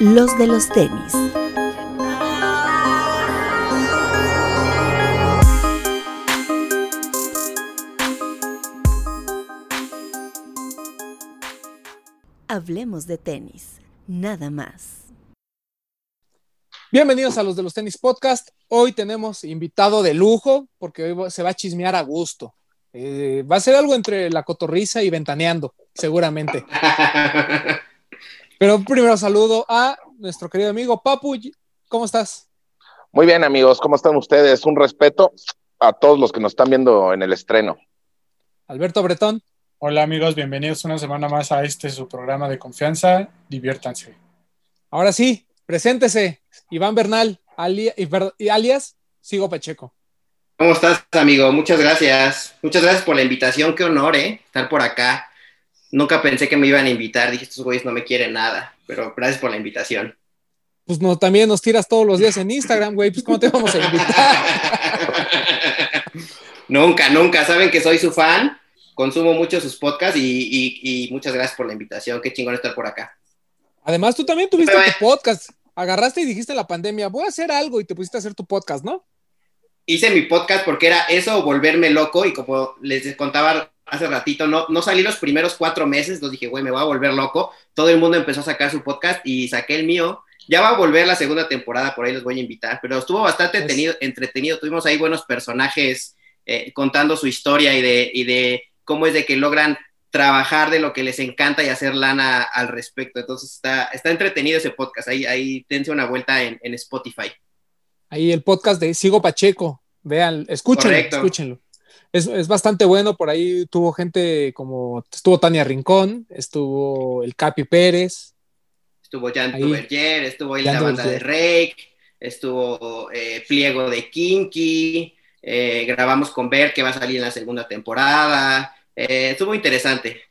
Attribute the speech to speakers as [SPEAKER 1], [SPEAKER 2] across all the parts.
[SPEAKER 1] Los de los tenis. Hablemos de tenis, nada más.
[SPEAKER 2] Bienvenidos a los de los tenis podcast. Hoy tenemos invitado de lujo porque hoy se va a chismear a gusto. Eh, va a ser algo entre la cotorriza y ventaneando, seguramente. Pero primero saludo a nuestro querido amigo Papu. ¿Cómo estás?
[SPEAKER 3] Muy bien, amigos. ¿Cómo están ustedes? Un respeto a todos los que nos están viendo en el estreno.
[SPEAKER 2] Alberto Bretón.
[SPEAKER 4] Hola, amigos. Bienvenidos una semana más a este su programa de confianza. Diviértanse.
[SPEAKER 2] Ahora sí, preséntese. Iván Bernal, alias Sigo Pacheco.
[SPEAKER 5] ¿Cómo estás, amigo? Muchas gracias. Muchas gracias por la invitación. Qué honor, ¿eh? Estar por acá. Nunca pensé que me iban a invitar. Dije, estos güeyes no me quieren nada. Pero gracias por la invitación.
[SPEAKER 2] Pues no, también nos tiras todos los días en Instagram, güey. Pues ¿cómo te vamos a invitar?
[SPEAKER 5] nunca, nunca. Saben que soy su fan. Consumo mucho sus podcasts y, muchas gracias por la invitación. Qué chingón estar por acá.
[SPEAKER 2] Además, tú también tuviste tu podcast. Agarraste y dijiste la pandemia, voy a hacer algo y te pusiste a hacer tu podcast, ¿no?
[SPEAKER 5] hice mi podcast porque era eso volverme loco y como les contaba hace ratito, no, no salí los primeros cuatro meses, entonces dije, güey, me voy a volver loco. Todo el mundo empezó a sacar su podcast y saqué el mío. Ya va a volver la segunda temporada, por ahí les voy a invitar, pero estuvo bastante entretenido. Tuvimos ahí buenos personajes eh, contando su historia y de, y de cómo es de que logran trabajar de lo que les encanta y hacer lana al respecto. Entonces está, está entretenido ese podcast. Ahí, ahí dense una vuelta en, en Spotify
[SPEAKER 2] ahí el podcast de Sigo Pacheco. Vean, escúchenlo, escúchenlo. Es, bastante bueno, por ahí tuvo gente como, estuvo Tania Rincón, estuvo el Capi Pérez.
[SPEAKER 5] Estuvo Jan Tuberger, estuvo ahí la banda de Rake, estuvo eh, Pliego de Kinky, eh, grabamos con Ver que va a salir en la segunda temporada. Eh, estuvo interesante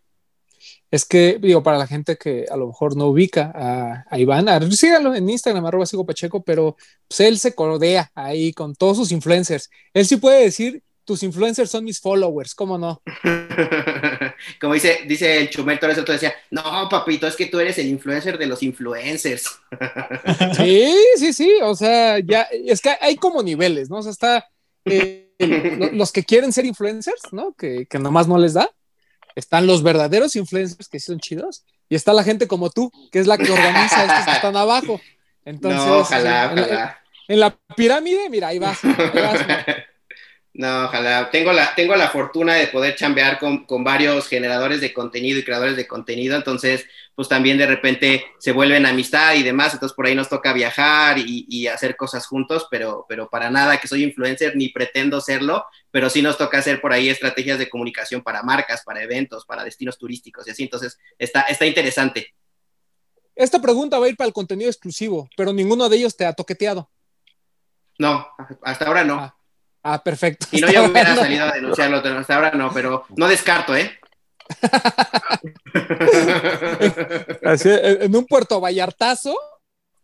[SPEAKER 2] es que, digo, para la gente que a lo mejor no ubica a, Iván, síganlo en Instagram, arroba sigo Pacheco, pero pues él se cordea ahí con todos sus influencers. Él sí puede decir, tus influencers son mis followers, ¿cómo no?
[SPEAKER 5] Como dice, dice el Chumel Torres, otro decía, no, papito, es que tú eres el influencer de los influencers.
[SPEAKER 2] sí, sí, sí, o sea, ya, es que hay como niveles, ¿no? O sea, está eh, los que quieren ser influencers, ¿no? Que, que nomás no les da están los verdaderos influencers que son chidos y está la gente como tú, que es la que organiza estos que están abajo. Entonces,
[SPEAKER 5] ojalá,
[SPEAKER 2] en,
[SPEAKER 5] ojalá.
[SPEAKER 2] La, en la pirámide, mira, ahí vas. Ahí vas
[SPEAKER 5] no, ojalá. Tengo la, tengo la fortuna de poder chambear con, con, varios generadores de contenido y creadores de contenido, entonces, pues también de repente se vuelven amistad y demás, entonces por ahí nos toca viajar y, y, hacer cosas juntos, pero, pero para nada que soy influencer ni pretendo serlo, pero sí nos toca hacer por ahí estrategias de comunicación para marcas, para eventos, para destinos turísticos y así, entonces está, está interesante.
[SPEAKER 2] Esta pregunta va a ir para el contenido exclusivo, pero ninguno de ellos te ha toqueteado.
[SPEAKER 5] No, hasta ahora no.
[SPEAKER 2] Ah. Ah, perfecto.
[SPEAKER 5] Y no, yo hubiera salido a denunciarlo, hasta ahora no, pero no descarto, ¿eh?
[SPEAKER 2] Así, en un puerto Vallartazo,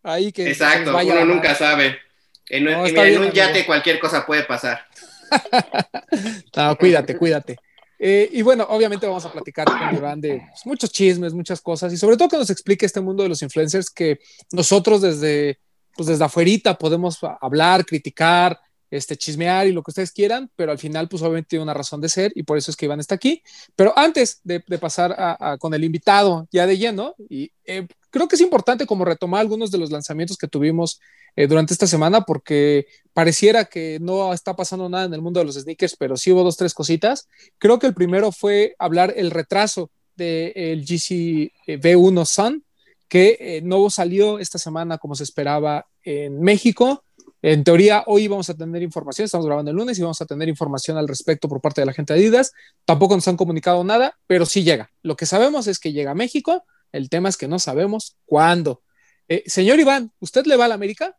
[SPEAKER 2] ahí que.
[SPEAKER 5] Exacto, uno nunca sabe. En, un yate cualquier cosa puede pasar.
[SPEAKER 2] no, cuídate, cuídate. Eh, y bueno, obviamente vamos a platicar con Iván de pues, muchos chismes, muchas cosas, y sobre todo que nos explique este mundo de los influencers que nosotros desde, pues desde afuerita podemos hablar, criticar, este, chismear y lo que ustedes quieran, pero al final, pues obviamente tiene una razón de ser y por eso es que Iván está aquí. Pero antes de, pasar a, con el invitado ya de lleno, y eh, creo que es importante como retomar algunos de los lanzamientos que tuvimos eh, durante esta semana, porque pareciera que no está pasando nada en el mundo de los sneakers, pero sí hubo dos, tres cositas. Creo que el primero fue hablar el retraso del GC V1 Sun, que eh, no salió esta semana como se esperaba en México en teoría, hoy vamos a tener información, estamos grabando el lunes y vamos a tener información al respecto por parte de la gente de Adidas. Tampoco nos han comunicado nada, pero sí llega. Lo que sabemos es que llega a México, el tema es que no sabemos cuándo. Eh, señor Iván, ¿usted le va a la América?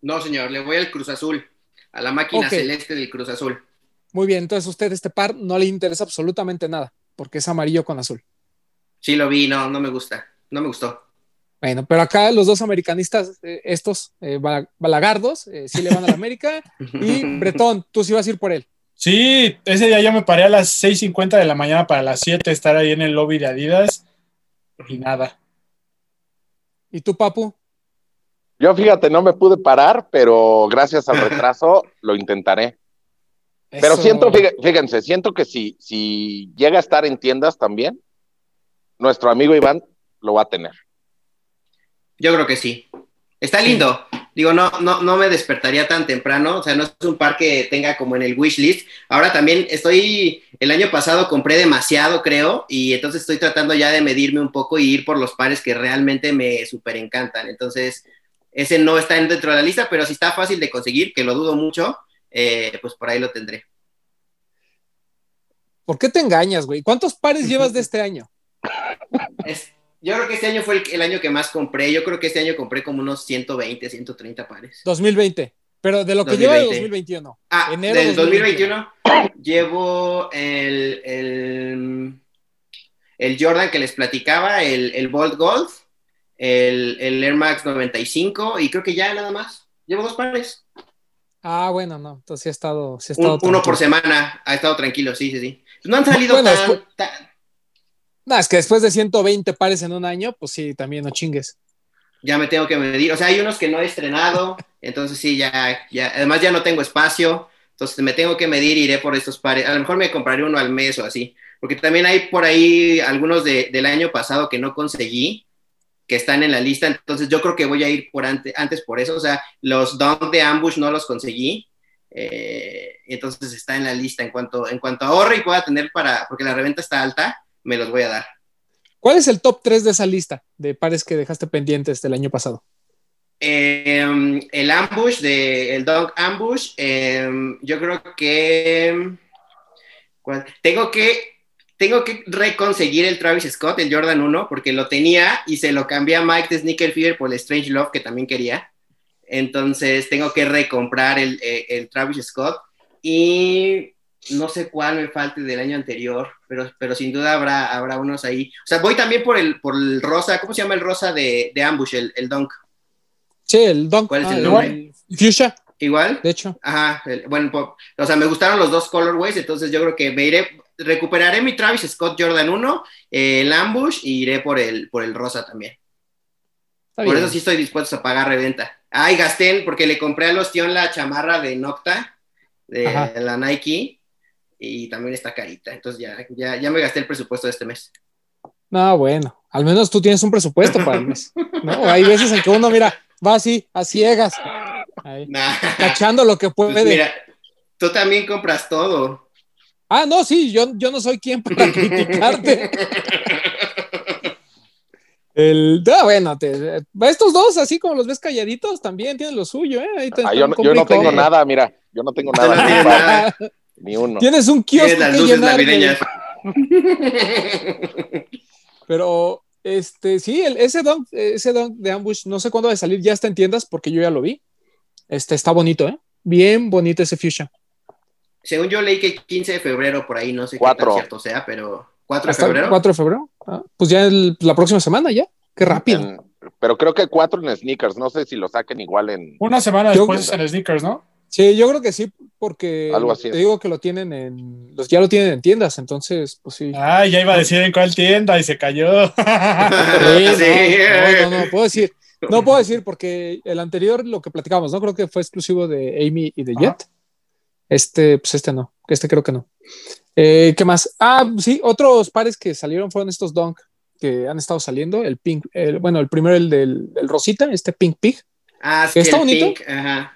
[SPEAKER 5] No, señor, le voy al Cruz Azul, a la máquina celeste del Cruz Azul.
[SPEAKER 2] Muy bien, entonces a usted este par no le interesa absolutamente nada, porque es amarillo con azul.
[SPEAKER 5] Sí lo vi, no, no me gusta, no me gustó.
[SPEAKER 2] Bueno, pero acá los dos americanistas, eh, estos eh, balagardos, eh, sí le van a la América. y Bretón, tú sí vas a ir por él.
[SPEAKER 4] Sí, ese día yo me paré a las 6.50 de la mañana para las 7 estar ahí en el lobby de Adidas y nada.
[SPEAKER 2] ¿Y tú, Papu?
[SPEAKER 3] Yo fíjate, no me pude parar, pero gracias al retraso lo intentaré. Pero siento, fíj- fíjense, siento que si, si llega a estar en tiendas también, nuestro amigo Iván lo va a tener.
[SPEAKER 5] Yo creo que sí. Está lindo. Digo, no, no, no me despertaría tan temprano. O sea, no es un par que tenga como en el wish list. Ahora también estoy, el año pasado compré demasiado, creo, y entonces estoy tratando ya de medirme un poco y ir por los pares que realmente me súper encantan. Entonces, ese no está dentro de la lista, pero si está fácil de conseguir, que lo dudo mucho, eh, pues por ahí lo tendré.
[SPEAKER 2] ¿Por qué te engañas, güey? ¿Cuántos pares llevas de este año?
[SPEAKER 5] Es- yo creo que este año fue el, el año que más compré. Yo creo que este año compré como unos 120, 130 pares.
[SPEAKER 2] 2020. Pero de lo que lleva de
[SPEAKER 5] 2020.
[SPEAKER 2] 2021.
[SPEAKER 5] Ah,
[SPEAKER 2] Enero
[SPEAKER 5] del
[SPEAKER 2] 2021.
[SPEAKER 5] 2021 llevo el, el, el Jordan que les platicaba, el, el Bolt Gold, el, el Air Max 95 y creo que ya nada más. Llevo dos pares.
[SPEAKER 2] Ah, bueno, no. Entonces sí ha estado. Sí ha
[SPEAKER 5] Un-
[SPEAKER 2] estado
[SPEAKER 5] uno por semana. Ha estado tranquilo, sí, sí, sí. No han salido
[SPEAKER 2] Bueno,
[SPEAKER 5] tan,
[SPEAKER 2] después-
[SPEAKER 5] tan-
[SPEAKER 2] No, es que después de 120 pares en un año, pues sí, también no chingues.
[SPEAKER 5] Ya me tengo que medir. O sea, hay unos que no he estrenado. Entonces sí, ya, ya. Además ya no tengo espacio. Entonces me tengo que medir, iré por estos pares. A lo mejor me compraré uno al mes o así. Porque también hay por ahí algunos de- del año pasado que no conseguí, que están en la lista. Entonces yo creo que voy a ir por ante- antes por eso. O sea, los Dunk de Ambush no los conseguí. Eh, entonces está en la lista. En cuanto, en cuanto ahorre y pueda tener para, porque la reventa está alta, me los voy a dar.
[SPEAKER 2] ¿Cuál es el top 3 de esa lista de pares que dejaste pendientes del año pasado?
[SPEAKER 5] Eh, el ambush de el dog ambush eh, yo creo que tengo que tengo que reconseguir el Travis Scott el Jordan 1 porque lo tenía y se lo cambié a Mike de Sneaker Fever por el Strange Love que también quería entonces tengo que recomprar el, el, el Travis Scott y no sé cuál me falte del año anterior pero, pero sin duda habrá, habrá unos ahí o sea voy también por el, por el rosa ¿cómo se llama el rosa de, de ambush el, el dunk?
[SPEAKER 2] Sí, el Dunk.
[SPEAKER 5] ¿Cuál es el
[SPEAKER 2] ah,
[SPEAKER 5] nombre?
[SPEAKER 2] Fuchsia,
[SPEAKER 5] Igual.
[SPEAKER 2] de hecho.
[SPEAKER 5] Ajá, el- bueno, po- o sea, me gustaron los dos colorways, entonces yo creo que me iré, recuperaré mi Travis Scott Jordan 1, eh, el Ambush, y iré por el, por el rosa también.
[SPEAKER 2] Está
[SPEAKER 5] Por
[SPEAKER 2] bien.
[SPEAKER 5] eso sí estoy dispuesto a pagar reventa. Ay, gasté, porque le compré a los Tion la chamarra de Nocta, de
[SPEAKER 2] Ajá.
[SPEAKER 5] la Nike, y también está carita, entonces ya, ya, ya me gasté el presupuesto de este mes.
[SPEAKER 2] No, bueno, al menos tú tienes un presupuesto para el mes. ¿no? Hay veces en que uno, mira, va así, a ciegas, ahí,
[SPEAKER 5] Nah.
[SPEAKER 2] cachando lo que puede.
[SPEAKER 5] Pues mira, tú también compras todo.
[SPEAKER 2] Ah, no, sí, yo, yo no soy quien para criticarte. El, ah, bueno, te- estos dos, así como los ves calladitos, también tienen lo suyo, ¿eh? Ahí te-
[SPEAKER 3] Ah, yo, no- yo no tengo nada, mira, yo no tengo nada,
[SPEAKER 5] no
[SPEAKER 3] ni, uno.
[SPEAKER 2] Tienes un kiosco
[SPEAKER 5] Tienes las
[SPEAKER 2] que
[SPEAKER 5] luces
[SPEAKER 2] llenar, güey. Pero, este, sí, el, ese dunk, ese dunk de Ambush, no sé cuándo va a salir, ya está en tiendas porque yo ya lo vi. Este, está bonito, ¿eh? Bien bonito ese Fuchsia.
[SPEAKER 5] Según yo leí que el 15 de febrero por ahí, no sé
[SPEAKER 3] Cuatro.
[SPEAKER 5] qué tan cierto sea, pero 4 de
[SPEAKER 2] Hasta
[SPEAKER 5] febrero.
[SPEAKER 2] 4 de febrero. Ah, pues ya el- la próxima semana, ya. Qué rápido.
[SPEAKER 3] En- pero creo que cuatro en sneakers, no sé si lo saquen igual en...
[SPEAKER 4] Una semana
[SPEAKER 2] Yo-
[SPEAKER 4] después en sneakers, ¿no?
[SPEAKER 2] Sí, yo creo que sí, porque
[SPEAKER 3] Algo así
[SPEAKER 2] te digo que lo tienen en, los, ya lo tienen en tiendas, entonces, pues sí.
[SPEAKER 4] Ah, ya iba a decir en cuál tienda y se cayó.
[SPEAKER 2] Sí,
[SPEAKER 5] Sí.
[SPEAKER 2] no, no, no, puedo decir, no puedo decir porque el anterior, lo que platicamos, no creo que fue exclusivo de Amy y de
[SPEAKER 4] Ajá.
[SPEAKER 2] Jet. Este, pues este no, este creo que no. Eh, ¿Qué más? Ah, sí, otros pares que salieron fueron estos Dunk que han estado saliendo. El Pink, el- bueno, el primero, el del el Rosita, este Pink Pig,
[SPEAKER 5] Ah, sí,
[SPEAKER 2] ¿Está
[SPEAKER 5] el
[SPEAKER 2] bonito?
[SPEAKER 5] pink, Ajá.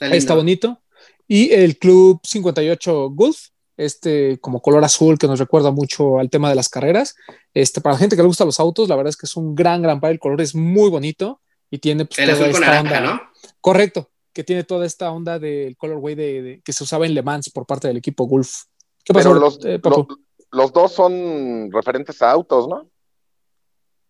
[SPEAKER 5] Está,
[SPEAKER 2] está, bonito. Y el Club 58 Gulf, este como color azul que nos recuerda mucho al tema de las carreras. Este, para la gente que le gusta los autos, la verdad es que es un gran, gran par. El color es muy bonito y tiene pues,
[SPEAKER 5] El
[SPEAKER 2] toda
[SPEAKER 5] azul con
[SPEAKER 2] esta
[SPEAKER 5] naranja,
[SPEAKER 2] onda.
[SPEAKER 5] ¿no?
[SPEAKER 2] Correcto, que tiene toda esta onda del colorway de, de- que se usaba en Le Mans por parte del equipo Gulf. ¿Qué pasó,
[SPEAKER 3] Pero los,
[SPEAKER 2] eh,
[SPEAKER 3] los dos son referentes a autos, ¿no?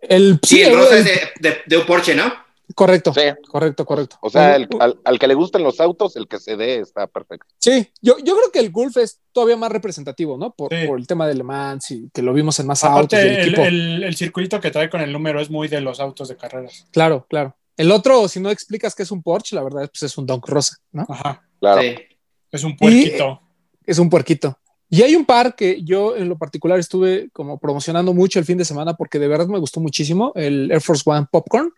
[SPEAKER 2] el,
[SPEAKER 5] Sí,
[SPEAKER 2] sí,
[SPEAKER 5] el
[SPEAKER 2] el-
[SPEAKER 5] rosa
[SPEAKER 2] el-
[SPEAKER 5] es de, de- de un Porsche, ¿no?
[SPEAKER 2] Correcto,
[SPEAKER 3] Sí.
[SPEAKER 2] correcto, correcto.
[SPEAKER 3] O sea, el- al, al que le gusten los autos, el que se dé está perfecto.
[SPEAKER 2] Sí, yo, yo creo que el Gulf es todavía más representativo, ¿no? Por,
[SPEAKER 4] Sí.
[SPEAKER 2] por el tema de Le Mans y que lo vimos en más autos
[SPEAKER 4] Aparte, el,
[SPEAKER 2] equipo.
[SPEAKER 4] el, el circuito que trae con el número es muy de los autos de carreras.
[SPEAKER 2] Claro, claro. El otro, si no explicas que es un Porsche, la verdad pues es un Dunk Rosa, ¿no?
[SPEAKER 4] Ajá.
[SPEAKER 3] Claro.
[SPEAKER 5] Sí.
[SPEAKER 4] Es un puerquito.
[SPEAKER 2] Es un puerquito. Y hay un par que yo en lo particular estuve como promocionando mucho el fin de semana porque de verdad me gustó muchísimo, el Air Force One Popcorn.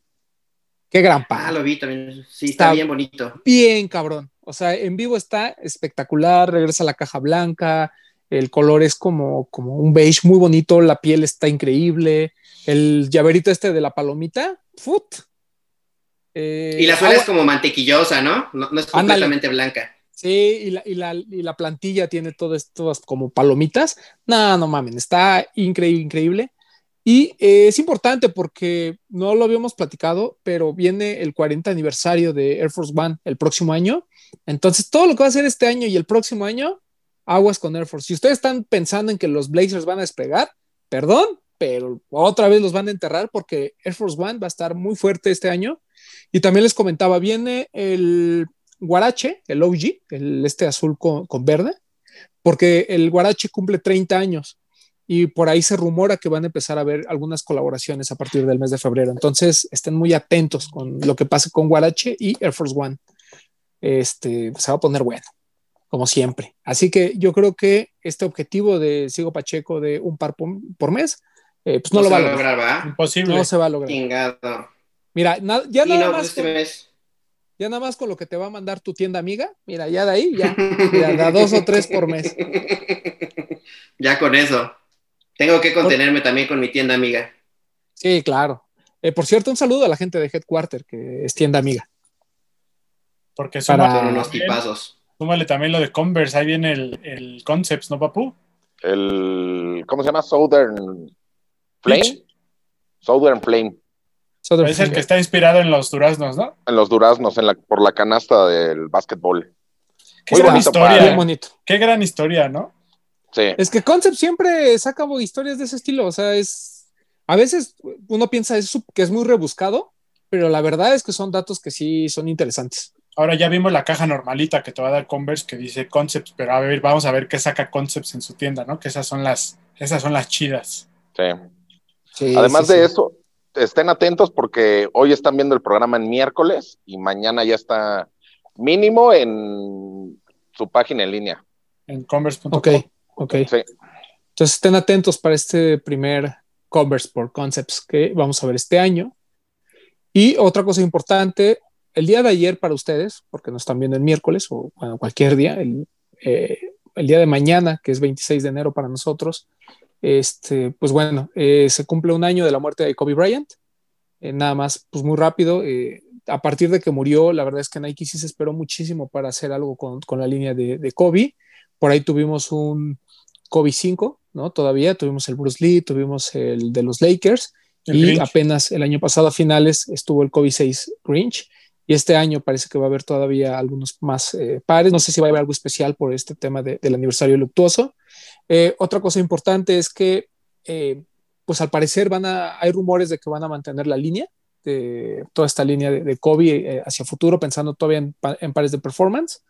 [SPEAKER 2] Qué gran
[SPEAKER 5] Ah,
[SPEAKER 2] par.
[SPEAKER 5] lo vi también. Sí, está,
[SPEAKER 2] Está-
[SPEAKER 5] bien bonito.
[SPEAKER 2] Bien, cabrón. O sea, en vivo está espectacular, regresa la caja blanca, el color es como, como un beige muy bonito, la piel está increíble, el llaverito este de la palomita, ¡fut! Eh,
[SPEAKER 5] Y la suela es como mantequillosa, ¿no? No, no es
[SPEAKER 2] Ándale.
[SPEAKER 5] completamente blanca.
[SPEAKER 2] Sí, y la, y, la, y la plantilla tiene todo esto como palomitas. No, no mamen, está increíble, increíble. Y eh, es importante porque no lo habíamos platicado, pero viene el 40 aniversario de Air Force One el próximo año. Entonces, todo lo que va a hacer este año y el próximo año, aguas con Air Force. Si ustedes están pensando en que los Blazers van a despegar, perdón, pero otra vez los van a enterrar porque Air Force One va a estar muy fuerte este año. Y también les comentaba, viene el Guarache, el OG, el este azul con, con verde, porque el Guarache cumple 30 años y por ahí se rumora que van a empezar a ver algunas colaboraciones a partir del mes de febrero. Entonces, estén muy atentos con lo que pase con Guarache y Air Force One. Este, se va a poner bueno, como siempre. Así que yo creo que este objetivo de Sigo Pacheco de un par por, por mes, eh, pues no, lo va a lograr.
[SPEAKER 4] Imposible.
[SPEAKER 2] No se va a lograr.
[SPEAKER 5] Chingado.
[SPEAKER 2] Mira, na- ya
[SPEAKER 5] Y
[SPEAKER 2] nada
[SPEAKER 5] no,
[SPEAKER 2] más
[SPEAKER 5] este
[SPEAKER 2] con-
[SPEAKER 5] mes.
[SPEAKER 2] ya nada más con lo que te va a mandar tu tienda amiga, mira, ya de ahí, ya, mira, da dos o tres por mes.
[SPEAKER 5] ya con eso. Tengo que contenerme también con mi tienda amiga.
[SPEAKER 2] Sí, claro. Eh, por cierto, un saludo a la gente de Headquarter, que es tienda amiga.
[SPEAKER 4] Porque
[SPEAKER 2] Para-
[SPEAKER 5] Son unos
[SPEAKER 4] también,
[SPEAKER 5] tipazos.
[SPEAKER 4] súmale también lo de Converse. Ahí viene el, el Concepts, ¿no, papu?
[SPEAKER 3] El, ¿cómo se llama? Southern Flame.
[SPEAKER 4] Peach.
[SPEAKER 3] Southern Flame.
[SPEAKER 2] Southern
[SPEAKER 4] Es el que está inspirado en los duraznos, ¿no?
[SPEAKER 3] En los duraznos, en la, por la canasta del básquetbol.
[SPEAKER 4] Qué
[SPEAKER 3] Muy
[SPEAKER 4] gran
[SPEAKER 3] bonito,
[SPEAKER 4] historia.
[SPEAKER 2] Bonito.
[SPEAKER 4] Qué gran historia, ¿no?
[SPEAKER 3] Sí.
[SPEAKER 2] Es que Concept siempre saca historias de ese estilo. O sea, es. A veces uno piensa eso, que es muy rebuscado, pero la verdad es que son datos que sí son interesantes.
[SPEAKER 4] Ahora ya vimos la caja normalita que te va a dar Converse que dice Concepts, pero a ver, vamos a ver qué saca Concepts en su tienda, ¿no? Que esas son las, esas son las chidas.
[SPEAKER 3] sí.
[SPEAKER 2] Sí,
[SPEAKER 3] Además
[SPEAKER 2] sí,
[SPEAKER 3] de
[SPEAKER 2] sí.
[SPEAKER 3] eso, estén atentos porque hoy están viendo el programa en miércoles y mañana ya está mínimo en su página en línea.
[SPEAKER 4] En converse.com.
[SPEAKER 2] Ok, ok.
[SPEAKER 3] Sí.
[SPEAKER 2] Entonces estén atentos para este primer Converse por Concepts que vamos a ver este año. Y otra cosa importante, el día de ayer para ustedes, porque nos están viendo el miércoles o bueno, cualquier día, el, eh, el día de mañana, que es 26 de enero para nosotros, este, pues bueno, eh, se cumple un año de la muerte de Kobe Bryant. Eh, nada más, pues muy rápido. eh, a partir de que murió, la verdad es que Nike sí se esperó muchísimo para hacer algo con, con la línea de, de Kobe. Por ahí tuvimos un Kobe 5, ¿no? Todavía tuvimos el Bruce Lee, tuvimos el de los Lakers
[SPEAKER 4] El
[SPEAKER 2] y
[SPEAKER 4] Grinch.
[SPEAKER 2] apenas el año pasado a finales estuvo el Kobe 6 Grinch y este año parece que va a haber todavía algunos más eh, pares. No sé si va a haber algo especial por este tema de- del aniversario luctuoso. Eh, otra cosa importante es que, eh, pues al parecer van a, hay rumores de que van a mantener la línea, de toda esta línea de, de Kobe hacia futuro, pensando todavía en pares de performance.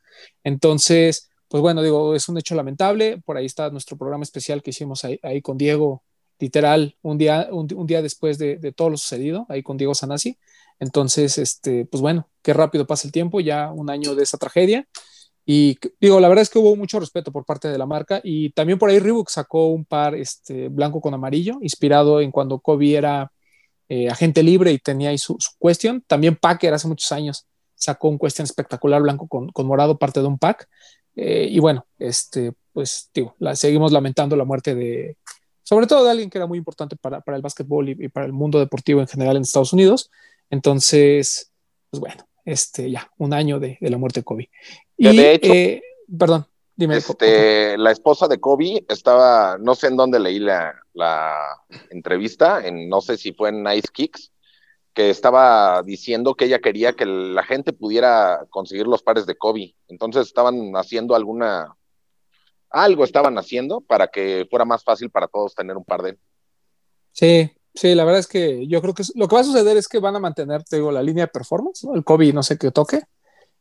[SPEAKER 2] Entonces, pues bueno, digo, es un hecho lamentable. Por ahí está nuestro programa especial que hicimos ahí, con Diego, literal, un día, un, día después de, de, todo lo sucedido, ahí con Diego Sanasi. Entonces, este, pues bueno, qué rápido pasa el tiempo, ya un año de esa tragedia. Y digo, la verdad es que hubo mucho respeto por parte de la marca y también por ahí Reebok sacó un par este, blanco con amarillo, inspirado en cuando Kobe era eh, agente libre y tenía ahí su, su question. También Packer hace muchos años sacó un question espectacular blanco con, con morado, parte de un pack. Eh, y bueno, este, pues digo, la, seguimos lamentando la muerte de, sobre todo de alguien que era muy importante para, para el básquetbol y, y, para el mundo deportivo en general en Estados Unidos. Entonces, pues bueno, este, ya, un año de, de la muerte de Kobe. Y,
[SPEAKER 3] de hecho,
[SPEAKER 2] eh, perdón, dime.
[SPEAKER 3] Este, la esposa de Kobe estaba, no sé en dónde leí la, la entrevista, en, no sé si fue en Nice Kicks, que estaba diciendo que ella quería que la gente pudiera conseguir los pares de Kobe. Entonces estaban haciendo alguna, algo estaban haciendo para que fuera más fácil para todos tener un par de.
[SPEAKER 2] Sí, sí, la verdad es que yo creo que lo que va a suceder es que van a mantener, te digo, la línea de performance, ¿no? el Kobe no sé qué toque,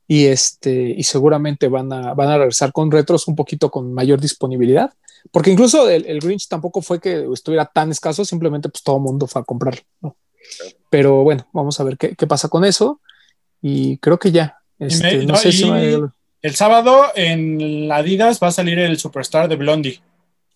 [SPEAKER 2] y este, y seguramente van a, van a regresar con retros un poquito con mayor disponibilidad, porque incluso el, Grinch tampoco fue que estuviera tan escaso, simplemente pues todo el mundo fue a comprarlo, ¿no? Pero bueno, vamos a ver qué, qué, pasa con eso. Y creo que ya. Este,
[SPEAKER 4] me,
[SPEAKER 2] no,
[SPEAKER 4] no,
[SPEAKER 2] sé si me...
[SPEAKER 4] El sábado en Adidas va a salir el Superstar de Blondie.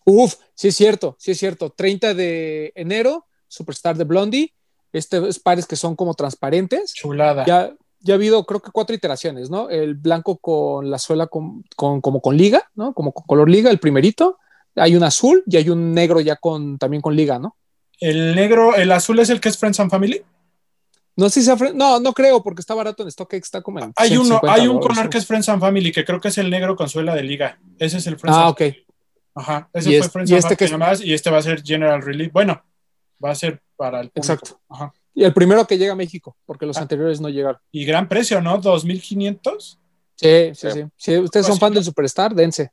[SPEAKER 2] Uf, sí es cierto, sí es cierto. 30 de enero, Superstar de Blondie. estos pares que son como transparentes.
[SPEAKER 4] Chulada.
[SPEAKER 2] Ya, ya ha habido, creo que cuatro iteraciones, ¿no? El blanco con la suela con, con- como con liga, ¿no? Como con color liga, el primerito. Hay un azul y hay un negro ya con también con liga, ¿no?
[SPEAKER 4] El negro, el azul es el que es Friends and Family.
[SPEAKER 2] No sé si sea no, no creo porque está barato en StockX, está como en
[SPEAKER 4] Hay uno,
[SPEAKER 2] 150
[SPEAKER 4] hay un color que es Friends and Family, que creo que es el negro con suela de liga. Ese es el Friends
[SPEAKER 2] Ah,
[SPEAKER 4] and
[SPEAKER 2] ok.
[SPEAKER 4] Ajá, ese fue
[SPEAKER 2] es-
[SPEAKER 4] Friends
[SPEAKER 2] y
[SPEAKER 4] and
[SPEAKER 2] este que
[SPEAKER 4] Family nomás, y este va a ser General Release. Bueno, va a ser para el público.
[SPEAKER 2] Exacto.
[SPEAKER 4] Ajá.
[SPEAKER 2] Y el primero que llega a México, porque los
[SPEAKER 4] Ah.
[SPEAKER 2] anteriores no llegaron.
[SPEAKER 4] Y gran precio, ¿no? 2.500.
[SPEAKER 2] Sí, sí,
[SPEAKER 3] Sí.
[SPEAKER 2] sí. Si ustedes son fan del Superstar, dense.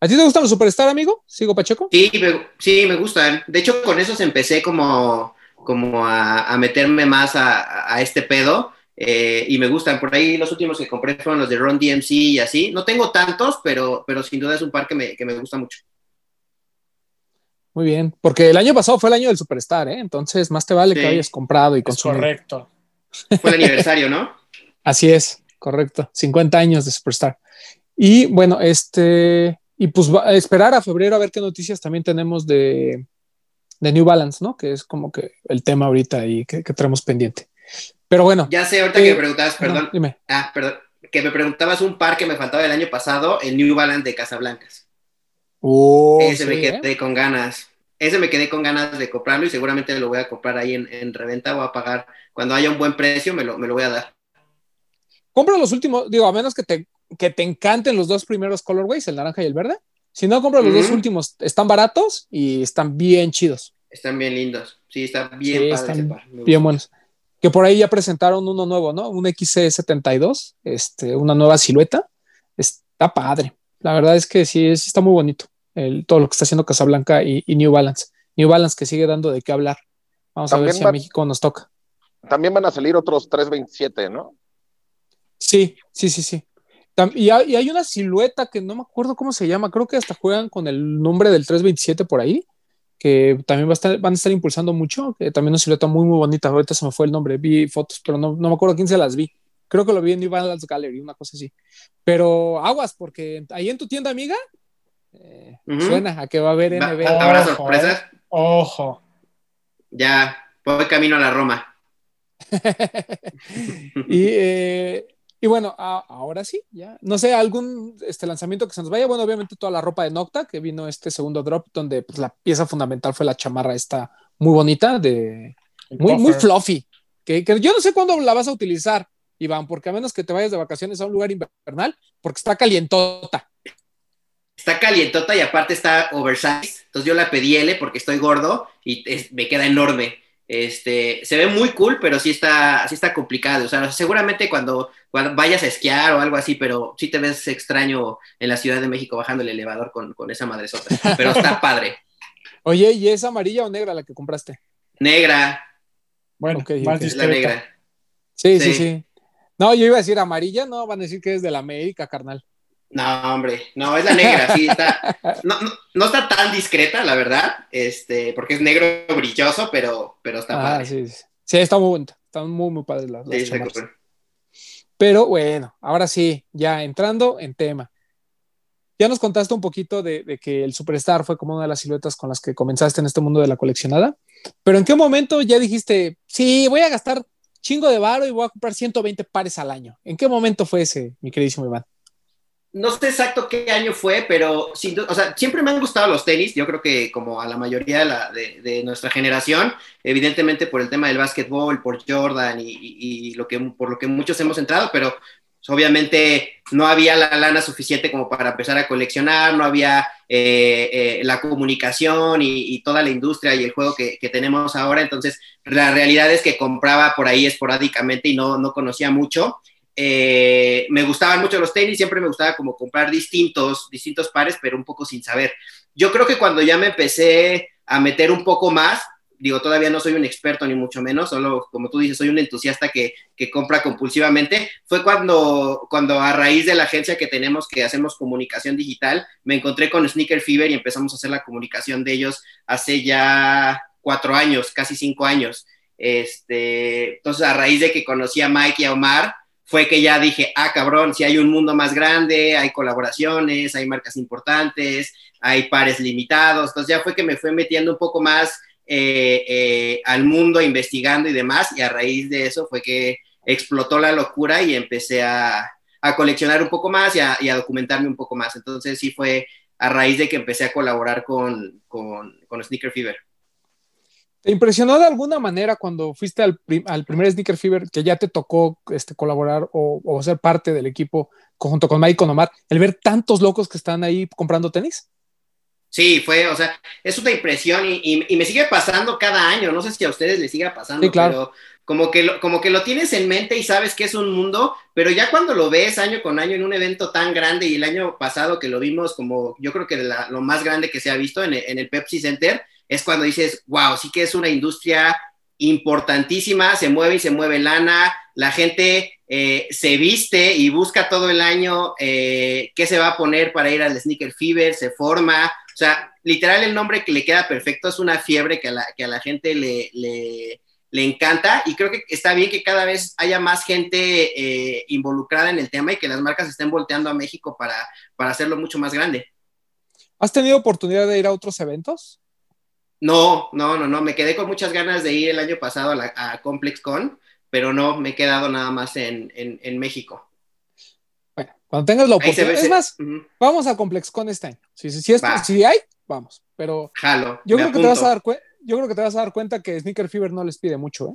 [SPEAKER 2] ¿A ti te gustan los Superstar, amigo? ¿Sigo Pacheco?
[SPEAKER 5] Sí, me, sí, me gustan. De hecho, con esos empecé como, como a, a meterme más a, a este pedo eh, y me gustan. Por ahí los últimos que compré fueron los de Ron DMC y así. No tengo tantos, pero, pero sin duda es un par que me, que me gusta mucho.
[SPEAKER 2] Muy bien, porque el año pasado fue el año del Superstar, ¿eh? Entonces más te vale
[SPEAKER 5] Sí.
[SPEAKER 2] que hayas comprado y
[SPEAKER 4] Es
[SPEAKER 2] consumido.
[SPEAKER 4] correcto.
[SPEAKER 5] Fue el aniversario, ¿no?
[SPEAKER 2] Así es, correcto. 50 años de Superstar. Y bueno, este, y pues va a esperar a febrero a ver qué noticias también tenemos de, de New Balance, ¿no? Que es como que el tema ahorita y que, que tenemos pendiente. Pero bueno,
[SPEAKER 5] Ya sé, ahorita
[SPEAKER 2] Eh,
[SPEAKER 5] que me preguntabas,
[SPEAKER 2] ajá,
[SPEAKER 5] perdón.
[SPEAKER 2] dime.
[SPEAKER 5] Ah, perdón. Que me preguntabas un par que me faltaba el año pasado, el New Balance de Casablancas.
[SPEAKER 2] Oh,
[SPEAKER 5] Ese
[SPEAKER 2] sí,
[SPEAKER 5] me
[SPEAKER 2] ¿eh?
[SPEAKER 5] quedé con ganas. Ese me quedé con ganas de comprarlo y seguramente lo voy a comprar ahí en, en reventa. Voy a pagar cuando haya un buen precio, me lo, me lo voy a dar.
[SPEAKER 2] Compra los últimos, digo, a menos que te, que te encanten los dos primeros colorways, el naranja y el verde. Si no, compra los dos últimos. Están baratos y están bien chidos,
[SPEAKER 5] Están bien lindos. Sí, está bien
[SPEAKER 2] Sí,
[SPEAKER 5] padre
[SPEAKER 2] están bien buenos. Que por ahí ya presentaron uno nuevo, ¿no? Un XC72, este, una nueva silueta. Está padre. La verdad es que sí, es- está muy bonito el, todo lo que está haciendo Casablanca y, y New Balance. New Balance que sigue dando de qué hablar. Vamos a ver si a
[SPEAKER 3] va-
[SPEAKER 2] México nos toca.
[SPEAKER 3] También van a salir otros 327, ¿no?
[SPEAKER 2] Sí, sí, sí, sí. Y hay, una silueta que no me acuerdo cómo se llama, creo que hasta juegan con el nombre del 327 por ahí, que también va a estar, van a estar impulsando mucho, que también una silueta muy, muy bonita. Ahorita se me fue el nombre, vi fotos, pero no, no me acuerdo quién se las vi. Creo que lo vi en New Balance Gallery, una cosa así. Pero aguas, porque ahí en tu tienda, amiga, eh, suena a que va a haber
[SPEAKER 5] Va-
[SPEAKER 2] NB.
[SPEAKER 5] ¿Habrá
[SPEAKER 4] Ojo,
[SPEAKER 5] sorpresas?
[SPEAKER 4] Ojo.
[SPEAKER 5] Ya, voy camino a la Roma.
[SPEAKER 2] y, eh, y bueno, a- ahora sí, ya. No sé, algún este lanzamiento que se nos vaya. Bueno, obviamente toda la ropa de Nocta, que vino este segundo drop, donde pues, la pieza fundamental fue la chamarra esta muy bonita, de muy, muy fluffy. Que, que yo no sé cuándo la vas a utilizar, Iván, porque a menos que te vayas de vacaciones a un lugar invernal, porque está calientota.
[SPEAKER 5] Está calientota y aparte está oversized. Entonces yo la pedí L porque estoy gordo y es- me queda enorme. Este, se ve muy cool, pero sí está, sí está complicado. O sea, seguramente cuando, cuando vayas a esquiar o algo así, pero sí te ves extraño en la Ciudad de México bajando el elevador con, con esa madresota. Pero está padre.
[SPEAKER 2] Oye, ¿y es amarilla o negra la que compraste?
[SPEAKER 5] Negra,
[SPEAKER 4] Bueno,
[SPEAKER 2] Ok,
[SPEAKER 4] más
[SPEAKER 5] es la negra.
[SPEAKER 2] Sí, sí,
[SPEAKER 5] Sí.
[SPEAKER 2] sí. No, yo iba a decir amarilla, no, van a decir que es de la América, carnal.
[SPEAKER 5] No, hombre, no, es la negra, sí, está. No, no, no está tan discreta, la verdad, este, porque es negro brilloso, pero, pero está
[SPEAKER 2] Ah,
[SPEAKER 5] padre.
[SPEAKER 2] sí, sí. Sí, está muy bonita. Están muy, muy padres las,
[SPEAKER 5] Sí.
[SPEAKER 2] Pero bueno, ahora sí, ya entrando en tema. Ya nos contaste un poquito de, de que el Superstar fue como una de las siluetas con las que comenzaste en este mundo de la coleccionada. Pero ¿en qué momento ya dijiste, sí, voy a gastar chingo de varo y voy a comprar 120 pares al año? ¿En qué momento fue ese, mi queridísimo Iván?
[SPEAKER 5] No sé exacto qué año fue, pero sin o sea, siempre me han gustado los tenis. Yo creo que como a la mayoría de, nuestra generación, evidentemente por el tema del básquetbol, por Jordan y, lo que, por lo que muchos hemos entrado, pero obviamente no había la lana suficiente como para empezar a coleccionar, no había eh, eh, la comunicación y, y toda la industria y el juego que, que tenemos ahora. Entonces, la realidad es que compraba por ahí esporádicamente y no, no conocía mucho. Eh, me gustaban mucho los tenis, siempre me gustaba como comprar distintos, distintos pares, pero un poco sin saber. Yo creo que cuando ya me empecé a meter un poco más, digo, todavía no soy un experto ni mucho menos, solo como tú dices, soy un entusiasta que, que compra compulsivamente, fue cuando, cuando a raíz de la agencia que tenemos que hacemos comunicación digital, me encontré con Sneaker Fever y empezamos a hacer la comunicación de ellos hace ya cuatro años, casi cinco años. Este, entonces, a raíz de que conocí a Mike y a Omar, fue que ya dije, ah, cabrón, si hay un mundo más grande, hay colaboraciones, hay marcas importantes, hay pares limitados. Entonces ya fue que me fue metiendo un poco más eh, eh, al mundo investigando y demás, y a raíz de eso fue que explotó la locura y empecé a, a coleccionar un poco más y a, documentarme un poco más. Entonces sí fue a raíz de que empecé a colaborar con, con, con Sneaker Fever.
[SPEAKER 2] ¿Te impresionó de alguna manera cuando fuiste al, prim al, primer Sneaker Fever que ya te tocó este, colaborar o, o, ser parte del equipo junto con Mike Omar, el ver tantos locos que están ahí comprando tenis?
[SPEAKER 5] Sí, fue, o sea, es una impresión y, y, y, me sigue pasando cada año. No sé si a ustedes les siga pasando,
[SPEAKER 2] sí, claro.
[SPEAKER 5] pero como que, lo, como que lo tienes en mente y sabes que es un mundo, pero ya cuando lo ves año con año en un evento tan grande y el año pasado que lo vimos como yo creo que la, lo más grande que se ha visto en el, en el Pepsi Center, es cuando dices, wow, sí que es una industria importantísima, se mueve y se mueve lana, la gente eh, se viste y busca todo el año eh, qué se va a poner para ir al Sneaker Fever, se forma, o sea, literal el nombre que le queda perfecto es una fiebre que a la, que a la gente le, le, le encanta y creo que está bien que cada vez haya más gente eh, involucrada en el tema y que las marcas estén volteando a México para, para hacerlo mucho más grande.
[SPEAKER 2] ¿Has tenido oportunidad de ir a otros eventos?
[SPEAKER 5] No, no, no, no. Me quedé con muchas ganas de ir el año pasado a, la, a ComplexCon, pero no, me he quedado nada más en, en, en México.
[SPEAKER 2] Bueno, cuando tengas la oportunidad. Es más, uh -huh. vamos a ComplexCon este año. Si, si, si, es, si hay, vamos. Pero
[SPEAKER 5] Jalo,
[SPEAKER 2] yo creo apunto. que te vas a dar cuenta. Yo creo que te vas a dar cuenta que Sneaker Fever no les pide mucho, ¿eh?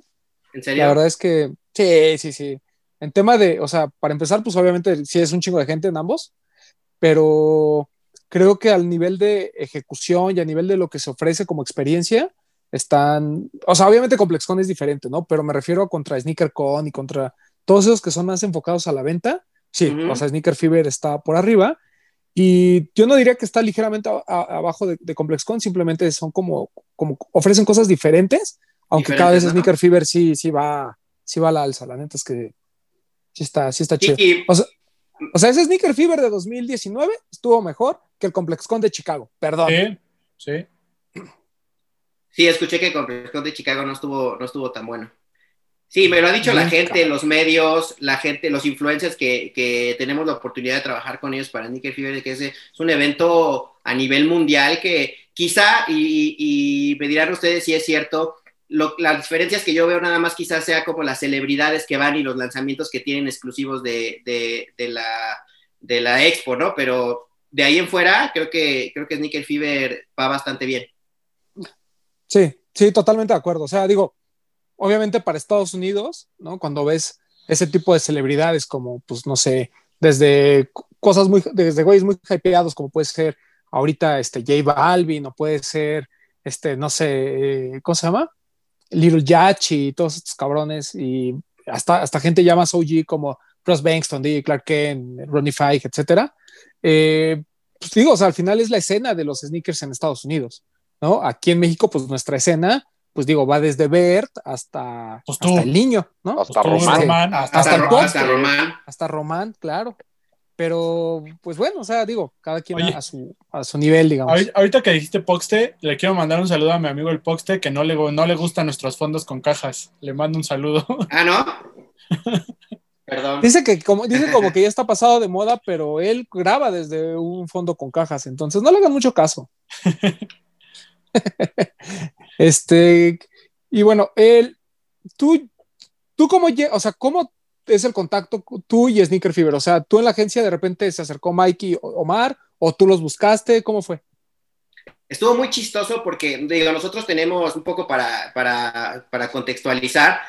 [SPEAKER 5] ¿En serio?
[SPEAKER 2] La verdad es que sí, sí, sí. En tema de, o sea, para empezar, pues obviamente sí es un chingo de gente en ambos, pero creo que al nivel de ejecución y a nivel de lo que se ofrece como experiencia, están, o sea, obviamente ComplexCon es diferente, ¿no? Pero me refiero a contra SneakerCon y contra todos esos que son más enfocados a la venta. Sí, uh -huh. o sea, Sneaker Fever está por arriba. Y yo no diría que está ligeramente a, a, abajo de, de, ComplexCon, simplemente son como, como ofrecen cosas diferentes, aunque cada vez ¿no? Sneaker Fever sí, sí, va, sí va a la alza. La neta es que sí está, sí está chido. Y, o sea, o sea, ese Sneaker Fever de 2019 estuvo mejor que el ComplexCon de Chicago. Perdón.
[SPEAKER 4] Sí, sí.
[SPEAKER 5] Sí, escuché que el ComplexCon de Chicago no estuvo, no estuvo tan bueno. Sí, me lo ha dicho la gente, los medios, la gente, los influencers que, que tenemos la oportunidad de trabajar con ellos para Sneaker Fever, que es, es un evento a nivel mundial que quizá, y, y me dirán ustedes si es cierto, lo, las diferencias que yo veo nada más quizás sea como las celebridades que van y los lanzamientos que tienen exclusivos de, de, de, la, de la expo, ¿no? Pero de ahí en fuera, creo que, creo que Sneaker Fever va bastante bien.
[SPEAKER 2] Sí, sí, totalmente de acuerdo. O sea, digo, obviamente para Estados Unidos, ¿no? Cuando ves ese tipo de celebridades como, pues, no sé, desde cosas muy, desde güeyes muy hypeados como puede ser ahorita este J Balvin o puede ser, este, no sé, ¿cómo se llama? Little Yachi y todos estos cabrones y hasta, hasta gente ya más OG como Ross Bankston, DJ Clark Kent, Ronnie Fieg, etcétera. Eh, pues digo, o sea, al final es la escena de los sneakers en Estados Unidos, ¿no? Aquí en México, pues nuestra escena, pues digo, va desde Bert hasta,
[SPEAKER 4] pues
[SPEAKER 2] hasta el niño, ¿no?
[SPEAKER 3] Hasta
[SPEAKER 2] pues
[SPEAKER 3] Román.
[SPEAKER 4] Román.
[SPEAKER 2] Hasta,
[SPEAKER 5] hasta,
[SPEAKER 2] hasta,
[SPEAKER 5] hasta, hasta Román.
[SPEAKER 2] Hasta Román, claro. Pero, pues bueno, o sea, digo, cada quien Oye, a, su, a su nivel, digamos.
[SPEAKER 4] Ahorita que dijiste Poxte, le quiero mandar un saludo a mi amigo el Poxte, que no le, no le gustan nuestros fondos con cajas. Le mando un saludo.
[SPEAKER 5] Ah, ¿no? Perdón.
[SPEAKER 2] Dice que como, dice como que ya está pasado de moda, pero él graba desde un fondo con cajas, entonces no le hagan mucho caso. este, y bueno, él, tú, tú cómo, o sea, cómo es el contacto tú y Sneaker Fever? O sea, tú en la agencia de repente se acercó Mikey Omar o tú los buscaste, ¿cómo fue?
[SPEAKER 5] Estuvo muy chistoso porque, digo, nosotros tenemos un poco para, para, para contextualizar,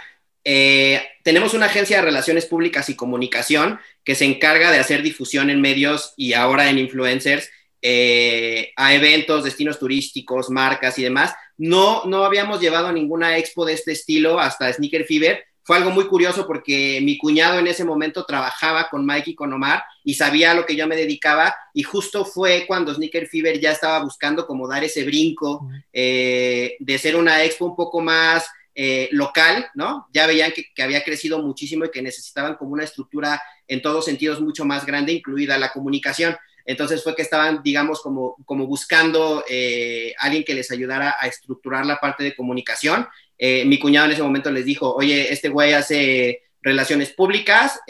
[SPEAKER 5] eh, tenemos una agencia de relaciones públicas y comunicación que se encarga de hacer difusión en medios y ahora en influencers eh, a eventos, destinos turísticos, marcas y demás. No, no habíamos llevado ninguna expo de este estilo hasta Sneaker Fever. Fue algo muy curioso porque mi cuñado en ese momento trabajaba con Mike y con Omar y sabía a lo que yo me dedicaba y justo fue cuando Sneaker Fever ya estaba buscando como dar ese brinco eh, de ser una expo un poco más eh, local, ¿no? Ya veían que, había crecido muchísimo y que necesitaban como una estructura en todos sentidos mucho más grande, incluida la comunicación. Entonces fue que estaban, digamos, como, como buscando eh, alguien que les ayudara a estructurar la parte de comunicación. Eh, mi cuñado en ese momento les dijo, oye, este güey hace relaciones públicas,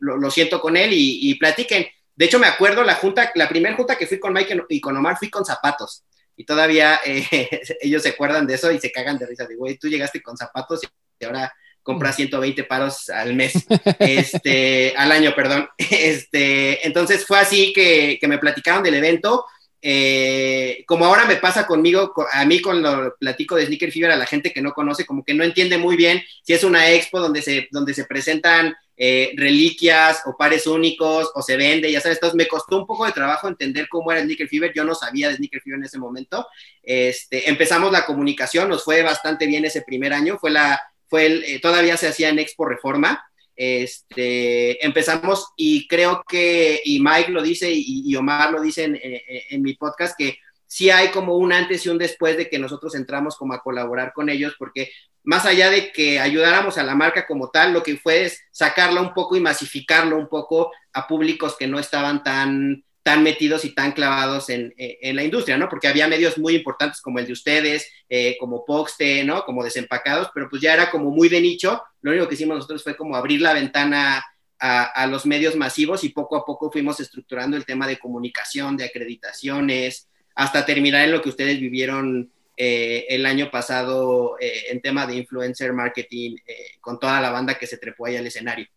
[SPEAKER 5] lo, lo, siento con él y, y, platiquen. De hecho, me acuerdo la junta, la primera junta que fui con Mike y con Omar, fui con zapatos y todavía eh, ellos se acuerdan de eso y se cagan de risa de, güey, tú llegaste con zapatos y ahora compras 120 paros al mes, este, al año, perdón. Este, entonces fue así que, que me platicaron del evento eh, como ahora me pasa conmigo, a mí con lo platico de Sneaker Fever a la gente que no conoce, como que no entiende muy bien si es una expo donde se, donde se presentan eh, reliquias o pares únicos o se vende, ya sabes, me costó un poco de trabajo entender cómo era Sneaker Fever, yo no sabía de Sneaker Fever en ese momento. Este, empezamos la comunicación, nos fue bastante bien ese primer año, fue la, fue el, eh, todavía se hacía en Expo Reforma, este, empezamos y creo que, y Mike lo dice y, Omar lo dice en, mi podcast, que sí hay como un antes y un después de que nosotros entramos como a colaborar con ellos, porque más allá de que ayudáramos a la marca como tal, lo que fue es sacarla un poco y masificarlo un poco a públicos que no estaban tan tan metidos y tan clavados en, en, la industria, ¿no? Porque había medios muy importantes como el de ustedes, eh, como Poxte, ¿no? Como desempacados, pero pues ya era como muy de nicho. Lo único que hicimos nosotros fue como abrir la ventana a, a, los medios masivos y poco a poco fuimos estructurando el tema de comunicación, de acreditaciones, hasta terminar en lo que ustedes vivieron eh, el año pasado eh, en tema de influencer marketing con toda la banda que se trepó ahí al escenario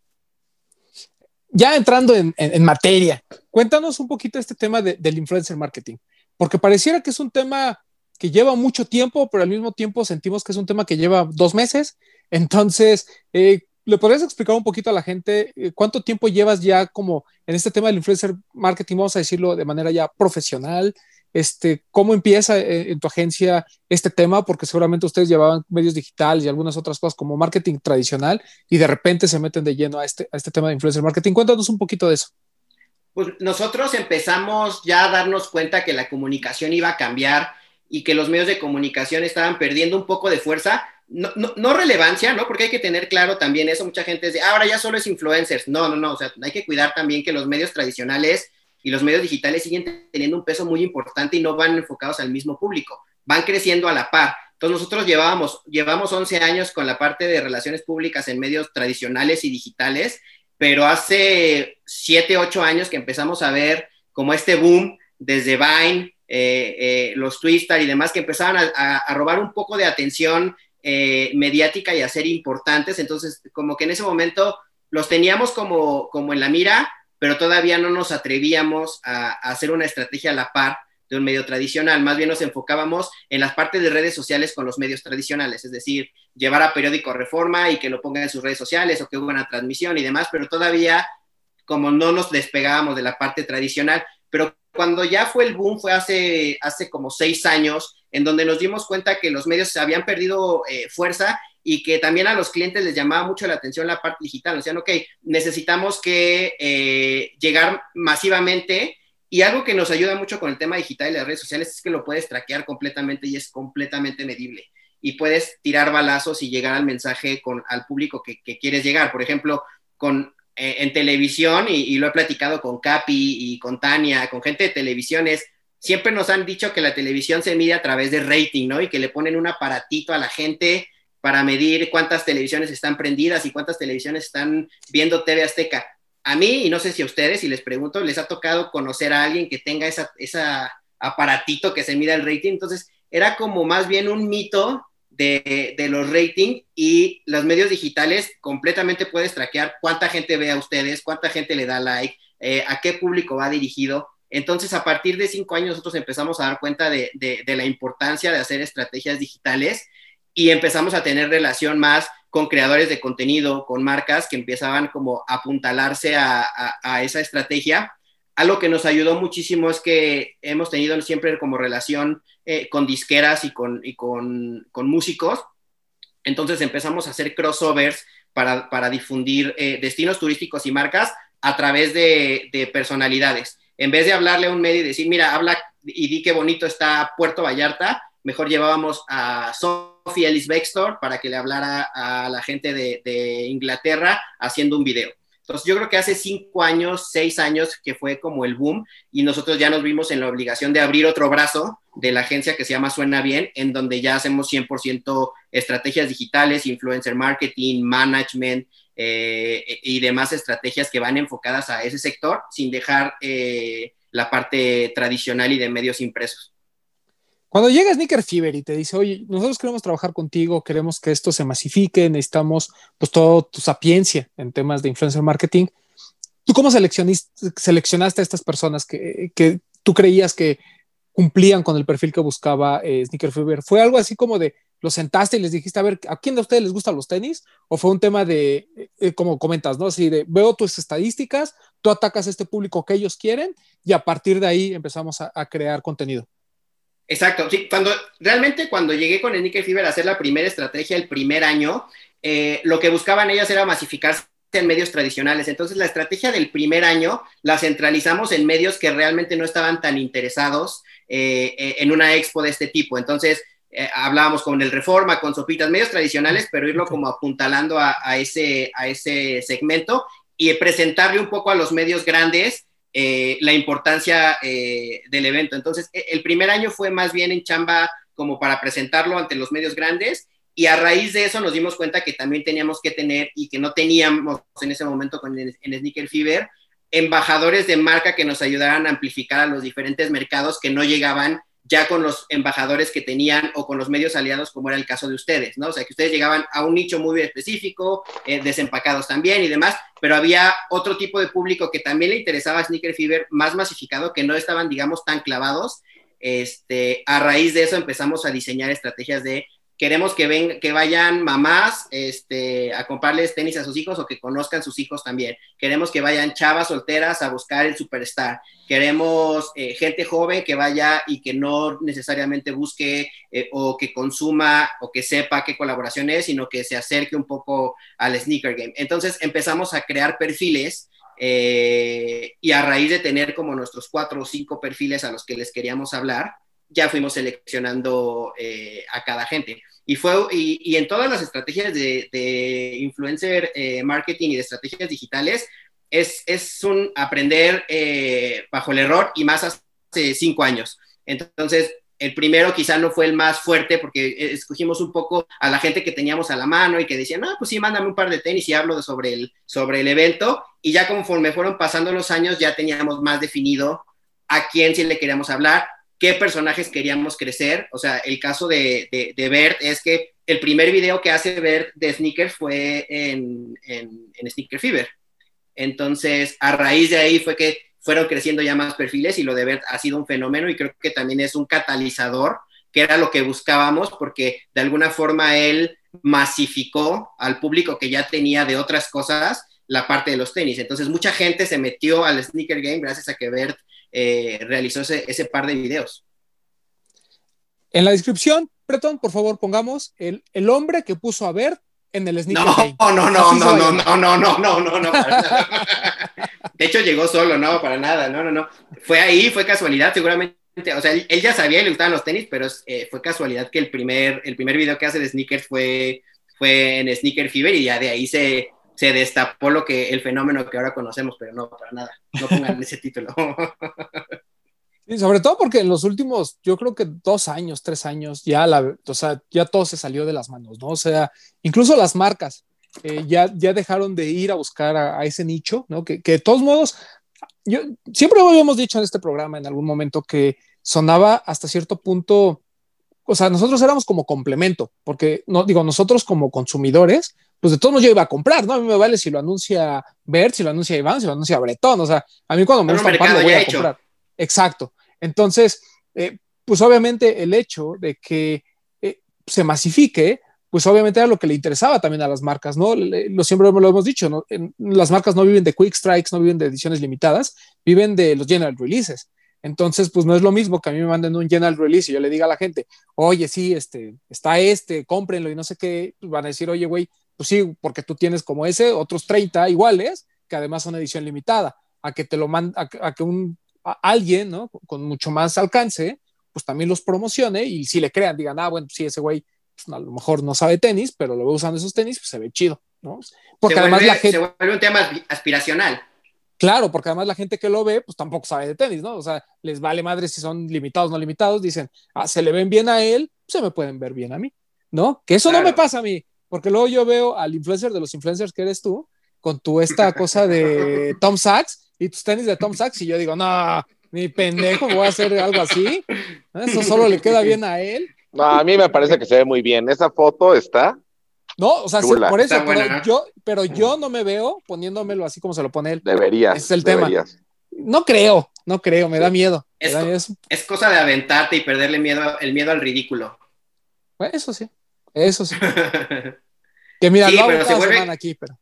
[SPEAKER 2] ya entrando en, materia, cuéntanos un poquito este tema del influencer marketing, porque pareciera que es un tema que lleva mucho tiempo, pero al mismo tiempo sentimos que es un tema que lleva dos meses. Entonces, eh, ¿le podrías explicar un poquito a la gente eh, cuánto tiempo llevas ya como en este tema del influencer marketing, vamos a decirlo de manera ya profesional? Este, ¿Cómo empieza eh, en tu agencia este tema? Porque seguramente ustedes llevaban medios digitales y algunas otras cosas como marketing tradicional y de repente se meten de lleno a este, a este tema de influencer marketing. Cuéntanos un poquito de eso.
[SPEAKER 5] Pues nosotros empezamos ya a darnos cuenta que la comunicación iba a cambiar y que los medios de comunicación estaban perdiendo un poco de fuerza. No, no, relevancia, ¿no? Porque hay que tener claro también eso. Mucha gente dice, ah, ahora ya solo es influencers. No, no, no. O sea, hay que cuidar también que los medios tradicionales y los medios digitales siguen teniendo un peso muy importante y no van enfocados al mismo público, van creciendo a la par. Entonces nosotros llevábamos, llevamos 11 años con la parte de relaciones públicas en medios tradicionales y digitales, pero hace 7, 8 años que empezamos a ver como este boom desde Vine, eh, eh, los Twitter y demás que empezaban a, robar un poco de atención eh, mediática y a ser importantes. Entonces, como que en ese momento los teníamos como, como en la mira, pero todavía no nos atrevíamos a, hacer una estrategia a la par de un medio tradicional, más bien nos enfocábamos en las partes de redes sociales con los medios tradicionales, es decir, llevar a periódico Reforma y que lo pongan en sus redes sociales o que hubo una transmisión y demás, pero todavía como no nos despegábamos de la parte tradicional, pero cuando ya fue el boom fue hace, hace como seis años, en donde nos dimos cuenta que los medios habían perdido eh, fuerza y que también a los clientes les llamaba mucho la atención la parte digital. O sea, ok, necesitamos que eh, llegar masivamente y algo que nos ayuda mucho con el tema digital y las redes sociales es que lo puedes traquear completamente y es completamente medible. Y puedes tirar balazos y llegar al mensaje con, al público que, quieres llegar. Por ejemplo, con, eh, en televisión, y, y, lo he platicado con Capi y con Tania, con gente de televisión, es, siempre nos han dicho que la televisión se mide a través de rating, ¿no? Y que le ponen un aparatito a la gente para medir cuántas televisiones están prendidas y cuántas televisiones están viendo TV Azteca. A mí, y no sé si a ustedes, si les pregunto, les ha tocado conocer a alguien que tenga esa, esa aparatito que se mida el rating. Entonces, era como más bien un mito de, de, los ratings y los medios digitales completamente puedes traquear cuánta gente ve a ustedes, cuánta gente le da like, eh, a qué público va dirigido. Entonces, a partir de cinco años, nosotros empezamos a dar cuenta de, de, de la importancia de hacer estrategias digitales y empezamos a tener relación más con creadores de contenido, con marcas que empezaban como a apuntalarse a, a, esa estrategia. Algo que nos ayudó muchísimo es que hemos tenido siempre como relación eh, con disqueras y con, y con, con, músicos. Entonces empezamos a hacer crossovers para, para difundir eh, destinos turísticos y marcas a través de, de, personalidades. En vez de hablarle a un medio y decir, mira, habla y di qué bonito está Puerto Vallarta, mejor llevábamos a Sophie Ellis Bextor para que le hablara a la gente de, Inglaterra haciendo un video. Entonces yo creo que hace cinco años, seis años que fue como el boom y nosotros ya nos vimos en la obligación de abrir otro brazo de la agencia que se llama Suena Bien, en donde ya hacemos 100% estrategias digitales, influencer marketing, management eh, y demás estrategias que van enfocadas a ese sector sin dejar eh, la parte tradicional y de medios impresos.
[SPEAKER 2] Cuando llega Sneaker Fever y te dice, oye, nosotros queremos trabajar contigo, queremos que esto se masifique, necesitamos pues toda tu sapiencia en temas de influencer marketing, ¿tú cómo seleccionaste a estas personas que, que tú creías que cumplían con el perfil que buscaba eh, Sneaker Fever? ¿Fue algo así como de, los sentaste y les dijiste, a ver, ¿a quién de ustedes les gustan los tenis? ¿O fue un tema de, eh, como comentas, ¿no? Así veo tus estadísticas, tú atacas a este público que ellos quieren y a partir de ahí empezamos a crear contenido.
[SPEAKER 5] Exacto, sí, cuando realmente cuando llegué con el Nickel Fever a hacer la primera estrategia el primer año, eh, lo que buscaban ellas era masificarse en medios tradicionales. Entonces la estrategia del primer año la centralizamos en medios que realmente no estaban tan interesados eh, eh, en una expo de este tipo. Entonces hablábamos con el Reforma, con Sopitas, medios tradicionales, pero irlo como apuntalando a, a, ese, a ese segmento y presentarle un poco a los medios grandes eh, la importancia eh, del evento. Entonces, e, el primer año fue más bien en chamba como para presentarlo ante los medios grandes y a raíz de eso nos dimos cuenta que también teníamos que tener y que no teníamos en ese momento con en Sneaker Fever embajadores de marca que nos ayudaran a amplificar a los diferentes mercados que no llegaban ya con los embajadores que tenían o con los medios aliados, como era el caso de ustedes, ¿no? O sea, que ustedes llegaban a un nicho muy específico, eh, desempacados también y demás, pero había otro tipo de público que también le interesaba Sneaker Fever, más masificado, que no estaban, digamos, tan clavados. Este, a raíz de eso empezamos a diseñar estrategias de queremos que, ven, que vayan mamás este, a comprarles tenis a sus hijos o que conozcan sus hijos también. Queremos que vayan chavas solteras a buscar el superstar. Queremos eh, gente joven que vaya y que no necesariamente busque eh, o que consuma o que sepa qué colaboración es, sino que se acerque un poco al sneaker game. Entonces empezamos a crear perfiles eh, y a raíz de tener como nuestros cuatro o cinco perfiles a los que les queríamos hablar, ya fuimos seleccionando eh, a cada gente. Y, fue, y, en todas las estrategias de, influencer eh, marketing y de estrategias digitales, es, es un aprender eh, bajo el error y más hace cinco años. Entonces, el primero quizá no fue el más fuerte porque escogimos un poco a la gente que teníamos a la mano y que decían, no, pues sí, mándame un par de tenis y hablo de sobre, el, sobre el evento. Y ya conforme fueron pasando los años, ya teníamos más definido a quién sí le queríamos hablar qué personajes queríamos crecer. O sea, el caso de, de, Bert es que el primer video que hace Bert de Sneaker fue en, en, Sneaker Fever. Entonces, a raíz de ahí fue que fueron creciendo ya más perfiles y lo de Bert ha sido un fenómeno y creo que también es un catalizador, que era lo que buscábamos, porque de alguna forma él masificó al público que ya tenía de otras cosas la parte de los tenis. Entonces, mucha gente se metió al sneaker game gracias a que Bert eh, realizó ese, ese, par de videos.
[SPEAKER 2] En la descripción, Breton, por favor, pongamos el, el hombre que puso a ver en el sneaker.
[SPEAKER 5] No,
[SPEAKER 2] game.
[SPEAKER 5] no, no, no, no, no, no, no, no, no, no, no, De hecho, llegó solo, no, para nada, no, no, no. Fue ahí, fue casualidad, seguramente. O sea, él, ya sabía, le gustaban los tenis, pero eh, fue casualidad que el primer, el primer video que hace de sneakers fue, fue en Sneaker Fever y ya de ahí se, se destapó lo que el fenómeno que ahora conocemos, pero no, para nada. No pongan ese título.
[SPEAKER 2] Y sobre todo porque en los últimos, yo creo que dos años, tres años, ya la, o sea, ya todo se salió de las manos, ¿no? O sea, incluso las marcas eh, ya, ya dejaron de ir a buscar a, ese nicho, ¿no? Que, de todos modos, yo siempre habíamos dicho en este programa en algún momento que sonaba hasta cierto punto, o sea, nosotros éramos como complemento, porque no digo, nosotros como consumidores, pues de todos modos yo iba a comprar, ¿no? A mí me vale si lo anuncia Bert, si lo anuncia Iván, si lo anuncia Bretón, o sea, a mí cuando me gusta un par lo voy a comprar. Exacto. Entonces, eh, pues obviamente el hecho de que eh, se masifique, pues obviamente era lo que le interesaba también a las marcas, ¿no? Lo siempre lo hemos dicho, ¿no? las marcas no viven de quick strikes, no viven de ediciones limitadas, viven de los general releases. Entonces, pues no es lo mismo que a mí me manden un general release y yo le diga a la gente, oye, sí, este, está este, cómprenlo y no sé qué, pues van a decir, oye, güey, pues sí, porque tú tienes como ese, otros 30 iguales, que además son edición limitada, a que te lo manda, a, que un, alguien, ¿no? Con mucho más alcance, pues también los promocione y si le crean, digan, ah, bueno, sí, ese güey pues, a lo mejor no sabe tenis, pero lo ve usando esos tenis, pues se ve chido, ¿no?
[SPEAKER 5] Porque además la gente... Se vuelve un tema aspiracional.
[SPEAKER 2] Claro, porque además la gente que lo ve, pues tampoco sabe de tenis, ¿no? O sea, les vale madre si son limitados o no limitados, dicen, ah, se le ven bien a él, se me pueden ver bien a mí, ¿no? Que eso no me pasa a mí. Porque luego yo veo al influencer de los influencers que eres tú, con tu esta cosa de Tom Sachs y tus tenis de Tom Sachs, y yo digo, no, Ni pendejo voy a hacer algo así. Eso solo le queda bien a él.
[SPEAKER 3] No, a mí me parece que se ve muy bien. Esa foto está.
[SPEAKER 2] No, o sea, sí, por eso, yo, pero yo no me veo poniéndomelo así como se lo pone él.
[SPEAKER 3] Deberías.
[SPEAKER 2] Ese es el tema.
[SPEAKER 3] deberías.
[SPEAKER 2] No creo, no creo, me da miedo.
[SPEAKER 5] Es
[SPEAKER 2] da
[SPEAKER 5] co-
[SPEAKER 2] miedo.
[SPEAKER 5] Es cosa de aventarte y perderle miedo, el miedo al ridículo.
[SPEAKER 2] Bueno, Eso sí, eso sí. Que mira,
[SPEAKER 5] Sí,
[SPEAKER 2] lo hago
[SPEAKER 5] pero se vuelve-
[SPEAKER 2] semana aquí, pero.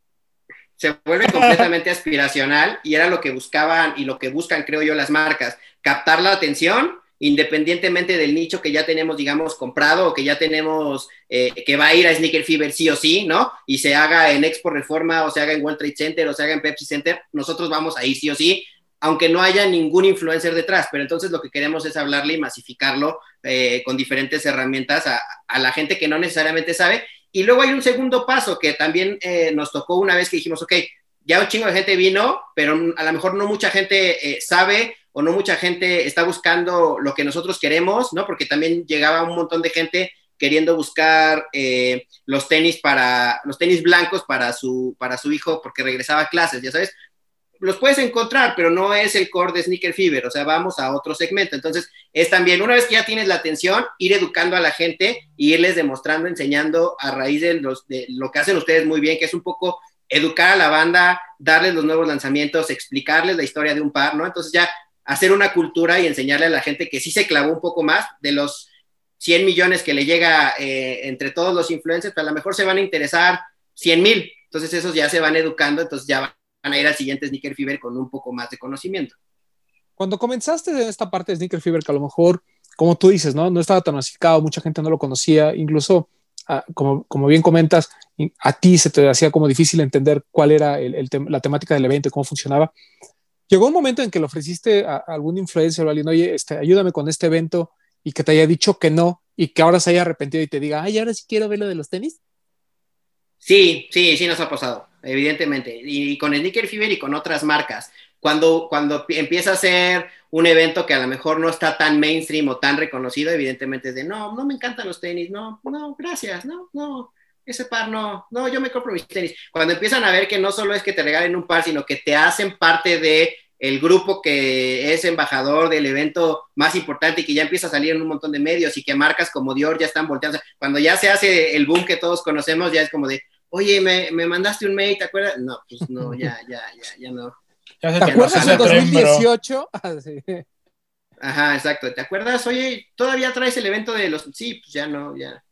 [SPEAKER 5] se vuelve completamente aspiracional y era lo que buscaban y lo que buscan, creo yo, las marcas, captar la atención independientemente del nicho que ya tenemos, digamos, comprado o que ya tenemos, eh, que va a ir a Sneaker Fever sí o sí, ¿no? Y se haga en Expo Reforma o se haga en World Trade Center o se haga en Pepsi Center, nosotros vamos a ir sí o sí, aunque no haya ningún influencer detrás, pero entonces lo que queremos es hablarle y masificarlo eh, con diferentes herramientas a, la gente que no necesariamente sabe y luego hay un segundo paso que también eh, nos tocó una vez que dijimos, ok, ya un chingo de gente vino, pero a lo mejor no mucha gente eh, sabe o no mucha gente está buscando lo que nosotros queremos, ¿no? Porque también llegaba un montón de gente queriendo buscar eh, los tenis para, los tenis blancos para su, para su hijo porque regresaba a clases, ya sabes. Los puedes encontrar, pero no es el core de Sneaker Fever, o sea, vamos a otro segmento. Entonces, es también, una vez que ya tienes la atención, ir educando a la gente y irles demostrando, enseñando a raíz de, los, de lo que hacen ustedes muy bien, que es un poco educar a la banda, darles los nuevos lanzamientos, explicarles la historia de un par, ¿no? Entonces ya hacer una cultura y enseñarle a la gente que sí se clavó un poco más de los 100 millones que le llega eh, entre todos los influencers, pero a lo mejor se van a interesar 100 mil. Entonces esos ya se van educando, entonces ya van a ir al siguiente Sneaker Fever con un poco más de conocimiento.
[SPEAKER 2] Cuando comenzaste en esta parte de Sneaker Fever, que a lo mejor, como tú dices, ¿no? No estaba tan masificado, mucha gente no lo conocía, incluso, ah, como, como bien comentas, a ti se te hacía como difícil entender cuál era el, el tem la temática del evento y cómo funcionaba. Llegó un momento en que le ofreciste a, a algún influencer o alguien, oye, este, ayúdame con este evento y que te haya dicho que no y que ahora se haya arrepentido y te diga, ay, ahora sí quiero ver lo de los tenis.
[SPEAKER 5] Sí, sí, sí nos ha pasado, evidentemente. Y con Sneaker Fever y con otras marcas. Cuando, cuando empieza a ser un evento que a lo mejor no está tan mainstream o tan reconocido, evidentemente es de, no, no me encantan los tenis, no, no, gracias, no, no, ese par no, no, yo me compro mis tenis. Cuando empiezan a ver que no solo es que te regalen un par, sino que te hacen parte de el grupo que es embajador del evento más importante y que ya empieza a salir en un montón de medios y que marcas como Dior ya están volteando. Cuando ya se hace el boom que todos conocemos, ya es como de, oye, me, me mandaste un mail, ¿te acuerdas? No, pues no, ya, ya, ya, ya no.
[SPEAKER 2] ¿Te acuerdas
[SPEAKER 4] bro.
[SPEAKER 2] 2018? Ah, sí.
[SPEAKER 5] Ajá, exacto. ¿Te acuerdas? Oye, ¿todavía traes el evento de los... Sí, pues ya no, ya.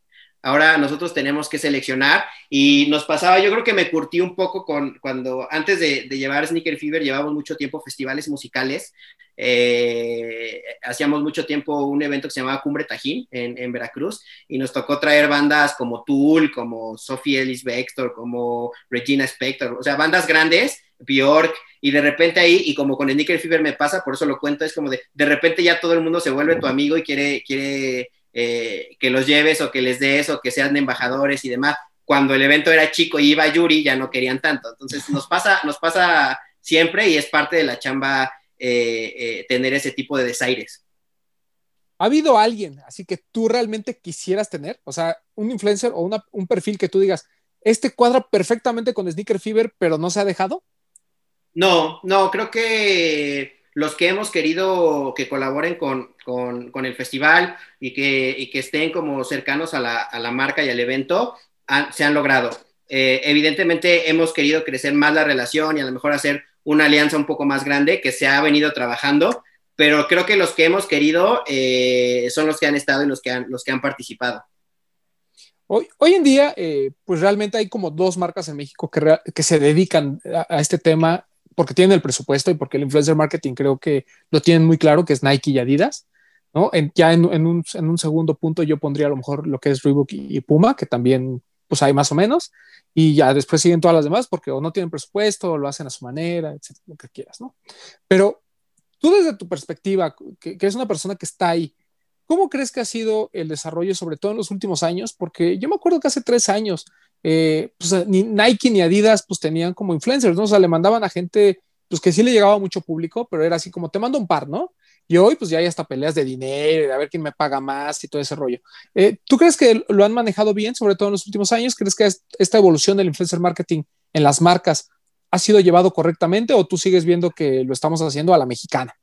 [SPEAKER 5] Ahora nosotros tenemos que seleccionar y nos pasaba, yo creo que me curtí un poco con cuando antes de, llevar Sneaker Fever llevamos mucho tiempo festivales musicales, eh, hacíamos mucho tiempo un evento que se llamaba Cumbre Tajín en, Veracruz y nos tocó traer bandas como Tool, como Sophie Ellis Bextor, como Regina Spector, o sea, bandas grandes, Bjork, y de repente ahí, y como con Sneaker Fever me pasa, por eso lo cuento, es como de, de repente ya todo el mundo se vuelve tu amigo y quiere, quiere eh, que los lleves o que les des o que sean embajadores y demás. Cuando el evento era chico y iba Yuri, ya no querían tanto. Entonces nos pasa, nos pasa siempre y es parte de la chamba eh, eh, tener ese tipo de desaires.
[SPEAKER 2] ¿Ha habido alguien así que tú realmente quisieras tener? O sea, un influencer o una, un perfil que tú digas, este cuadra perfectamente con Sneaker Fever, pero no se ha dejado.
[SPEAKER 5] No, no, creo que los que hemos querido que colaboren con, con, el festival y que, que, estén como cercanos a la, a la marca y al evento, se han logrado. Eh, evidentemente hemos querido crecer más la relación y a lo mejor hacer una alianza un poco más grande que se ha venido trabajando, pero creo que los que hemos querido eh, son los que han estado y los que han, los que han participado.
[SPEAKER 2] Hoy, hoy en día, eh, pues realmente hay como dos marcas en México que, que se dedican a, este tema porque tienen el presupuesto y porque el influencer marketing creo que lo tienen muy claro, que es Nike y Adidas. ¿no? En, ya en, un, en, un, segundo punto yo pondría a lo mejor lo que es Reebok y, Puma, que también pues hay más o menos, y ya después siguen todas las demás porque o no tienen presupuesto o lo hacen a su manera, etcétera, lo que quieras, ¿no? Pero tú desde tu perspectiva, que, que es una persona que está ahí, ¿cómo crees que ha sido el desarrollo, sobre todo en los últimos años? Porque yo me acuerdo que hace tres años, eh, pues, ni Nike ni Adidas pues tenían como influencers, ¿no? O sea, le mandaban a gente pues que sí le llegaba a mucho público, pero era así como te mando un par, ¿no? Y hoy pues ya hay hasta peleas de dinero, de a ver quién me paga más y todo ese rollo. Eh, ¿Tú crees que lo han manejado bien, sobre todo en los últimos años? ¿Crees que esta evolución del influencer marketing en las marcas ha sido llevado correctamente o tú sigues viendo que lo estamos haciendo a la mexicana?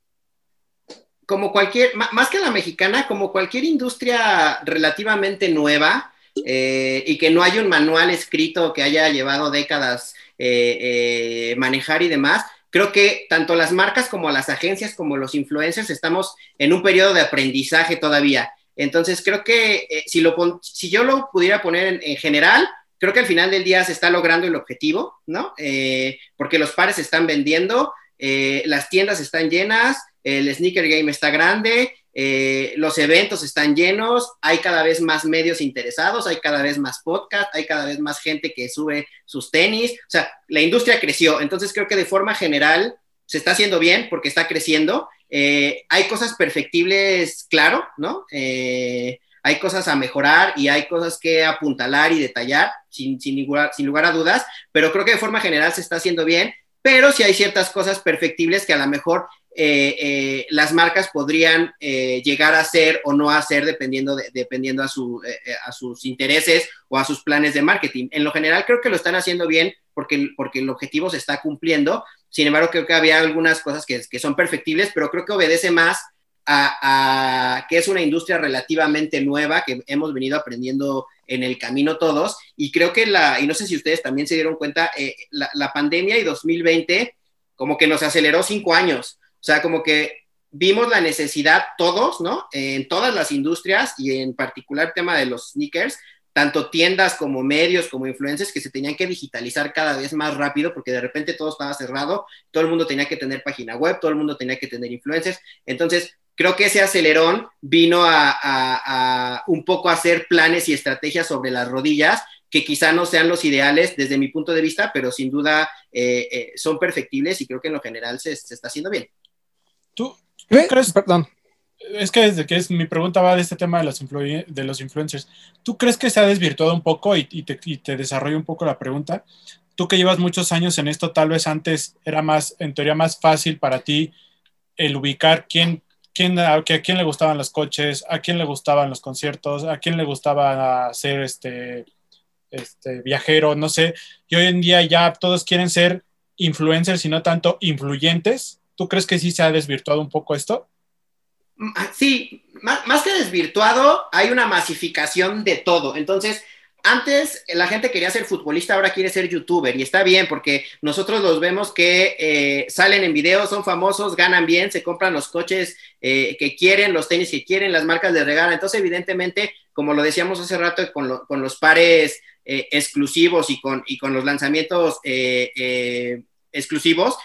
[SPEAKER 5] como cualquier, más que la mexicana, como cualquier industria relativamente nueva eh, y que no hay un manual escrito que haya llevado décadas eh, manejar y demás, creo que tanto las marcas como las agencias como los influencers estamos en un periodo de aprendizaje todavía. Entonces, creo que si, lo, si yo lo pudiera poner en general, creo que al final del día se está logrando el objetivo, ¿no? Eh, porque los pares están vendiendo, eh, las tiendas están llenas, el sneaker game está grande, eh, los eventos están llenos, hay cada vez más medios interesados, hay cada vez más podcast, hay cada vez más gente que sube sus tenis, o sea, la industria creció, entonces creo que de forma general se está haciendo bien porque está creciendo, hay cosas perfectibles, claro, ¿no? hay cosas a mejorar y hay cosas que apuntalar y detallar, sin, sin, lugar, sin lugar a dudas, pero creo que de forma general se está haciendo bien, pero sí hay ciertas cosas perfectibles que a lo mejor eh, eh, las marcas podrían eh, llegar a hacer o no hacer dependiendo, dependiendo a, su, a sus intereses o a sus planes de marketing. En lo general creo que lo están haciendo bien porque, porque el objetivo se está cumpliendo. Sin embargo, creo que había algunas cosas que, que son perfectibles, pero creo que obedece más a, que es una industria relativamente nueva que hemos venido aprendiendo en el camino todos. Y creo que la, y no sé si ustedes también se dieron cuenta, eh, la, pandemia y 2020 como que nos aceleró cinco años. O sea, como que vimos la necesidad todos, ¿no? En todas las industrias y en particular tema de los sneakers, tanto tiendas como medios como influencers que se tenían que digitalizar cada vez más rápido porque de repente todo estaba cerrado, todo el mundo tenía que tener página web, todo el mundo tenía que tener influencers. Entonces, creo que ese acelerón vino a, un poco hacer planes y estrategias sobre las rodillas que quizá no sean los ideales desde mi punto de vista, pero sin duda eh, eh, son perfectibles y creo que en lo general se, está haciendo bien.
[SPEAKER 4] ¿Tú, crees? Perdón. Es que desde que es, mi pregunta va de este tema de los, de los influencers. ¿Tú crees que se ha desvirtuado un poco y, te, y te desarrollo un poco la pregunta? Tú que llevas muchos años en esto, tal vez antes era más, en teoría, más fácil para ti el ubicar quién a, quién le gustaban los coches, a quién le gustaban los conciertos, a quién le gustaba ser este, este viajero, no sé. Y hoy en día ya todos quieren ser influencers y no tanto influyentes. ¿Tú crees que sí se ha desvirtuado un poco esto?
[SPEAKER 5] Mm, ah, sí, más, que desvirtuado, hay una masificación de todo. Entonces, antes la gente quería ser futbolista, ahora quiere ser youtuber y está bien porque nosotros los vemos que eh, salen en videos, son famosos, ganan bien, se compran los coches eh, que quieren, los tenis que quieren, las marcas de regalan. Entonces, evidentemente, como lo decíamos hace rato con, los pares eh, exclusivos y con los lanzamientos exclusivos,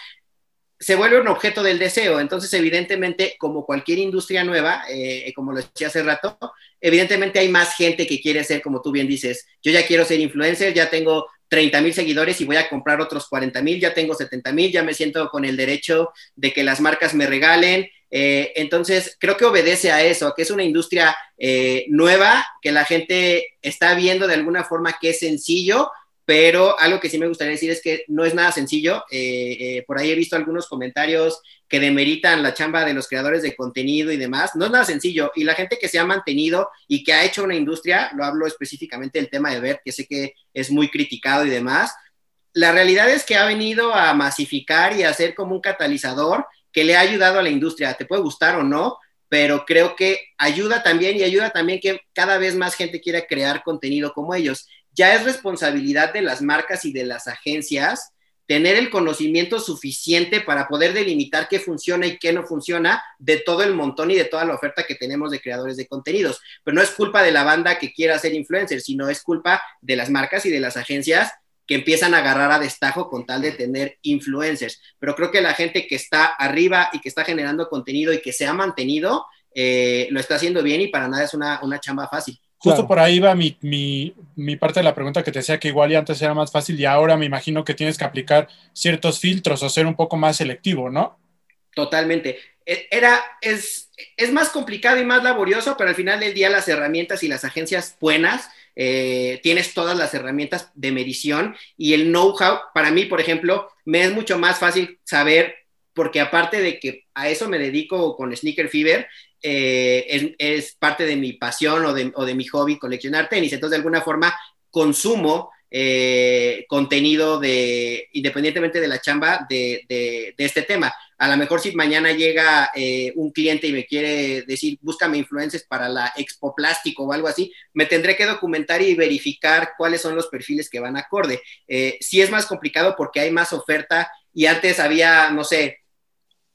[SPEAKER 5] se vuelve un objeto del deseo. Entonces, evidentemente, como cualquier industria nueva, eh, como lo decía hace rato, evidentemente hay más gente que quiere ser, como tú bien dices, yo ya quiero ser influencer, ya tengo 30 mil seguidores y voy a comprar otros 40 mil, ya tengo 70 mil, ya me siento con el derecho de que las marcas me regalen. Eh, entonces, creo que obedece a eso, que es una industria eh, nueva, que la gente está viendo de alguna forma que es sencillo, pero algo que sí me gustaría decir es que no es nada sencillo. Eh, eh, por ahí he visto algunos comentarios que demeritan la chamba de los creadores de contenido y demás. No es nada sencillo. Y la gente que se ha mantenido y que ha hecho una industria, lo hablo específicamente del tema de ver, que sé que es muy criticado y demás. La realidad es que ha venido a masificar y a ser como un catalizador que le ha ayudado a la industria. Te puede gustar o no, pero creo que ayuda también y ayuda también que cada vez más gente quiera crear contenido como ellos ya es responsabilidad de las marcas y de las agencias tener el conocimiento suficiente para poder delimitar qué funciona y qué no funciona de todo el montón y de toda la oferta que tenemos de creadores de contenidos. Pero no es culpa de la banda que quiera ser influencer, sino es culpa de las marcas y de las agencias que empiezan a agarrar a destajo con tal de tener influencers. Pero creo que la gente que está arriba y que está generando contenido y que se ha mantenido, eh, lo está haciendo bien y para nada es una, una chamba fácil.
[SPEAKER 4] Justo por ahí va mi, mi, parte de la pregunta que te decía que igual y antes era más fácil y ahora me imagino que tienes que aplicar ciertos filtros o ser un poco más selectivo, ¿no?
[SPEAKER 5] Totalmente. E, era, es, es más complicado y más laborioso, pero al final del día las herramientas y las agencias buenas, eh, tienes todas las herramientas de medición y el know-how, para mí, por ejemplo, me es mucho más fácil saber, porque aparte de que a eso me dedico con Sneaker Fever, eh, es, parte de mi pasión o de, mi hobby coleccionar tenis. Entonces, de alguna forma, consumo eh, contenido de, independientemente de la chamba, de, este tema. A lo mejor si mañana llega eh, un cliente y me quiere decir, búscame influencers para la Expo Plástico o algo así, me tendré que documentar y verificar cuáles son los perfiles que van acorde. Sí es más complicado porque hay más oferta y antes había, no sé,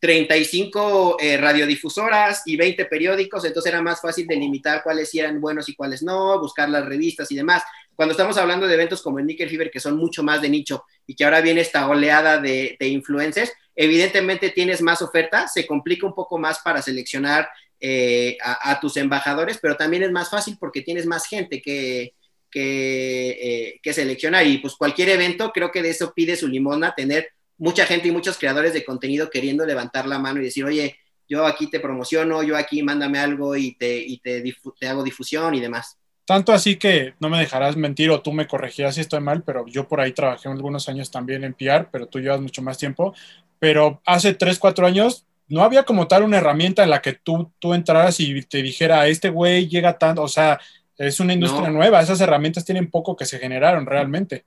[SPEAKER 5] 35 eh, radiodifusoras y 20 periódicos, entonces era más fácil delimitar cuáles eran buenos y cuáles no, buscar las revistas y demás. Cuando estamos hablando de eventos como el Nickel Fever, que son mucho más de nicho y que ahora viene esta oleada de, influencers, evidentemente tienes más oferta, se complica un poco más para seleccionar eh, a, tus embajadores, pero también es más fácil porque tienes más gente que, que, eh, que seleccionar. Y pues cualquier evento, creo que de eso pide su limona, tener mucha gente y muchos creadores de contenido queriendo levantar la mano y decir, oye, yo aquí te promociono, yo aquí mándame algo y te, y te, te hago difusión y demás.
[SPEAKER 4] Tanto así que no me dejarás mentir o tú me corregirás si estoy mal, pero yo por ahí trabajé algunos años también en PR, pero tú llevas mucho más tiempo. Pero hace 3, 4 años no había como tal una herramienta en la que tú, tú entraras y te dijera, este güey llega tanto, o sea, es una industria nueva, esas herramientas tienen poco que se generaron realmente.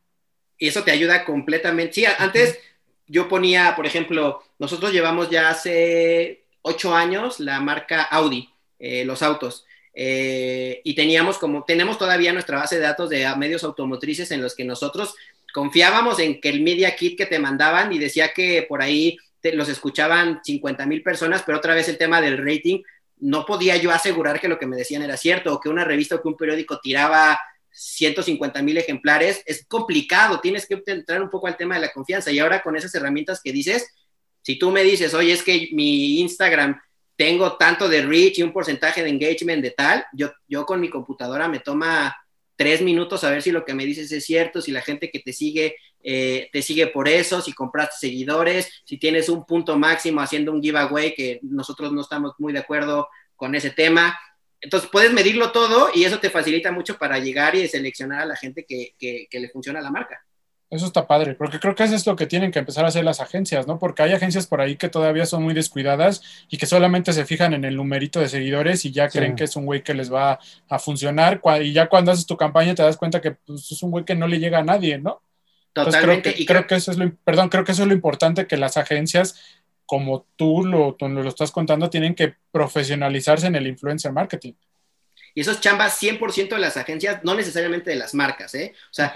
[SPEAKER 5] Y eso te ayuda completamente. Sí, antes yo ponía, por ejemplo, nosotros llevamos ya hace ocho años la marca Audi, eh, los autos. Eh, y teníamos como, tenemos todavía nuestra base de datos de medios automotrices en los que nosotros confiábamos en que el media kit que te mandaban y decía que por ahí los escuchaban 50 mil personas, pero otra vez el tema del rating, no podía yo asegurar que lo que me decían era cierto o que una revista o que un periódico tiraba 150 mil ejemplares, es complicado, tienes que entrar un poco al tema de la confianza. Y ahora con esas herramientas que dices, si tú me dices, oye, es que mi Instagram tengo tanto de reach y un porcentaje de engagement de tal, yo, yo con mi computadora me toma tres minutos a ver si lo que me dices es cierto, si la gente que te sigue eh, te sigue por eso, si compraste seguidores, si tienes un punto máximo haciendo un giveaway, que nosotros no estamos muy de acuerdo con ese tema. Entonces puedes medirlo todo y eso te facilita mucho para llegar y seleccionar a la gente que, le funciona la marca.
[SPEAKER 4] Eso está padre, porque creo que eso es lo que tienen que empezar a hacer las agencias, ¿no? Porque hay agencias por ahí que todavía son muy descuidadas y que solamente se fijan en el numerito de seguidores y ya creen que es un güey que les va a funcionar. Y ya cuando haces tu campaña te das cuenta que pues, es un güey que no le llega a nadie, ¿no?
[SPEAKER 5] Totalmente.
[SPEAKER 4] creo que, creo que eso es lo, perdón, creo que eso es lo importante que las agencias como tú lo, lo estás contando, tienen que profesionalizarse en el influencer marketing.
[SPEAKER 5] Y eso es chamba 100% de las agencias, no necesariamente de las marcas, ¿eh? O sea,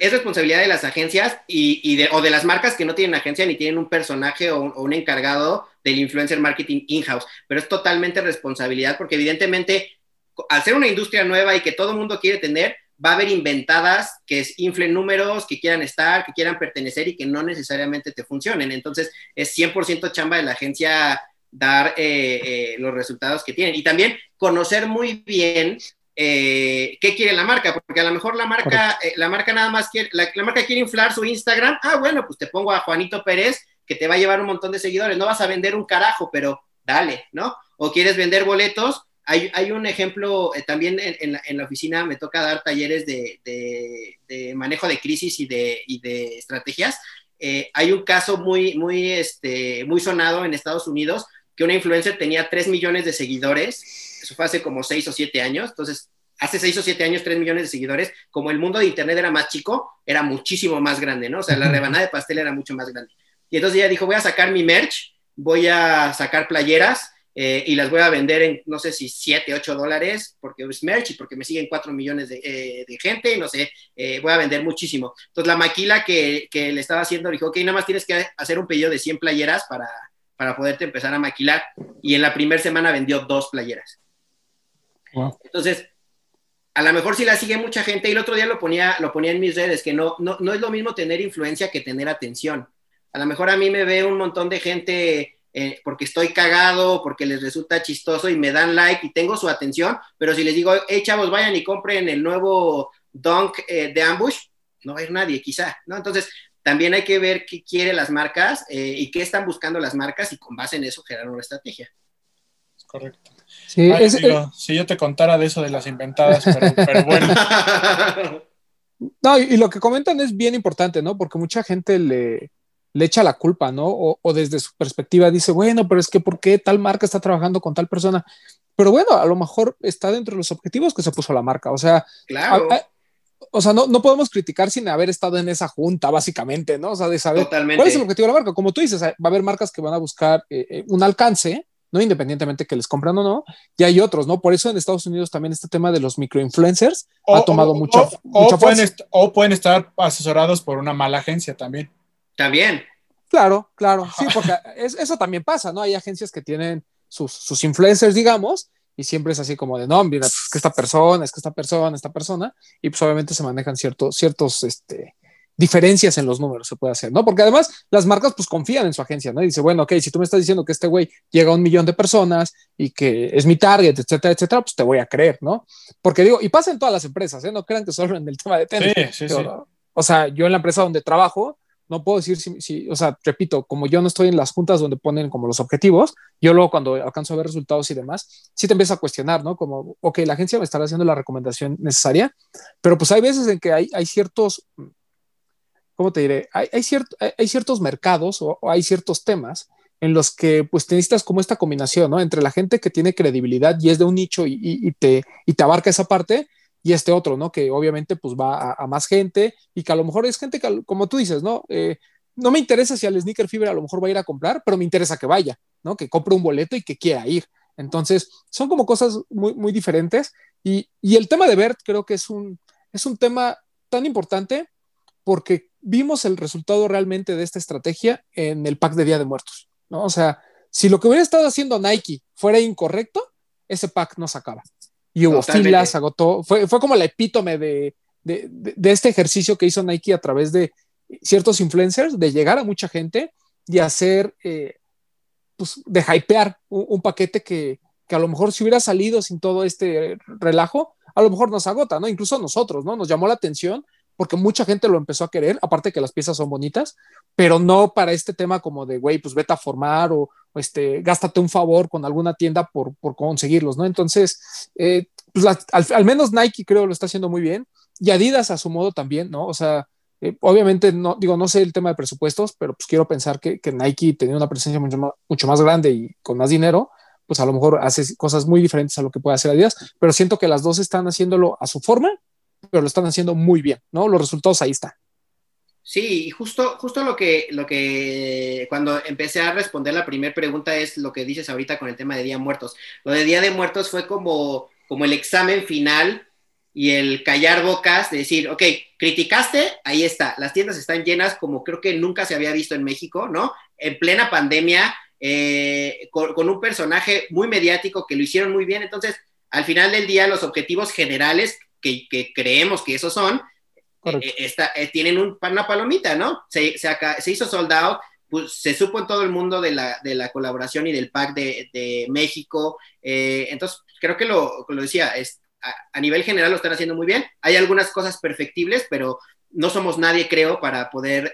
[SPEAKER 5] es responsabilidad de las agencias y, de, o de las marcas que no tienen agencia ni tienen un personaje o un, encargado del influencer marketing in-house, pero es totalmente responsabilidad porque evidentemente al ser una industria nueva y que todo el mundo quiere tener, va a haber inventadas que inflen números, que quieran estar, que quieran pertenecer y que no necesariamente te funcionen. Entonces, es 100% chamba de la agencia dar eh, eh, los resultados que tienen. Y también conocer muy bien eh, qué quiere la marca, porque a lo mejor la marca, la marca nada más quiere, la, la, marca quiere inflar su Instagram. Ah, bueno, pues te pongo a Juanito Pérez, que te va a llevar un montón de seguidores. No vas a vender un carajo, pero dale, ¿no? O quieres vender boletos, hay, un ejemplo, eh, también en, la, oficina me toca dar talleres de, manejo de crisis y de, de estrategias. Eh, hay un caso muy, muy, este, muy sonado en Estados Unidos que una influencer tenía 3 millones de seguidores, eso fue hace como 6 o 7 años, entonces hace 6 o 7 años 3 millones de seguidores, como el mundo de Internet era más chico, era muchísimo más grande, ¿no? O sea, la rebanada de pastel era mucho más grande. Y entonces ella dijo, voy a sacar mi merch, voy a sacar playeras, eh, y las voy a vender en, no sé si 7, 8 dólares, porque es merch y porque me siguen 4 millones de, eh, de gente, no sé, eh, voy a vender muchísimo. Entonces la maquila que, que, le estaba haciendo dijo, ok, nada más tienes que hacer un pedido de 100 playeras para, para poderte empezar a maquilar. Y en la primera semana vendió dos playeras. Entonces, a lo mejor si la sigue mucha gente, y el otro día lo ponía, lo ponía en mis redes, que no, no, no es lo mismo tener influencia que tener atención. A lo mejor a mí me ve un montón de gente eh, porque estoy cagado, porque les resulta chistoso y me dan like y tengo su atención, pero si les digo, hey chavos, vayan y compren el nuevo Dunk eh, de Ambush, no va a ir nadie, quizá, ¿no? Entonces, también hay que ver qué quieren las marcas eh, y qué están buscando las marcas y con base en eso generar una estrategia.
[SPEAKER 4] Correcto. Sí, si yo te contara de eso de las inventadas, pero, bueno.
[SPEAKER 2] No, y, lo que comentan es bien importante, ¿no? Porque mucha gente le, le echa la culpa, ¿no? O, desde su perspectiva dice, bueno, pero es que ¿por qué tal marca está trabajando con tal persona? Pero bueno, a lo mejor está dentro de los objetivos que se puso la marca. O sea, o sea, no, no podemos criticar sin haber estado en esa junta, básicamente, ¿no? O sea, de saber cuál es el objetivo de la marca. Como tú dices, va a haber marcas que van a buscar eh, eh, un alcance, ¿no? Independientemente que les compran o no, y hay otros, ¿no? Por eso en Estados Unidos también este tema de los microinfluencers ha tomado mucha,
[SPEAKER 4] o, pueden o pueden estar asesorados por una mala agencia también.
[SPEAKER 5] También.
[SPEAKER 2] Claro, claro, sí, porque eso también pasa, ¿no? Hay agencias que tienen sus, sus influencers, digamos, y siempre es así como de, no, mira, es que esta persona, es que esta persona, esta persona, y pues obviamente se manejan ciertos, ciertos, este, diferencias en los números se puede hacer, ¿no? Porque además las marcas pues confían en su agencia, ¿no? Y dice, bueno, ok, si tú me estás diciendo que este güey llega a un millón de personas y que es mi target, etcétera, etcétera, pues te voy a creer, ¿no? Porque digo, y pasa en todas las empresas, ¿eh? No crean que solo en el tema de tenis. Sí, sí, sí. O sea, yo en la empresa donde trabajo, no puedo decir si, o sea, repito, como yo no estoy en las juntas donde ponen como los objetivos, yo luego cuando alcanzo a ver resultados y demás, sí te empieza a cuestionar, ¿no? Como, ok, la agencia me estará haciendo la recomendación necesaria, pero pues hay veces en que hay, hay ciertos, ¿cómo te diré? Hay, hay, hay ciertos mercados o, hay ciertos temas en los que pues te necesitas como esta combinación, ¿no? Entre la gente que tiene credibilidad y es de un nicho y, te, y te abarca esa parte y este otro, ¿no? Que obviamente pues va a, más gente y que a lo mejor es gente que, como tú dices, ¿no? Eh, no me interesa si al Sneaker Fever a lo mejor va a ir a comprar, pero me interesa que vaya, ¿no? Que compre un boleto y que quiera ir. Entonces, son como cosas muy, muy diferentes. Y, y el tema de Bert creo que es un, es un tema tan importante porque vimos el resultado realmente de esta estrategia en el pack de Día de Muertos, ¿no? O sea, si lo que hubiera estado haciendo Nike fuera incorrecto, ese pack no se acaba y hubo filas, agotó. Fue, fue como la epítome de, de, de, este ejercicio que hizo Nike a través de ciertos influencers, de llegar a mucha gente y hacer, eh, pues, de hypear un, paquete que, que, a lo mejor si hubiera salido sin todo este relajo, a lo mejor nos agota, ¿no? Incluso a nosotros, ¿no? Nos llamó la atención porque mucha gente lo empezó a querer, aparte que las piezas son bonitas, pero no para este tema como de, güey, pues vete a formar o, este, gástate un favor con alguna tienda por, conseguirlos, ¿no? Entonces, eh, pues al, menos Nike creo lo está haciendo muy bien y Adidas a su modo también, ¿no? O sea, eh, obviamente, no, digo, no sé el tema de presupuestos, pero pues quiero pensar que, que Nike tenía una presencia mucho más, mucho más grande y con más dinero, pues a lo mejor hace cosas muy diferentes a lo que puede hacer Adidas, pero siento que las dos están haciéndolo a su forma pero lo están haciendo muy bien, ¿no? Los resultados ahí están.
[SPEAKER 5] Sí, justo, justo lo que, lo que cuando empecé a responder la primera pregunta es lo que dices ahorita con el tema de Día de Muertos. Lo de Día de Muertos fue como, como el examen final y el callar bocas de decir, ok, criticaste, ahí está, las tiendas están llenas como creo que nunca se había visto en México, ¿no? En plena pandemia, eh, con, con, un personaje muy mediático que lo hicieron muy bien. Entonces, al final del día, los objetivos generales que, creemos que esos son, eh, eh, tienen una palomita, ¿no? Se, se, hizo soldado, pues, se supo en todo el mundo de la, de la colaboración y del pack de, de México. Eh, entonces, creo que lo, lo decía, es, a, nivel general lo están haciendo muy bien. Hay algunas cosas perfectibles, pero no somos nadie, creo, para poder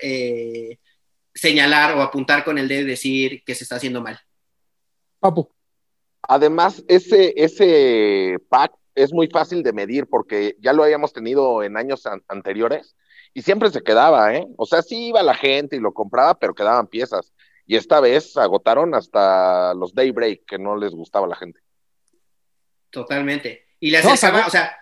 [SPEAKER 5] señalar o apuntar con el dedo y decir que se está haciendo mal.
[SPEAKER 2] Papu.
[SPEAKER 3] Además, ese, ese pack es muy fácil de medir porque ya lo habíamos tenido en años anteriores y siempre se quedaba, ¿eh? O sea, sí iba la gente y lo compraba, pero quedaban piezas. Y esta vez agotaron hasta los Daybreak, que no les gustaba a la gente.
[SPEAKER 5] Totalmente. Y les no, o sea,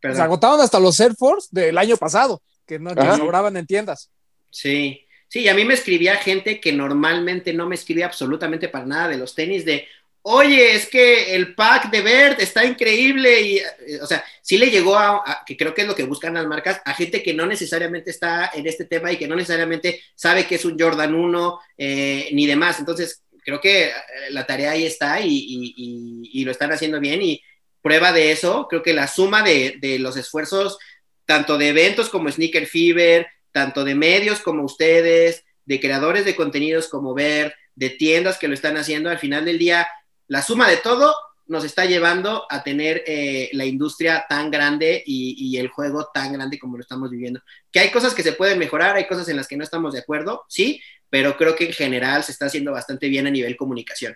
[SPEAKER 2] se agotaron hasta los Air Force del año pasado, que no sobraban en tiendas.
[SPEAKER 5] Sí, sí, a mí me escribía gente que normalmente no me escribía absolutamente para nada de los tenis, de, oye, es que el pack de Bert está increíble y, eh, o sea, sí le llegó a, que creo que es lo que buscan las marcas, a gente que no necesariamente está en este tema y que no necesariamente sabe que es un Jordan 1 eh, ni demás. Entonces, creo que eh, la tarea ahí está y, lo están haciendo bien y prueba de eso, creo que la suma de, de los esfuerzos, tanto de eventos como Sneaker Fever, tanto de medios como ustedes, de creadores de contenidos como Bert, de tiendas que lo están haciendo, al final del día la suma de todo nos está llevando a tener eh, la industria tan grande y, el juego tan grande como lo estamos viviendo. Que hay cosas que se pueden mejorar, hay cosas en las que no estamos de acuerdo, sí, pero creo que en general se está haciendo bastante bien a nivel comunicación.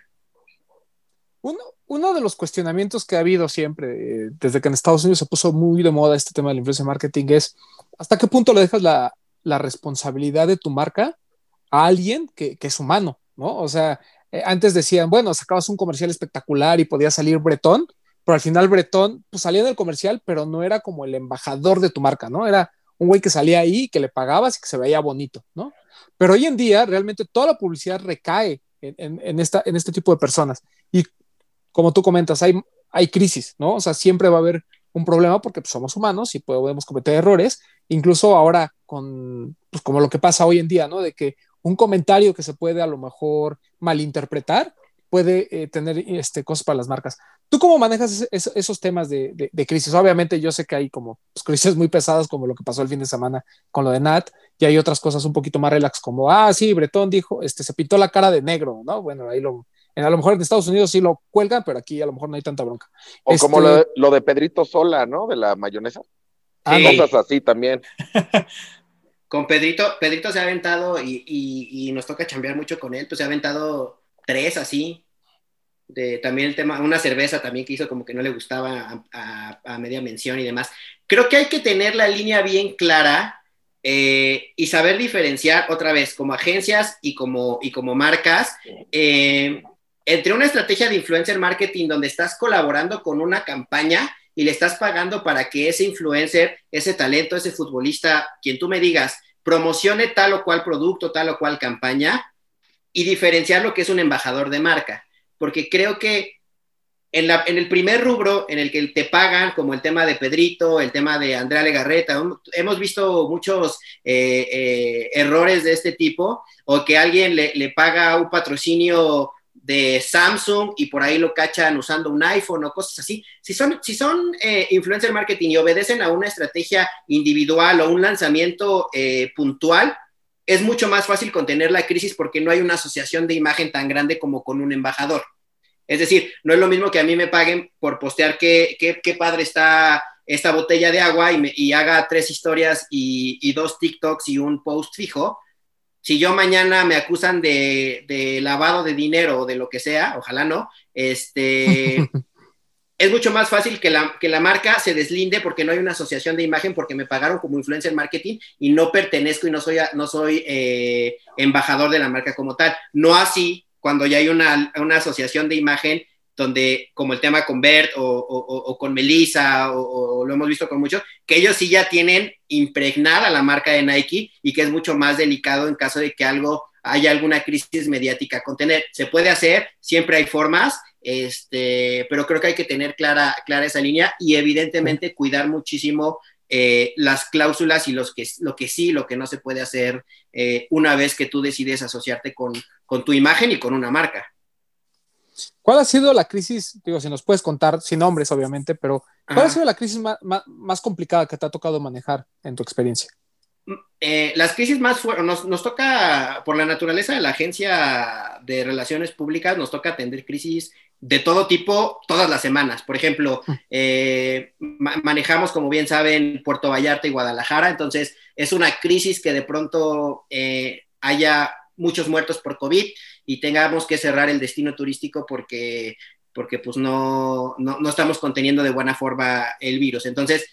[SPEAKER 2] Uno, de los cuestionamientos que ha habido siempre, eh, desde que en Estados Unidos se puso muy de moda este tema de la influencia marketing, es hasta qué punto le dejas la, la responsabilidad de tu marca a alguien que, que es humano, ¿no? O sea, eh, antes decían, bueno, sacabas un comercial espectacular y podía salir Bretón, pero al final Bretón pues, salía en el comercial, pero no era como el embajador de tu marca, ¿no? Era un güey que salía ahí, que le pagabas y que se veía bonito, ¿no? Pero hoy en día realmente toda la publicidad recae en, este tipo de personas. Y como tú comentas, hay, hay crisis, ¿no? O sea, siempre va a haber un problema porque pues, somos humanos y podemos cometer errores, incluso ahora con, pues, como lo que pasa hoy en día, ¿no? De que un comentario que se puede a lo mejor malinterpretar puede eh, tener este, cosas para las marcas. ¿Tú cómo manejas esos temas de, crisis? Obviamente yo sé que hay como pues, crisis muy pesadas como lo que pasó el fin de semana con lo de Nat y hay otras cosas un poquito más relax como, ah, sí, Bretón dijo, este, se pintó la cara de negro, ¿no? Bueno, ahí lo, a lo mejor en Estados Unidos sí lo cuelgan, pero aquí a lo mejor no hay tanta bronca.
[SPEAKER 3] O como este lo de, Pedrito Sola, ¿no? De la mayonesa. Sí. Cosas así también.
[SPEAKER 5] con Pedrito, Pedrito se ha aventado y, nos toca chambear mucho con él, pues se ha aventado tres así. De, también el tema, una cerveza también que hizo como que no le gustaba a, media mención y demás. Creo que hay que tener la línea bien clara eh, y saber diferenciar otra vez como agencias y como, y como marcas eh, entre una estrategia de influencer marketing donde estás colaborando con una campaña y le estás pagando para que ese influencer, ese talento, ese futbolista, quien tú me digas, promocione tal o cual producto, tal o cual campaña y diferenciar lo que es un embajador de marca. Porque creo que en, el primer rubro en el que te pagan, como el tema de Pedrito, el tema de Andrea Legarreta, hemos visto muchos eh, eh, errores de este tipo, o que alguien le, paga un patrocinio de Samsung y por ahí lo cachan usando un iPhone o cosas así. Si son, si son eh, influencer marketing y obedecen a una estrategia individual o un lanzamiento puntual, es mucho más fácil contener la crisis porque no hay una asociación de imagen tan grande como con un embajador. Es decir, no es lo mismo que a mí me paguen por postear qué, qué, padre está esta botella de agua y, me, y haga tres historias y, y, dos TikToks y un post fijo. Si yo mañana me acusan de, de lavado de dinero o de lo que sea, ojalá no, este, es mucho más fácil que la, que la marca se deslinde porque no hay una asociación de imagen porque me pagaron como influencer marketing y no pertenezco y no soy, no soy eh, embajador de la marca como tal. No así cuando ya hay una, una asociación de imagen donde, como el tema con Bert o, o, con Melissa, o, lo hemos visto con muchos, que ellos sí ya tienen impregnada la marca de Nike y que es mucho más delicado en caso de que algo haya alguna crisis mediática contener. Se puede hacer, siempre hay formas, este, pero creo que hay que tener clara, clara esa línea y evidentemente cuidar muchísimo eh, las cláusulas y los que, lo que sí, lo que no se puede hacer eh, una vez que tú decides asociarte con, con, tu imagen y con una marca.
[SPEAKER 2] ¿Cuál ha sido la crisis, digo, si nos puedes contar, sin nombres obviamente, pero ¿cuál ha sido la crisis más, más, complicada que te ha tocado manejar en tu experiencia?
[SPEAKER 5] Eh, las crisis más fueron, nos, nos, toca, por la naturaleza de la agencia de relaciones públicas, nos toca atender crisis de todo tipo todas las semanas. Por ejemplo, mm. eh, manejamos, como bien saben, Puerto Vallarta y Guadalajara, entonces es una crisis que de pronto eh, haya muchos muertos por COVID y tengamos que cerrar el destino turístico porque, porque pues no, no, no estamos conteniendo de buena forma el virus. Entonces,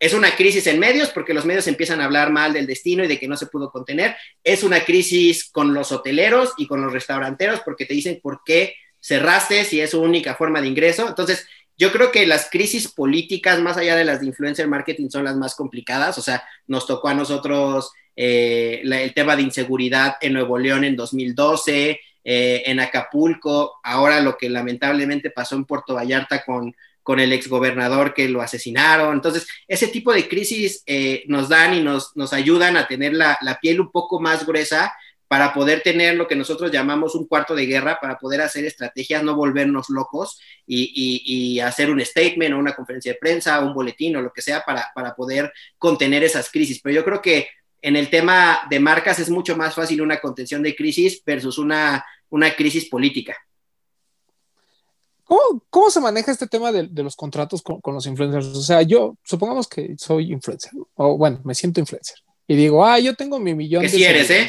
[SPEAKER 5] es una crisis en medios porque los medios empiezan a hablar mal del destino y de que no se pudo contener. Es una crisis con los hoteleros y con los restauranteros porque te dicen por qué cerraste si es su única forma de ingreso. Entonces, yo creo que las crisis políticas, más allá de las de influencer marketing, son las más complicadas. O sea, nos tocó a nosotros eh, el tema de inseguridad en Nuevo León en 2012, eh, en Acapulco, ahora lo que lamentablemente pasó en Puerto Vallarta con, con el exgobernador que lo asesinaron. Entonces, ese tipo de crisis eh, nos dan y nos, nos ayudan a tener la, la piel un poco más gruesa para poder tener lo que nosotros llamamos un cuarto de guerra, para poder hacer estrategias, no volvernos locos y, hacer un statement o una conferencia de prensa, un boletín o lo que sea para, poder contener esas crisis. Pero yo creo que en el tema de marcas es mucho más fácil una contención de crisis versus una, una crisis política.
[SPEAKER 2] ¿Cómo, se maneja este tema de, los contratos con, los influencers? O sea, yo supongamos que soy influencer, o bueno, me siento influencer, y digo, ah, yo tengo mi millón
[SPEAKER 5] de... si eres, ¿eh?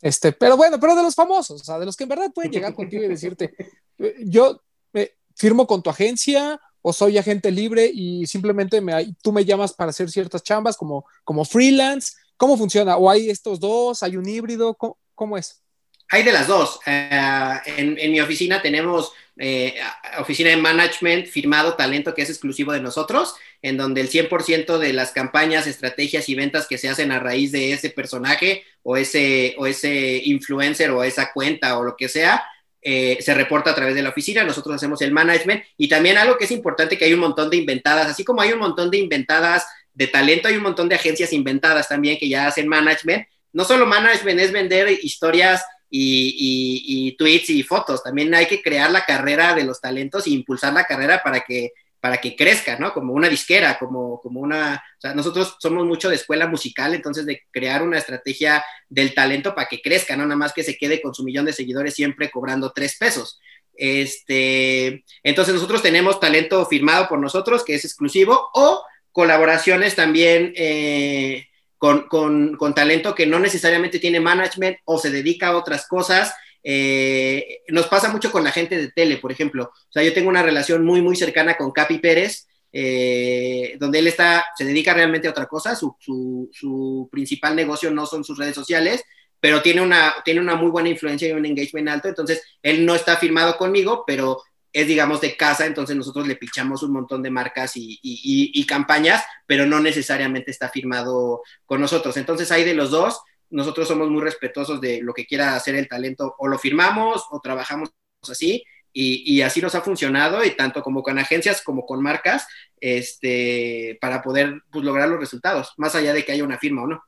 [SPEAKER 2] Este, pero bueno, pero de los famosos, o sea, de los que en verdad pueden llegar contigo y decirte, eh, yo eh, firmo con tu agencia o soy agente libre y simplemente me, tú me llamas para hacer ciertas chambas como, como freelance. ¿Cómo funciona? ¿O hay estos dos? ¿Hay un híbrido? ¿Cómo, es?
[SPEAKER 5] Hay de las dos. Eh, en, en, mi oficina tenemos eh, oficina de management firmado talento que es exclusivo de nosotros, en donde el 100% de las campañas, estrategias y ventas que se hacen a raíz de ese personaje o ese, o ese influencer o esa cuenta o lo que sea, eh, se reporta a través de la oficina, nosotros hacemos el management y también algo que es importante que hay un montón de inventadas, así como hay un montón de inventadas de talento, hay un montón de agencias inventadas también que ya hacen management. No solo management es vender historias y, tweets y fotos. También hay que crear la carrera de los talentos e impulsar la carrera para que, para que crezca, ¿no? Como una disquera, como, como una... O sea, nosotros somos mucho de escuela musical, entonces de crear una estrategia del talento para que crezca, no nada más que se quede con su millón de seguidores siempre cobrando tres pesos. Este, entonces nosotros tenemos talento firmado por nosotros, que es exclusivo, o colaboraciones también eh, con, talento que no necesariamente tiene management o se dedica a otras cosas. Eh, nos pasa mucho con la gente de tele, por ejemplo. O sea, yo tengo una relación muy, muy cercana con Capi Pérez, eh, donde él está, se dedica realmente a otra cosa. Su, su, principal negocio no son sus redes sociales, pero tiene una, tiene una muy buena influencia y un engagement alto. Entonces, él no está firmado conmigo, pero es, digamos, de casa, entonces nosotros le pichamos un montón de marcas y, campañas, pero no necesariamente está firmado con nosotros. Entonces, hay de los dos, nosotros somos muy respetuosos de lo que quiera hacer el talento, o lo firmamos o trabajamos así, y, así nos ha funcionado, y tanto como con agencias como con marcas, este, para poder pues, lograr los resultados, más allá de que haya una firma o no.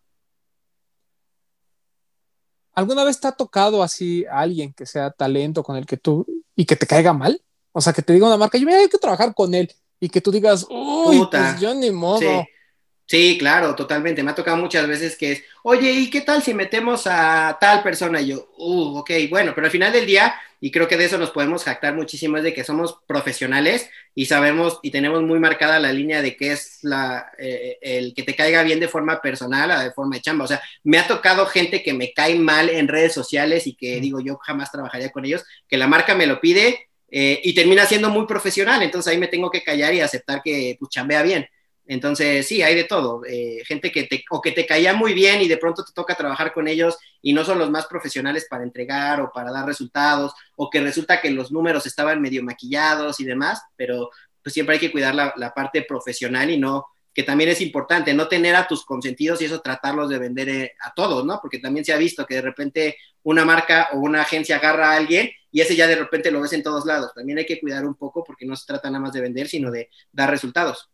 [SPEAKER 2] ¿Alguna vez te ha tocado así a alguien que sea talento con el que tú y que te caiga mal? O sea, que te diga una marca, yo mira, hay que trabajar con él y que tú digas, uy, pues yo ni modo.
[SPEAKER 5] Sí. claro, totalmente. Me ha tocado muchas veces que es, oye, ¿y qué tal si metemos a tal persona? Y yo, uh, ok, bueno, pero al final del día, y creo que de eso nos podemos jactar muchísimo, es de que somos profesionales y sabemos y tenemos muy marcada la línea de qué es la, eh, el que te caiga bien de forma personal a de forma de chamba. O sea, me ha tocado gente que me cae mal en redes sociales y que digo, yo jamás trabajaría con ellos, que la marca me lo pide eh, y termina siendo muy profesional, entonces ahí me tengo que callar y aceptar que pues, chambea bien. Entonces, sí, hay de todo. Eh, gente que te, o que te caía muy bien y de pronto te toca trabajar con ellos y no son los más profesionales para entregar o para dar resultados, o que resulta que los números estaban medio maquillados y demás, pero pues siempre hay que cuidar la, la parte profesional y no, que también es importante, no tener a tus consentidos y eso tratarlos de vender eh, a todos, ¿no? Porque también se ha visto que de repente una marca o una agencia agarra a alguien y ese ya de repente lo ves en todos lados. También hay que cuidar un poco porque no se trata nada más de vender, sino de dar resultados.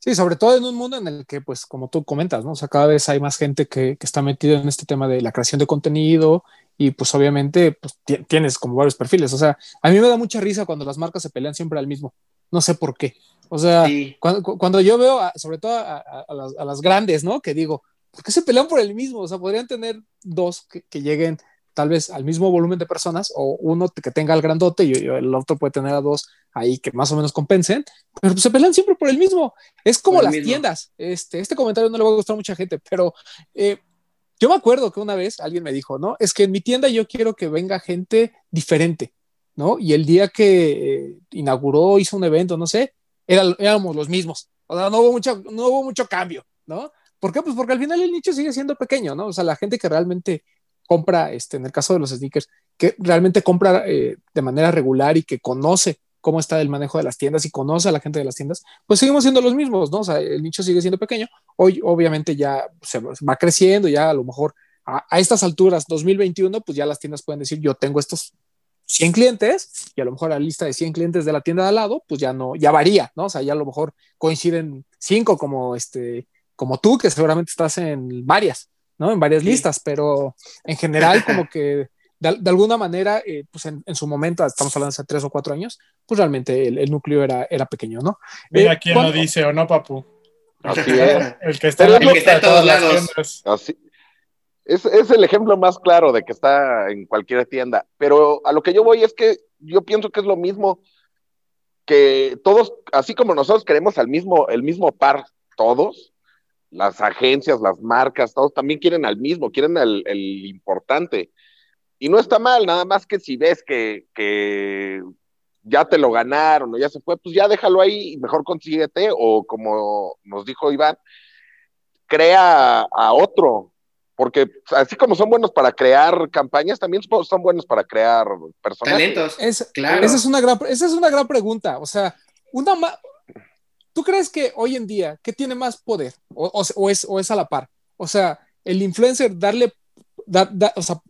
[SPEAKER 2] Sí, sobre todo en un mundo en el que, pues, como tú comentas, ¿no? O sea, cada vez hay más gente que, está metida en este tema de la creación de contenido y, pues, obviamente, pues, tienes como varios perfiles. O sea, a mí me da mucha risa cuando las marcas se pelean siempre al mismo. No sé por qué. O sea, cuando, yo veo, sobre todo a, las, grandes, ¿no? Que digo, ¿por qué se pelean por el mismo? O sea, podrían tener dos que lleguen tal vez al mismo volumen de personas o uno que tenga el grandote y, el otro puede tener a dos ahí que más o menos compensen, pero pues se pelean siempre por el mismo. Es como las tiendas. Este, este comentario no le va a gustar a mucha gente, pero eh, yo me acuerdo que una vez alguien me dijo, ¿no? Es que en mi tienda yo quiero que venga gente diferente, ¿no? Y el día que eh, inauguró, hizo un evento, no sé, éramos los mismos. O sea, no hubo mucho, no hubo mucho cambio, ¿no? ¿Por qué? Pues porque al final el nicho sigue siendo pequeño, ¿no? O sea, la gente que realmente compra, este, en el caso de los sneakers, que realmente compra eh, de manera regular y que conoce cómo está el manejo de las tiendas y conoce a la gente de las tiendas, pues seguimos siendo los mismos, ¿no? O sea, el nicho sigue siendo pequeño. Hoy, obviamente, ya se va creciendo, ya a lo mejor a, estas alturas, 2021, pues ya las tiendas pueden decir, yo tengo estos 100 clientes y a lo mejor la lista de 100 clientes de la tienda de al lado, pues ya no, ya varía, ¿no? O sea, ya a lo mejor coinciden cinco como este, como tú, que seguramente estás en varias. ¿no? En varias listas, pero en general como que de, alguna manera, eh, pues en, su momento, estamos hablando de hace tres o cuatro años, pues realmente el, núcleo era, era pequeño, ¿no?
[SPEAKER 4] Mira eh, quién lo dice, ¿o no, papu?
[SPEAKER 3] Así es.
[SPEAKER 4] El que está, en todos lados.
[SPEAKER 3] Así. Es, es, el ejemplo más claro de que está en cualquier tienda. Pero a lo que yo voy es que yo pienso que es lo mismo que todos, así como nosotros queremos al mismo, el mismo par, todos, las agencias, las marcas, todos también quieren al mismo, quieren el, importante. Y no está mal, nada más que si ves que, que, ya te lo ganaron o ya se fue, pues ya déjalo ahí y mejor consíguete o como nos dijo Iván, crea a otro porque así como son buenos para crear campañas, también son buenos para crear personajes.
[SPEAKER 5] Talentos, claro.
[SPEAKER 2] Esa es, una gran, esa es una gran pregunta. O sea, una ¿tú crees que hoy en día, ¿qué tiene más poder? O, es, o es a la par. O sea, el influencer darle, o sea,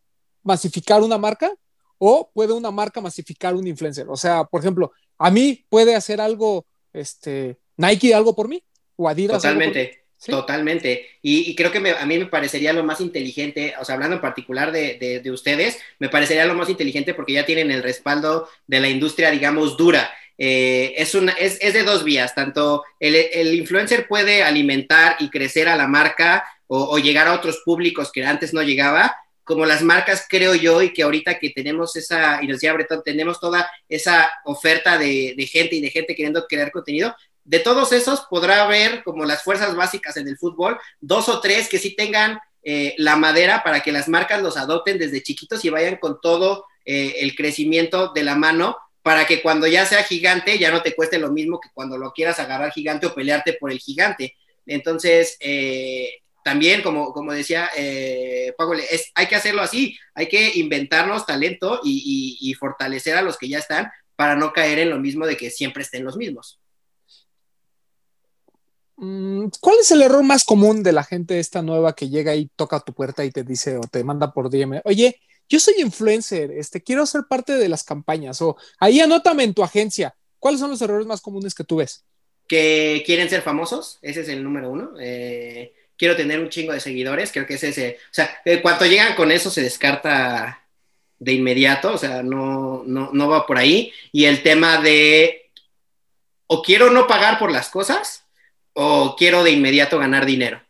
[SPEAKER 2] masificar una marca o puede una marca masificar un influencer. O sea, por ejemplo, a mí puede hacer algo, este, Nike algo por mí o Adidas.
[SPEAKER 5] Totalmente. Totalmente. Y, creo que a mí me parecería lo más inteligente, o sea, hablando en particular de, ustedes, me parecería lo más inteligente porque ya tienen el respaldo de la industria, digamos, dura. Eh, es, una, es, de dos vías, tanto el, influencer puede alimentar y crecer a la marca o, llegar a otros públicos que antes no llegaba, como las marcas, creo yo, y que ahorita que tenemos esa, y nos decía Breton, tenemos toda esa oferta de gente y de gente queriendo crear contenido, de todos esos podrá haber como las fuerzas básicas en el fútbol, dos o tres que sí tengan eh, la madera para que las marcas los adopten desde chiquitos y vayan con todo eh, el crecimiento de la mano para que cuando ya sea gigante ya no te cueste lo mismo que cuando lo quieras agarrar gigante o pelearte por el gigante. Entonces, eh, también, como, como decía Pablo, es, hay que hacerlo así, hay que inventarnos talento y fortalecer a los que ya están para no caer en lo mismo de que siempre estén los mismos.
[SPEAKER 2] Mm, ¿Cuál es el error más común de la gente esta nueva que llega y toca tu puerta y te dice o te manda por DM, oye, yo soy influencer, este, quiero ser parte de las campañas o ahí anótame en tu agencia. ¿Cuáles son los errores más comunes que tú ves?
[SPEAKER 5] Que quieren ser famosos, ese es el número uno. Eh, quiero tener un chingo de seguidores, creo que es ese. O sea, eh, cuando llegan con eso se descarta de inmediato, o sea, no, no, no va por ahí. Y el tema de o quiero no pagar por las cosas o quiero de inmediato ganar dinero.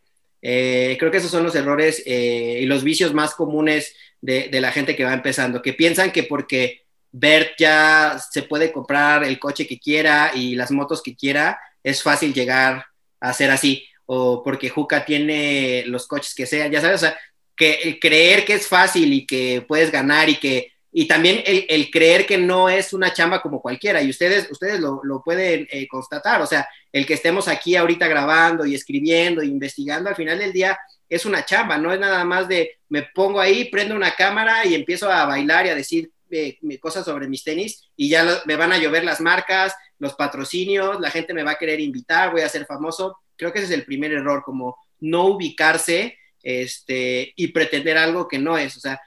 [SPEAKER 5] Eh, creo que esos son los errores eh, y los vicios más comunes de, la gente que va empezando, que piensan que porque Bert ya se puede comprar el coche que quiera y las motos que quiera, es fácil llegar a ser así, o porque Juca tiene los coches que sean, ya sabes, o sea, que creer que es fácil y que puedes ganar y que y también el, creer que no es una chamba como cualquiera, y ustedes, ustedes lo, pueden eh, constatar, o sea, el que estemos aquí ahorita grabando y escribiendo e investigando, al final del día es una chamba, no es nada más de me pongo ahí, prendo una cámara y empiezo a bailar y a decir eh, cosas sobre mis tenis y ya me van a llover las marcas, los patrocinios, la gente me va a querer invitar, voy a ser famoso. Creo que ese es el primer error, como no ubicarse este, y pretender algo que no es. O sea,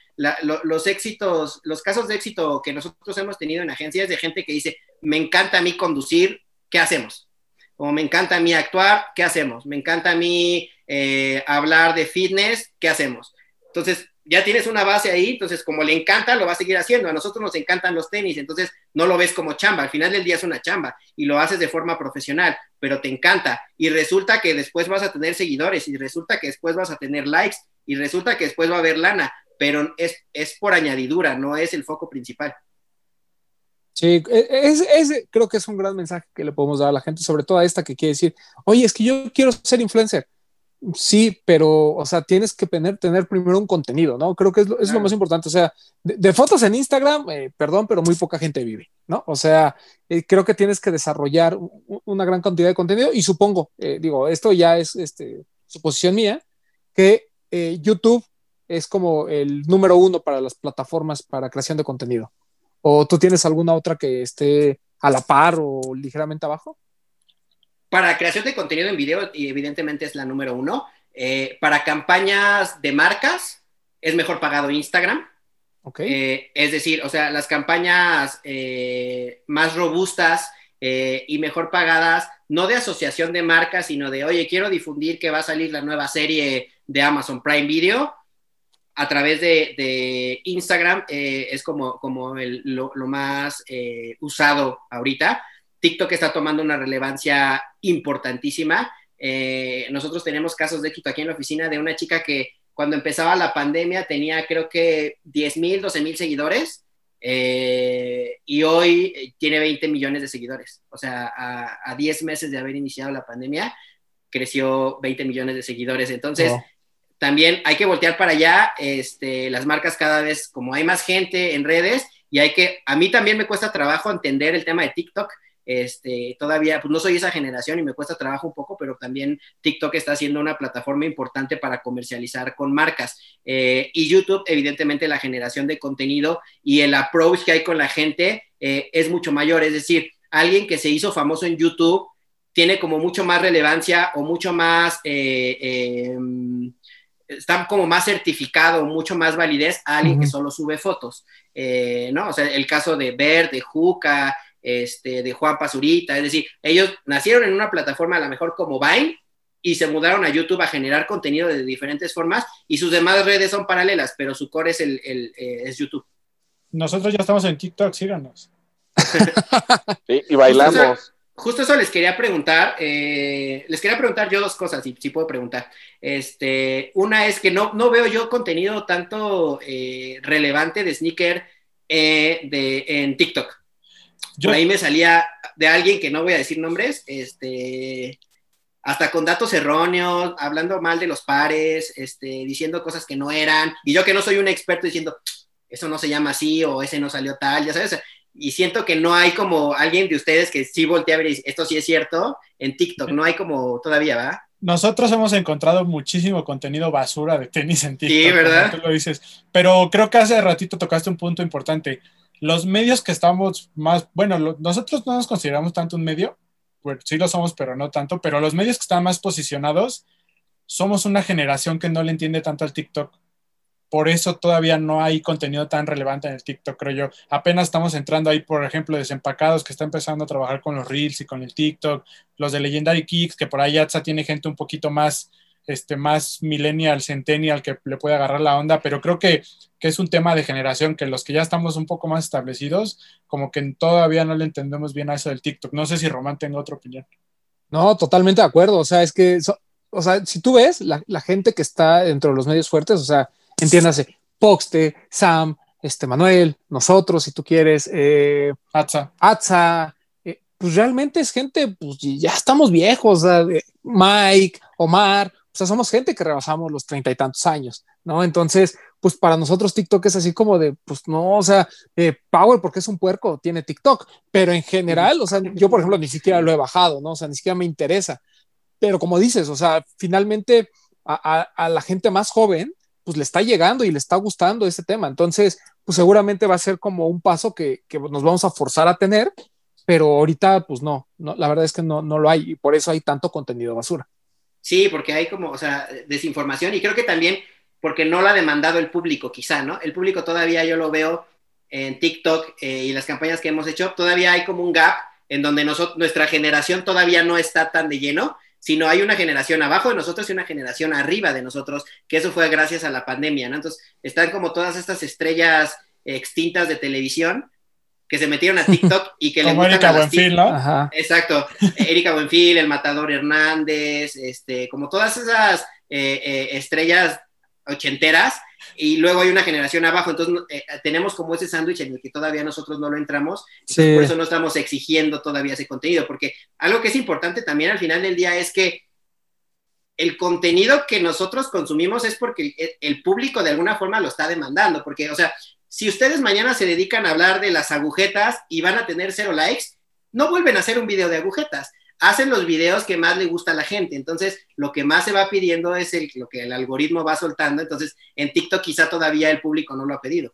[SPEAKER 5] los éxitos, los casos de éxito que nosotros hemos tenido en agencias de gente que dice, me encanta a mí conducir, ¿qué hacemos? O me encanta a mí actuar, ¿qué hacemos? Me encanta a mí eh, hablar de fitness, ¿qué hacemos? Entonces, ya tienes una base ahí, entonces como le encanta, lo va a seguir haciendo. A nosotros nos encantan los tenis, entonces no lo ves como chamba. Al final del día es una chamba y lo haces de forma profesional, pero te encanta. Y resulta que después vas a tener seguidores y resulta que después vas a tener likes y resulta que después va a haber lana pero es, es por añadidura, no es el foco principal.
[SPEAKER 2] Sí, e, ese creo que es un gran mensaje que le podemos dar a la gente, sobre todo a esta que quiere decir, oye, es que yo quiero ser influencer. Sí, pero, o sea, tienes que tener, tener primero un contenido, ¿no? Creo que es lo, es lo más importante. O sea, de, fotos en Instagram, eh, perdón, pero muy poca gente vive, ¿no? O sea, eh, creo que tienes que desarrollar una gran cantidad de contenido y supongo, eh, digo, esto ya es este, suposición mía, que YouTube es como el número uno para las plataformas para creación de contenido. ¿O tú tienes alguna otra que esté a la par o ligeramente abajo?
[SPEAKER 5] Para creación de contenido en video, y evidentemente es la número uno. Eh, para campañas de marcas, es mejor pagado Instagram.
[SPEAKER 2] Okay.
[SPEAKER 5] Eh, es decir, o sea, las campañas eh, más robustas y mejor pagadas, no de asociación de marcas, sino de, oye, quiero difundir que va a salir la nueva serie de Amazon Prime Video a través de, Instagram eh, es como, como lo, más eh, usado ahorita. TikTok está tomando una relevancia importantísima. Eh, nosotros tenemos casos de éxito aquí en la oficina de una chica que cuando empezaba la pandemia tenía creo que 10 mil, 12 mil seguidores y hoy tiene 20 millones de seguidores. O sea, a, a, 10 meses de haber iniciado la pandemia, creció 20 millones de seguidores. Entonces, también hay que voltear para allá, este, las marcas cada vez, como hay más gente en redes, y hay que, a mí también me cuesta trabajo entender el tema de TikTok, este, todavía, pues no soy esa generación y me cuesta trabajo un poco, pero también TikTok está siendo una plataforma importante para comercializar con marcas. Eh, y YouTube, evidentemente, la generación de contenido y el approach que hay con la gente eh, es mucho mayor. Es decir, alguien que se hizo famoso en YouTube tiene como mucho más relevancia o mucho más... Eh, em, está como más certificado, mucho más validez a alguien que solo sube fotos, ¿no? O sea, el caso de Ver, de Juca, este, de Juan Pazurita, es decir, ellos nacieron en una plataforma a lo mejor como Vine y se mudaron a YouTube a generar contenido de diferentes formas y sus demás redes son paralelas, pero su core es, el, eh, es YouTube.
[SPEAKER 4] Nosotros ya estamos en TikTok, síganos.
[SPEAKER 3] sí, y bailamos.
[SPEAKER 5] Justo eso, les quería preguntar, eh, les quería preguntar yo dos cosas, si, si, puedo preguntar. Este, una es que no, no veo yo contenido tanto eh, relevante de sneaker de, en TikTok. Por ahí me salía de alguien que no voy a decir nombres, este, hasta con datos erróneos, hablando mal de los pares, este, diciendo cosas que no eran, y yo que no soy un experto diciendo, eso no se llama así o ese no salió tal, ya sabes, y siento que no hay como alguien de ustedes que sí voltea a ver y esto sí es cierto, en TikTok, no hay como todavía, ¿va?
[SPEAKER 4] Nosotros hemos encontrado muchísimo contenido basura de tenis en TikTok.
[SPEAKER 5] Sí, ¿verdad?
[SPEAKER 4] Tú lo dices. Pero creo que hace ratito tocaste un punto importante los medios que estamos más, bueno, nosotros no nos consideramos tanto un medio, pues sí lo somos, pero no tanto, pero los medios que están más posicionados, somos una generación que no le entiende tanto al TikTok. Por eso todavía no hay contenido tan relevante en el TikTok, creo yo. Apenas estamos entrando ahí, por ejemplo, Desempacados, que está empezando a trabajar con los Reels y con el TikTok, los de Legendary Kicks, que por ahí ya tiene gente un poquito más este, más millennial, centennial que le puede agarrar la onda, pero creo que, que, es un tema de generación, que los que ya estamos un poco más establecidos, como que todavía no le entendemos bien a eso del TikTok. No sé si Román tenga otra opinión.
[SPEAKER 2] No, totalmente de acuerdo. O sea, es que, o sea, si tú ves la, la, gente que está dentro de los medios fuertes, o sea, entiéndase, Poxte, Sam, este Manuel, nosotros, si tú quieres, eh,
[SPEAKER 4] Atza.
[SPEAKER 2] Atza, eh, pues realmente es gente, pues ya estamos viejos, Mike, Omar, o sea, somos gente que rebasamos los treinta y tantos años, ¿no? Entonces, pues para nosotros TikTok es así como de, pues no, o sea, eh, Power porque es un puerco, tiene TikTok, pero en general, o sea, yo por ejemplo ni siquiera lo he bajado, ¿no? O sea, ni siquiera me interesa. Pero como dices, o sea, finalmente a, a, la gente más joven, pues le está llegando y le está gustando ese tema. Entonces, pues seguramente va a ser como un paso que, que nos vamos a forzar a tener, pero ahorita, pues no, no, la verdad es que no, no lo hay y por eso hay tanto contenido basura.
[SPEAKER 5] Sí, porque hay como, o sea, desinformación y creo que también porque no lo ha demandado el público, quizá, ¿no? El público todavía yo lo veo en TikTok eh, y las campañas que hemos hecho, todavía hay como un gap en donde nuestra generación todavía no está tan de lleno, sino hay una generación abajo de nosotros y una generación arriba de nosotros, que eso fue gracias a la pandemia, ¿no? Entonces, están como todas estas estrellas extintas de televisión que se metieron a TikTok y que
[SPEAKER 4] le Como Erika Buenfil, ¿no?
[SPEAKER 5] Exacto. Erika Buenfil, el Matador Hernández, este, como todas esas eh, eh, estrellas ochenteras, y luego hay una generación abajo, entonces eh, tenemos como ese sándwich en el que todavía nosotros no lo entramos, por eso no estamos exigiendo todavía ese contenido, porque algo que es importante también al final del día es que el contenido que nosotros consumimos es porque el, el público de alguna forma lo está demandando, porque, o sea, si ustedes mañana se dedican a hablar de las agujetas y van a tener cero likes, no vuelven a hacer un video de agujetas. Hacen los videos que más le gusta a la gente. Entonces, lo que más se va pidiendo es el, lo que el algoritmo va soltando. Entonces, en TikTok quizá todavía el público no lo ha pedido.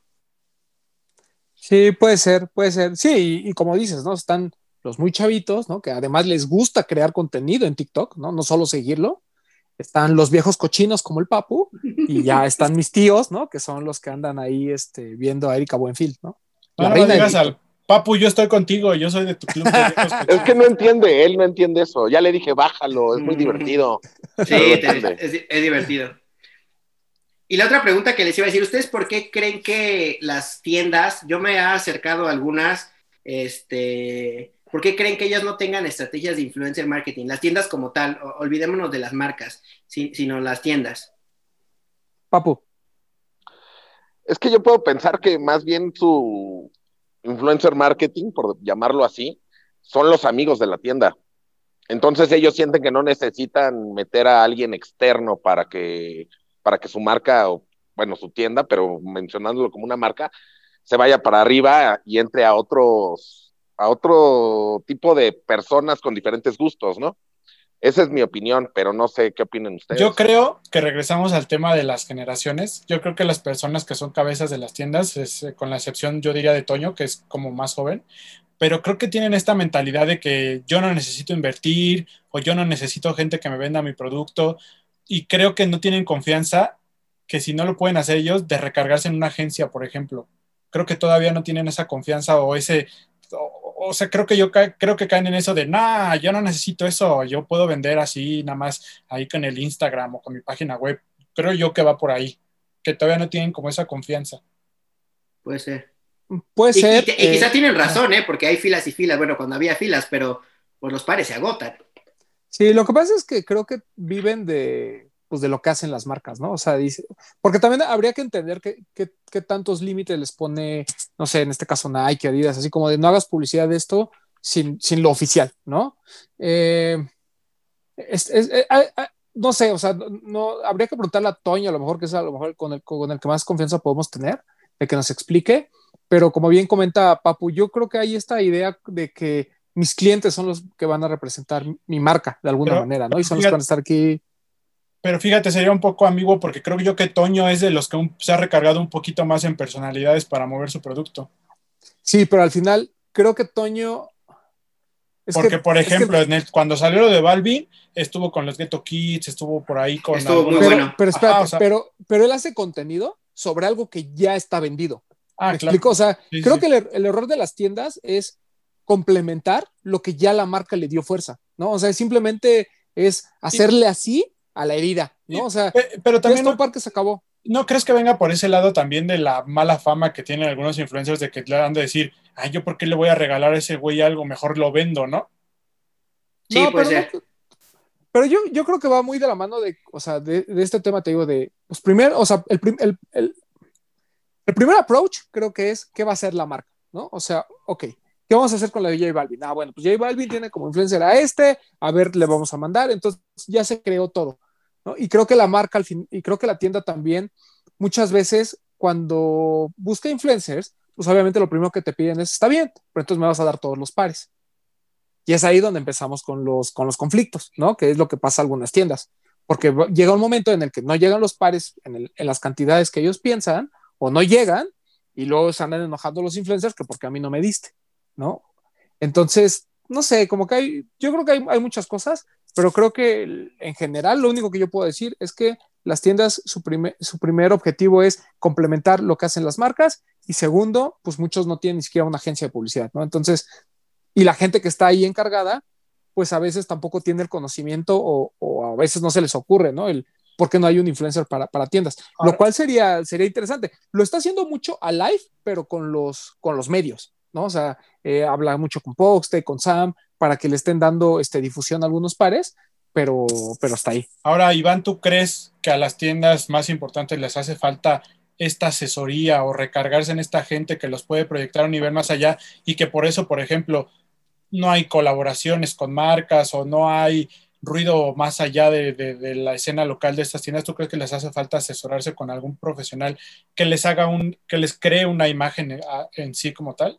[SPEAKER 2] Sí, puede ser, puede ser. Sí, y, y como dices, ¿no? Están los muy chavitos, ¿no? Que además les gusta crear contenido en TikTok, ¿no? No solo seguirlo están los viejos cochinos como el Papu y ya están mis tíos, ¿no? Que son los que andan ahí este, viendo a Erika Buenfil, ¿no?
[SPEAKER 4] La no, no digas al Papu, yo estoy contigo, yo soy de tu club. De
[SPEAKER 3] es que no entiende, él no entiende eso. Ya le dije, bájalo, es muy divertido.
[SPEAKER 5] Sí, es, es, divertido. Y la otra pregunta que les iba a decir, ¿ustedes por qué creen que las tiendas, yo me he acercado a algunas, este, ¿Por qué creen que ellos no tengan estrategias de influencer marketing? Las tiendas como tal, olvidémonos de las marcas, sino las tiendas.
[SPEAKER 2] Papu.
[SPEAKER 3] Es que yo puedo pensar que más bien su influencer marketing, por llamarlo así, son los amigos de la tienda. Entonces ellos sienten que no necesitan meter a alguien externo para que, para que su marca, o bueno, su tienda, pero mencionándolo como una marca, se vaya para arriba y entre a otros a otro tipo de personas con diferentes gustos, ¿no? Esa es mi opinión, pero no sé qué opinan ustedes.
[SPEAKER 4] Yo creo que regresamos al tema de las generaciones. Yo creo que las personas que son cabezas de las tiendas, eh, con la excepción, yo diría, de Toño, que es como más joven, pero creo que tienen esta mentalidad de que yo no necesito invertir o yo no necesito gente que me venda mi producto y creo que no tienen confianza que si no lo pueden hacer ellos, de recargarse en una agencia, por ejemplo. Creo que todavía no tienen esa confianza o ese, o sea, creo que yo creo que caen en eso de, nah, yo no necesito eso, yo puedo vender así nada más ahí con el Instagram o con mi página web. Creo yo que va por ahí, que todavía no tienen como esa confianza.
[SPEAKER 5] Puede ser.
[SPEAKER 2] Puede
[SPEAKER 5] Y,
[SPEAKER 2] ser.
[SPEAKER 5] y- y quizá
[SPEAKER 2] eh,
[SPEAKER 5] tienen razón, ¿eh? Porque hay filas y filas, bueno, cuando había filas, pero pues los pares se agotan.
[SPEAKER 2] Sí, lo que pasa es que creo que viven de, pues, de lo que hacen las marcas, ¿no? O sea, dice, porque también habría que entender que, que- que tantos límites les pone, no sé, en este caso Nike, Adidas, así como de no hagas publicidad de esto sin, sin lo oficial, ¿no? Eh, es- es- eh, ah, ah, no sé, o sea, no, habría que preguntarle a Toño, a lo mejor que es a lo mejor con el, con el que más confianza podemos tener, de que nos explique, pero como bien comenta Papu, yo creo que hay esta idea de que mis clientes son los que van a representar mi marca de alguna
[SPEAKER 4] Pero,
[SPEAKER 2] manera, ¿no? Y son los que van a estar aquí.
[SPEAKER 4] Pero fíjate, sería un poco ambiguo porque creo yo que Toño es de los que un- se ha recargado un poquito más en personalidades para mover su producto.
[SPEAKER 2] Sí, pero al final creo que Toño. es
[SPEAKER 4] Porque,
[SPEAKER 2] que-
[SPEAKER 4] por
[SPEAKER 2] es que-
[SPEAKER 4] ejemplo, en el- cuando salió lo de Balvin, estuvo con los Ghetto Kids, estuvo por ahí con...
[SPEAKER 5] Estuvo muy
[SPEAKER 4] algunos-
[SPEAKER 2] pero,
[SPEAKER 5] bueno.
[SPEAKER 2] pero espérate,
[SPEAKER 4] Ajá, o sea-
[SPEAKER 2] pero, pero él hace contenido sobre algo que ya está vendido.
[SPEAKER 4] Ah,
[SPEAKER 2] ¿Me
[SPEAKER 4] claro.
[SPEAKER 2] explico? O sea,
[SPEAKER 4] Sí,
[SPEAKER 2] creo
[SPEAKER 4] sí.
[SPEAKER 2] que el, el error de las tiendas es complementar lo que ya la marca le dio fuerza, ¿no? O sea, simplemente es hacerle así a la herida, ¿no? O sea,
[SPEAKER 4] Pe- Pero también
[SPEAKER 2] esto
[SPEAKER 4] no,
[SPEAKER 2] parque se acabó.
[SPEAKER 4] ¿no crees que venga por ese lado también de la mala fama que tienen algunos influencers de que le han de decir, ay, yo por qué le voy a regalar a ese güey algo, mejor lo vendo, ¿no?
[SPEAKER 5] Sí,
[SPEAKER 2] No,
[SPEAKER 5] puede
[SPEAKER 2] pero, no- pero yo, yo creo que va muy de la mano de, o sea, de, de este tema, te digo, de, pues primero, o sea, el, prim- el, el- el primer approach creo que es qué va a hacer la marca, ¿no? O sea, ok, ¿qué vamos a hacer con la de J Balvin? Ah, bueno, pues J Balvin tiene como influencer a este, a ver, le vamos a mandar, entonces ya se creó todo, Y creo que la marca al fin, y creo que la tienda también, muchas veces cuando busca influencers, pues obviamente lo primero que te piden es, está bien, pero entonces me vas a dar todos los pares. Y es ahí donde empezamos con los, con los conflictos, ¿no? Que es lo que pasa a algunas tiendas. Porque llega un momento en el que no llegan los pares en, el- en las cantidades que ellos piensan, o no llegan, y luego se andan enojando los influencers que porque a mí no me diste, ¿no? Entonces, no sé, como que hay, yo creo que hay, hay muchas cosas, pero creo que en general lo único que yo puedo decir es que las tiendas, su, primer su primer objetivo es complementar lo que hacen las marcas, y segundo, pues muchos no tienen ni siquiera una agencia de publicidad, ¿no? Entonces, y la gente que está ahí encargada, pues a veces tampoco tiene el conocimiento o, o a veces no se les ocurre, ¿no? El por qué no hay un influencer para, para tiendas,
[SPEAKER 4] Ahora-
[SPEAKER 2] lo cual sería, sería interesante. Lo está haciendo mucho a live, pero con los, con los medios, ¿no? O sea, eh, habla mucho con Poxte, con Sam, para que le estén dando este, difusión a algunos pares, pero, pero hasta ahí.
[SPEAKER 4] Ahora, Iván, ¿tú crees que a las tiendas más importantes les hace falta esta asesoría o recargarse en esta gente que los puede proyectar a un nivel más allá y que por eso, por ejemplo, no hay colaboraciones con marcas o no hay ruido más allá de, de- de la escena local de estas tiendas? ¿Tú crees que les hace falta asesorarse con algún profesional que les haga un, que les cree una imagen en, a- en sí como tal?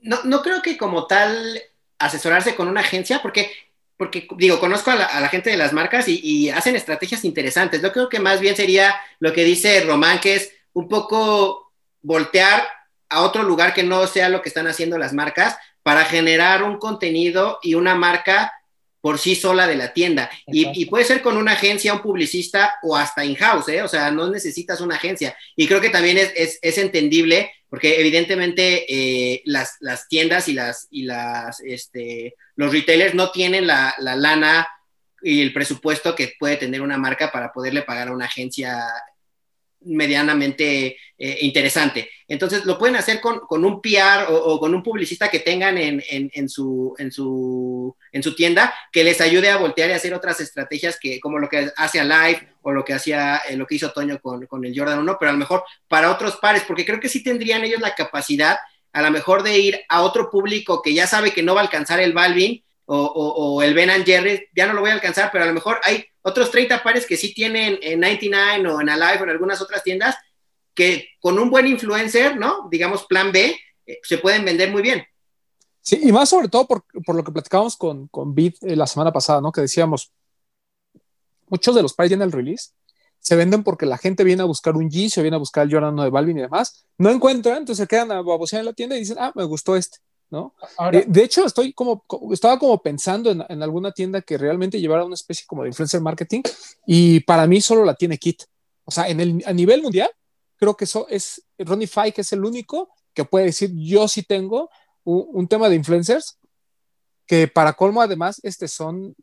[SPEAKER 5] No, no creo que como tal asesorarse con una agencia, porque, porque digo, conozco a la, a la gente de las marcas y, y hacen estrategias interesantes. Yo creo que más bien sería lo que dice Román, que es un poco voltear a otro lugar que no sea lo que están haciendo las marcas para generar un contenido y una marca por sí sola de la tienda. Y puede ser con una agencia, un publicista o hasta in-house, ¿eh? O sea, no necesitas una agencia. Y creo que también es, es, es entendible porque evidentemente eh, las, las, tiendas y, las, y las, este, los retailers no tienen la, la, lana y el presupuesto que puede tener una marca para poderle pagar a una agencia medianamente eh, interesante. Entonces lo pueden hacer con, con un PR o, con un publicista que tengan en, en, su, en, su, en su tienda que les ayude a voltear y hacer otras estrategias que como lo que hace a Live o lo que hacía eh, lo que hizo Toño con, con, el Jordan 1, pero a lo mejor para otros pares, porque creo que sí tendrían ellos la capacidad a lo mejor de ir a otro público que ya sabe que no va a alcanzar el Balvin o, o, o el Ben Jerry, ya no lo voy a alcanzar, pero a lo mejor hay otros 30 pares que sí tienen en 99 o en Alive o en algunas otras tiendas que con un buen influencer, ¿no? Digamos plan B, eh, se pueden vender muy bien.
[SPEAKER 2] Sí, y más sobre todo por, por lo que platicábamos con, con Bid eh, la semana pasada, ¿no? Que decíamos, muchos de los pares en el release se venden porque la gente viene a buscar un Yeezy o viene a buscar el Jordan 1 de Balvin y demás, no encuentran, entonces se quedan a babosear en la tienda y dicen, ah, me gustó este, ¿no?
[SPEAKER 4] Ahora,
[SPEAKER 2] Eh, de hecho, estoy como, co- estaba como pensando en, en alguna tienda que realmente llevara una especie como de influencer marketing y para mí solo la tiene Kit. O sea, en el, a nivel mundial, creo que eso es Ronnie Fike que es el único que puede decir, yo sí tengo un, un tema de influencers que para colmo además, este son,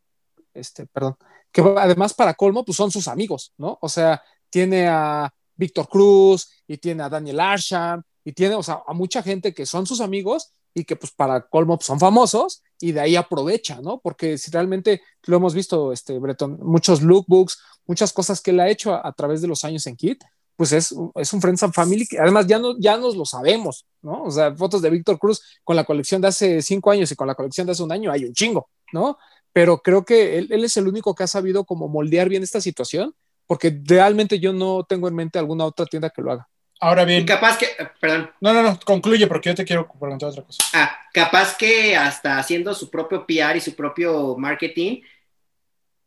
[SPEAKER 2] este, perdón, que además para colmo, pues son sus amigos, ¿no? O sea, tiene a Víctor Cruz y tiene a Daniel Arsham y tiene, o sea, a mucha gente que son sus amigos y que pues para colmo pues, son famosos y de ahí aprovecha, ¿no? Porque si realmente lo hemos visto, este Breton, muchos lookbooks, muchas cosas que él ha hecho a, través de los años en Kit, pues es, es un Friends and Family que además ya, no, ya nos lo sabemos, ¿no? O sea, fotos de Víctor Cruz con la colección de hace cinco años y con la colección de hace un año hay un chingo, ¿no? Pero creo que él, él es el único que ha sabido como moldear bien esta situación, porque realmente yo no tengo en mente alguna otra tienda que lo haga.
[SPEAKER 4] Ahora
[SPEAKER 5] Y
[SPEAKER 4] bien,
[SPEAKER 5] capaz que, perdón,
[SPEAKER 4] no, no, no, concluye porque yo te quiero preguntar otra cosa.
[SPEAKER 5] ah, capaz que hasta haciendo su propio PR y su propio marketing,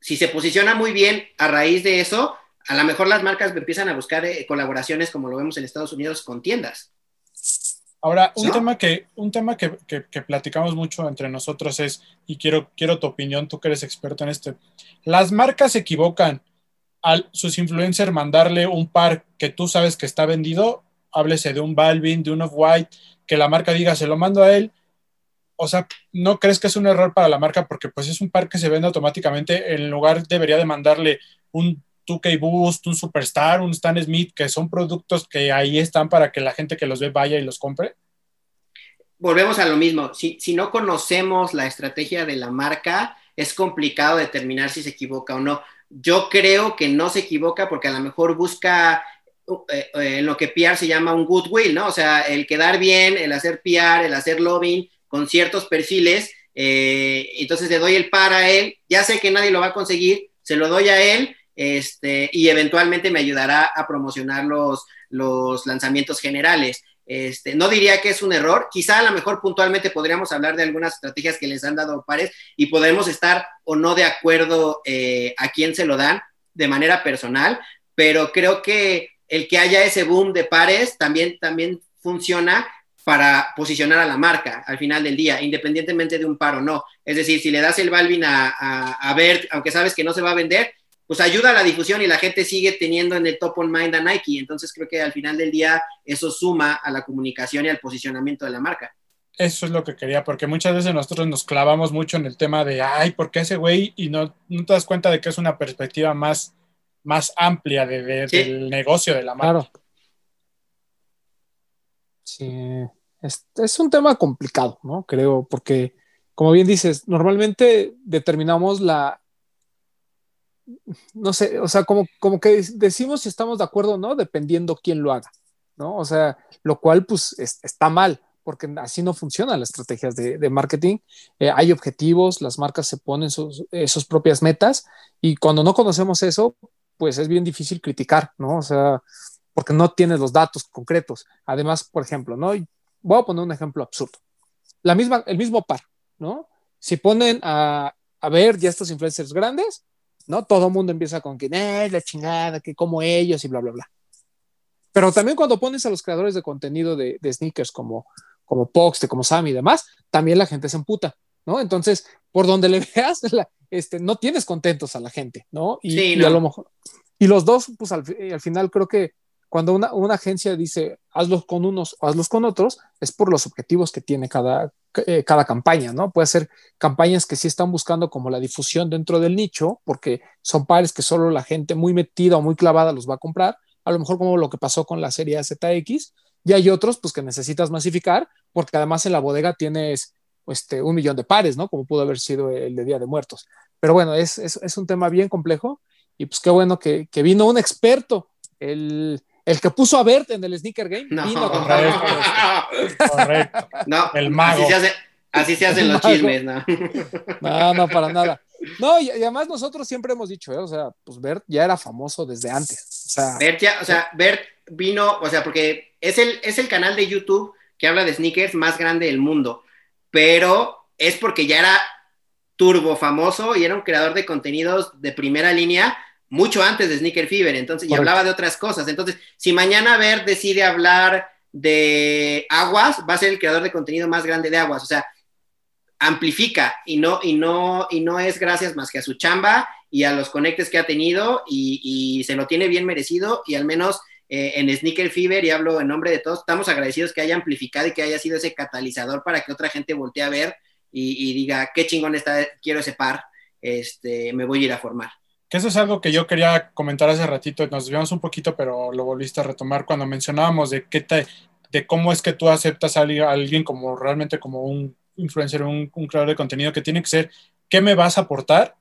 [SPEAKER 5] si se posiciona muy bien a raíz de eso, a lo mejor las marcas empiezan a buscar eh, colaboraciones como lo vemos en Estados Unidos con tiendas.
[SPEAKER 4] Ahora, un
[SPEAKER 5] ¿No?
[SPEAKER 4] tema, que, un tema que, que- que platicamos mucho entre nosotros es, y quiero, quiero tu opinión, tú que eres experto en este, las marcas se equivocan al sus influencers mandarle un par que tú sabes que está vendido, háblese de un Balvin, de un Off-White, que la marca diga, se lo mando a él, o sea, ¿no crees que es un error para la marca? Porque pues es un par que se vende automáticamente, en lugar debería de mandarle un 2K Boost, un Superstar, un Stan Smith, que son productos que ahí están para que la gente que los ve vaya y los compre.
[SPEAKER 5] volvemos a lo mismo. Si, si no conocemos la estrategia de la marca, es complicado determinar si se equivoca o no. Yo creo que no se equivoca porque a lo mejor busca eh, eh, lo que PR se llama un goodwill, ¿no? O sea, el quedar bien, el hacer PR, el hacer lobbying con ciertos perfiles. eh, entonces le doy el par a él. Ya sé que nadie lo va a conseguir, se lo doy a él este, y eventualmente me ayudará a promocionar los, los lanzamientos generales. Este, no diría que es un error, quizá a lo mejor puntualmente podríamos hablar de algunas estrategias que les han dado pares y podemos estar o no de acuerdo eh, a quién se lo dan de manera personal, pero creo que el que haya ese boom de pares también, también funciona para posicionar a la marca al final del día, independientemente de un par o no. Es decir, si le das el Balvin a, a, a Bert, aunque sabes que no se va a vender, pues ayuda a la difusión y la gente sigue teniendo en el top on mind a Nike. Entonces creo que al final del día eso suma a la comunicación y al posicionamiento de la marca.
[SPEAKER 4] Eso es lo que quería, porque muchas veces nosotros nos clavamos mucho en el tema de, ay, ¿por qué ese güey? Y no, no te das cuenta de que es una perspectiva más, más amplia de, de,
[SPEAKER 5] Sí.
[SPEAKER 4] del negocio de la marca.
[SPEAKER 2] Claro. Sí, es, es un tema complicado, ¿no? Creo, porque, como bien dices, normalmente determinamos la, no sé, o sea, como, como que decimos si estamos de acuerdo o no, dependiendo quién lo haga, ¿no? O sea, lo cual pues es- está mal, porque así no funcionan las estrategias de, marketing. Eh, hay objetivos, las marcas se ponen sus, eh, sus propias metas y cuando no conocemos eso, pues es bien difícil criticar, ¿no? O sea, porque no tienes los datos concretos. Además, por ejemplo, ¿no? Voy a poner un ejemplo absurdo. La misma, el mismo par, ¿no? Si ponen a, a ver ya estos influencers grandes, ¿no? Todo el mundo empieza con que, eh, la chingada, que como ellos y bla, bla, bla. Pero también cuando pones a los creadores de contenido de, de sneakers como, como Poxte, como Sammy y demás, también la gente se emputa, ¿no? Entonces, por donde le veas, la, este, no tienes contentos a la gente, ¿no? Y,
[SPEAKER 5] Sí,
[SPEAKER 2] y
[SPEAKER 5] no.
[SPEAKER 2] a lo mejor. Y los dos, pues al, fi- al final creo que cuando una, una agencia dice hazlos con unos o hazlos con otros, es por los objetivos que tiene cada, eh, cada campaña, ¿no? Puede ser campañas que sí están buscando como la difusión dentro del nicho, porque son pares que solo la gente muy metida o muy clavada los va a comprar, a lo mejor como lo que pasó con la serie ZX, y hay otros pues que necesitas masificar, porque además en la bodega tienes este, un millón de pares, ¿no? Como pudo haber sido el de Día de Muertos. Pero bueno, es, es, es un tema bien complejo y pues qué bueno que, que vino un experto, el, el que puso a Bert en el Sneaker Game,
[SPEAKER 5] No,
[SPEAKER 2] vino.
[SPEAKER 4] Correcto.
[SPEAKER 5] no,
[SPEAKER 4] El mago.
[SPEAKER 5] Así se, hace- así se hacen
[SPEAKER 2] El
[SPEAKER 5] los
[SPEAKER 2] mago.
[SPEAKER 5] chismes, ¿no?
[SPEAKER 2] No, no, para nada. No, y, y además nosotros siempre hemos dicho, ¿eh? o sea, pues Bert ya era famoso desde antes. O sea,
[SPEAKER 5] Bert ya, o sea, Bert vino, o sea, porque es el, es el canal de YouTube que habla de sneakers más grande del mundo. pero es porque ya era turbo famoso y era un creador de contenidos de primera línea mucho antes de Sneaker Fever, entonces, y hablaba de otras cosas. Entonces, si mañana Ver decide hablar de aguas, va a ser el creador de contenido más grande de aguas, o sea, amplifica y no, y no, y no es gracias más que a su chamba y a los conectes que ha tenido y, se lo tiene bien merecido y al menos eh, en Sneaker Fever, y hablo en nombre de todos, estamos agradecidos que haya amplificado y que haya sido ese catalizador para que otra gente voltee a ver y, diga, qué chingón está, quiero ese par, este, me voy a ir a formar.
[SPEAKER 4] Que eso es algo que yo quería comentar hace ratito, nos desviamos un poquito, pero lo volviste a retomar cuando mencionábamos de qué te, de cómo es que tú aceptas a alguien como realmente como un influencer, un, un creador de contenido, que tiene que ser qué me vas a aportar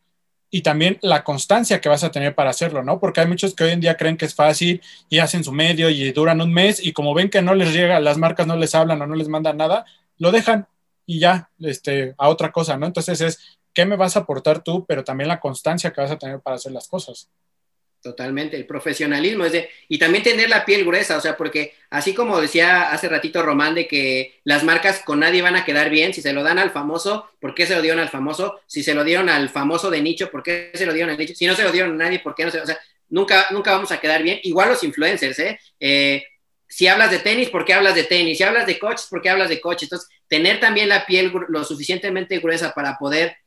[SPEAKER 4] y también la constancia que vas a tener para hacerlo, ¿no? Porque hay muchos que hoy en día creen que es fácil y hacen su medio y duran un mes y como ven que no les llega, las marcas no les hablan o no les mandan nada, lo dejan y ya, este, a otra cosa, ¿no? Entonces es, ¿qué me vas a aportar tú? Pero también la constancia que vas a tener para hacer las cosas.
[SPEAKER 5] Totalmente, el profesionalismo es de, y también tener la piel gruesa, o sea, porque así como decía hace ratito Román de que las marcas con nadie van a quedar bien, si se lo dan al famoso, ¿por qué se lo dieron al famoso? Si se lo dieron al famoso de nicho, ¿por qué se lo dieron al nicho? Si no se lo dieron a nadie, ¿por qué no se, o sea, nunca, nunca vamos a quedar bien, igual los influencers, ¿eh? eh si hablas de tenis, ¿por qué hablas de tenis? Si hablas de coches, ¿por qué hablas de coches? Entonces, tener también la piel lo suficientemente gruesa para poder,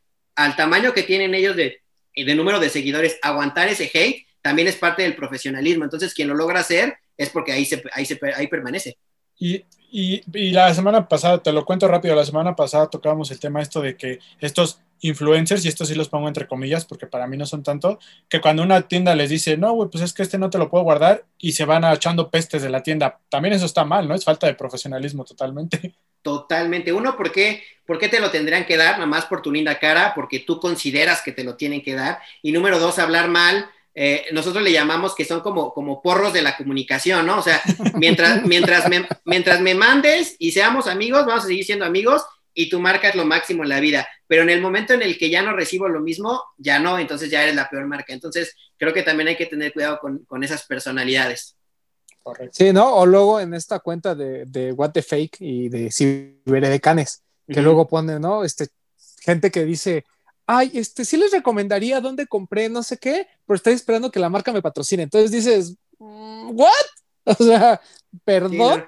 [SPEAKER 5] al tamaño que tienen ellos de, de número de seguidores, aguantar ese hate también es parte del profesionalismo. Entonces, quien lo logra hacer es porque ahí, ahí, se, ahí permanece.
[SPEAKER 4] Y, y, la semana pasada, te lo cuento rápido, la semana pasada tocábamos el tema esto de que estos influencers, y esto sí los pongo entre comillas porque para mí no son tanto, que cuando una tienda les dice, no, güey, pues es que este no te lo puedo guardar y se van echando pestes de la tienda, también eso está mal, ¿no? Es falta de profesionalismo totalmente.
[SPEAKER 5] Totalmente. Uno, ¿por qué, ¿por qué te lo tendrían que dar? Nada más por tu linda cara, porque tú consideras que te lo tienen que dar. Y número dos, hablar mal eh, nosotros le llamamos que son como, como porros de la comunicación, ¿no? O sea, mientras, mientras, me, mientras me mandes y seamos amigos, vamos a seguir siendo amigos y tu marca es lo máximo en la vida. Pero en el momento en el que ya no recibo lo mismo, ya no, entonces ya eres la peor marca. Entonces, creo que también hay que tener cuidado con, con esas personalidades.
[SPEAKER 2] Sí, ¿no? O luego en esta cuenta de, de What the Fake y de Ciberedecanes, que luego pone, ¿no? Este, gente que dice, ay, este, sí les recomendaría dónde compré, no sé qué, pero estoy esperando que la marca me patrocine. Entonces dices, mm, ¿what? O sea, perdón.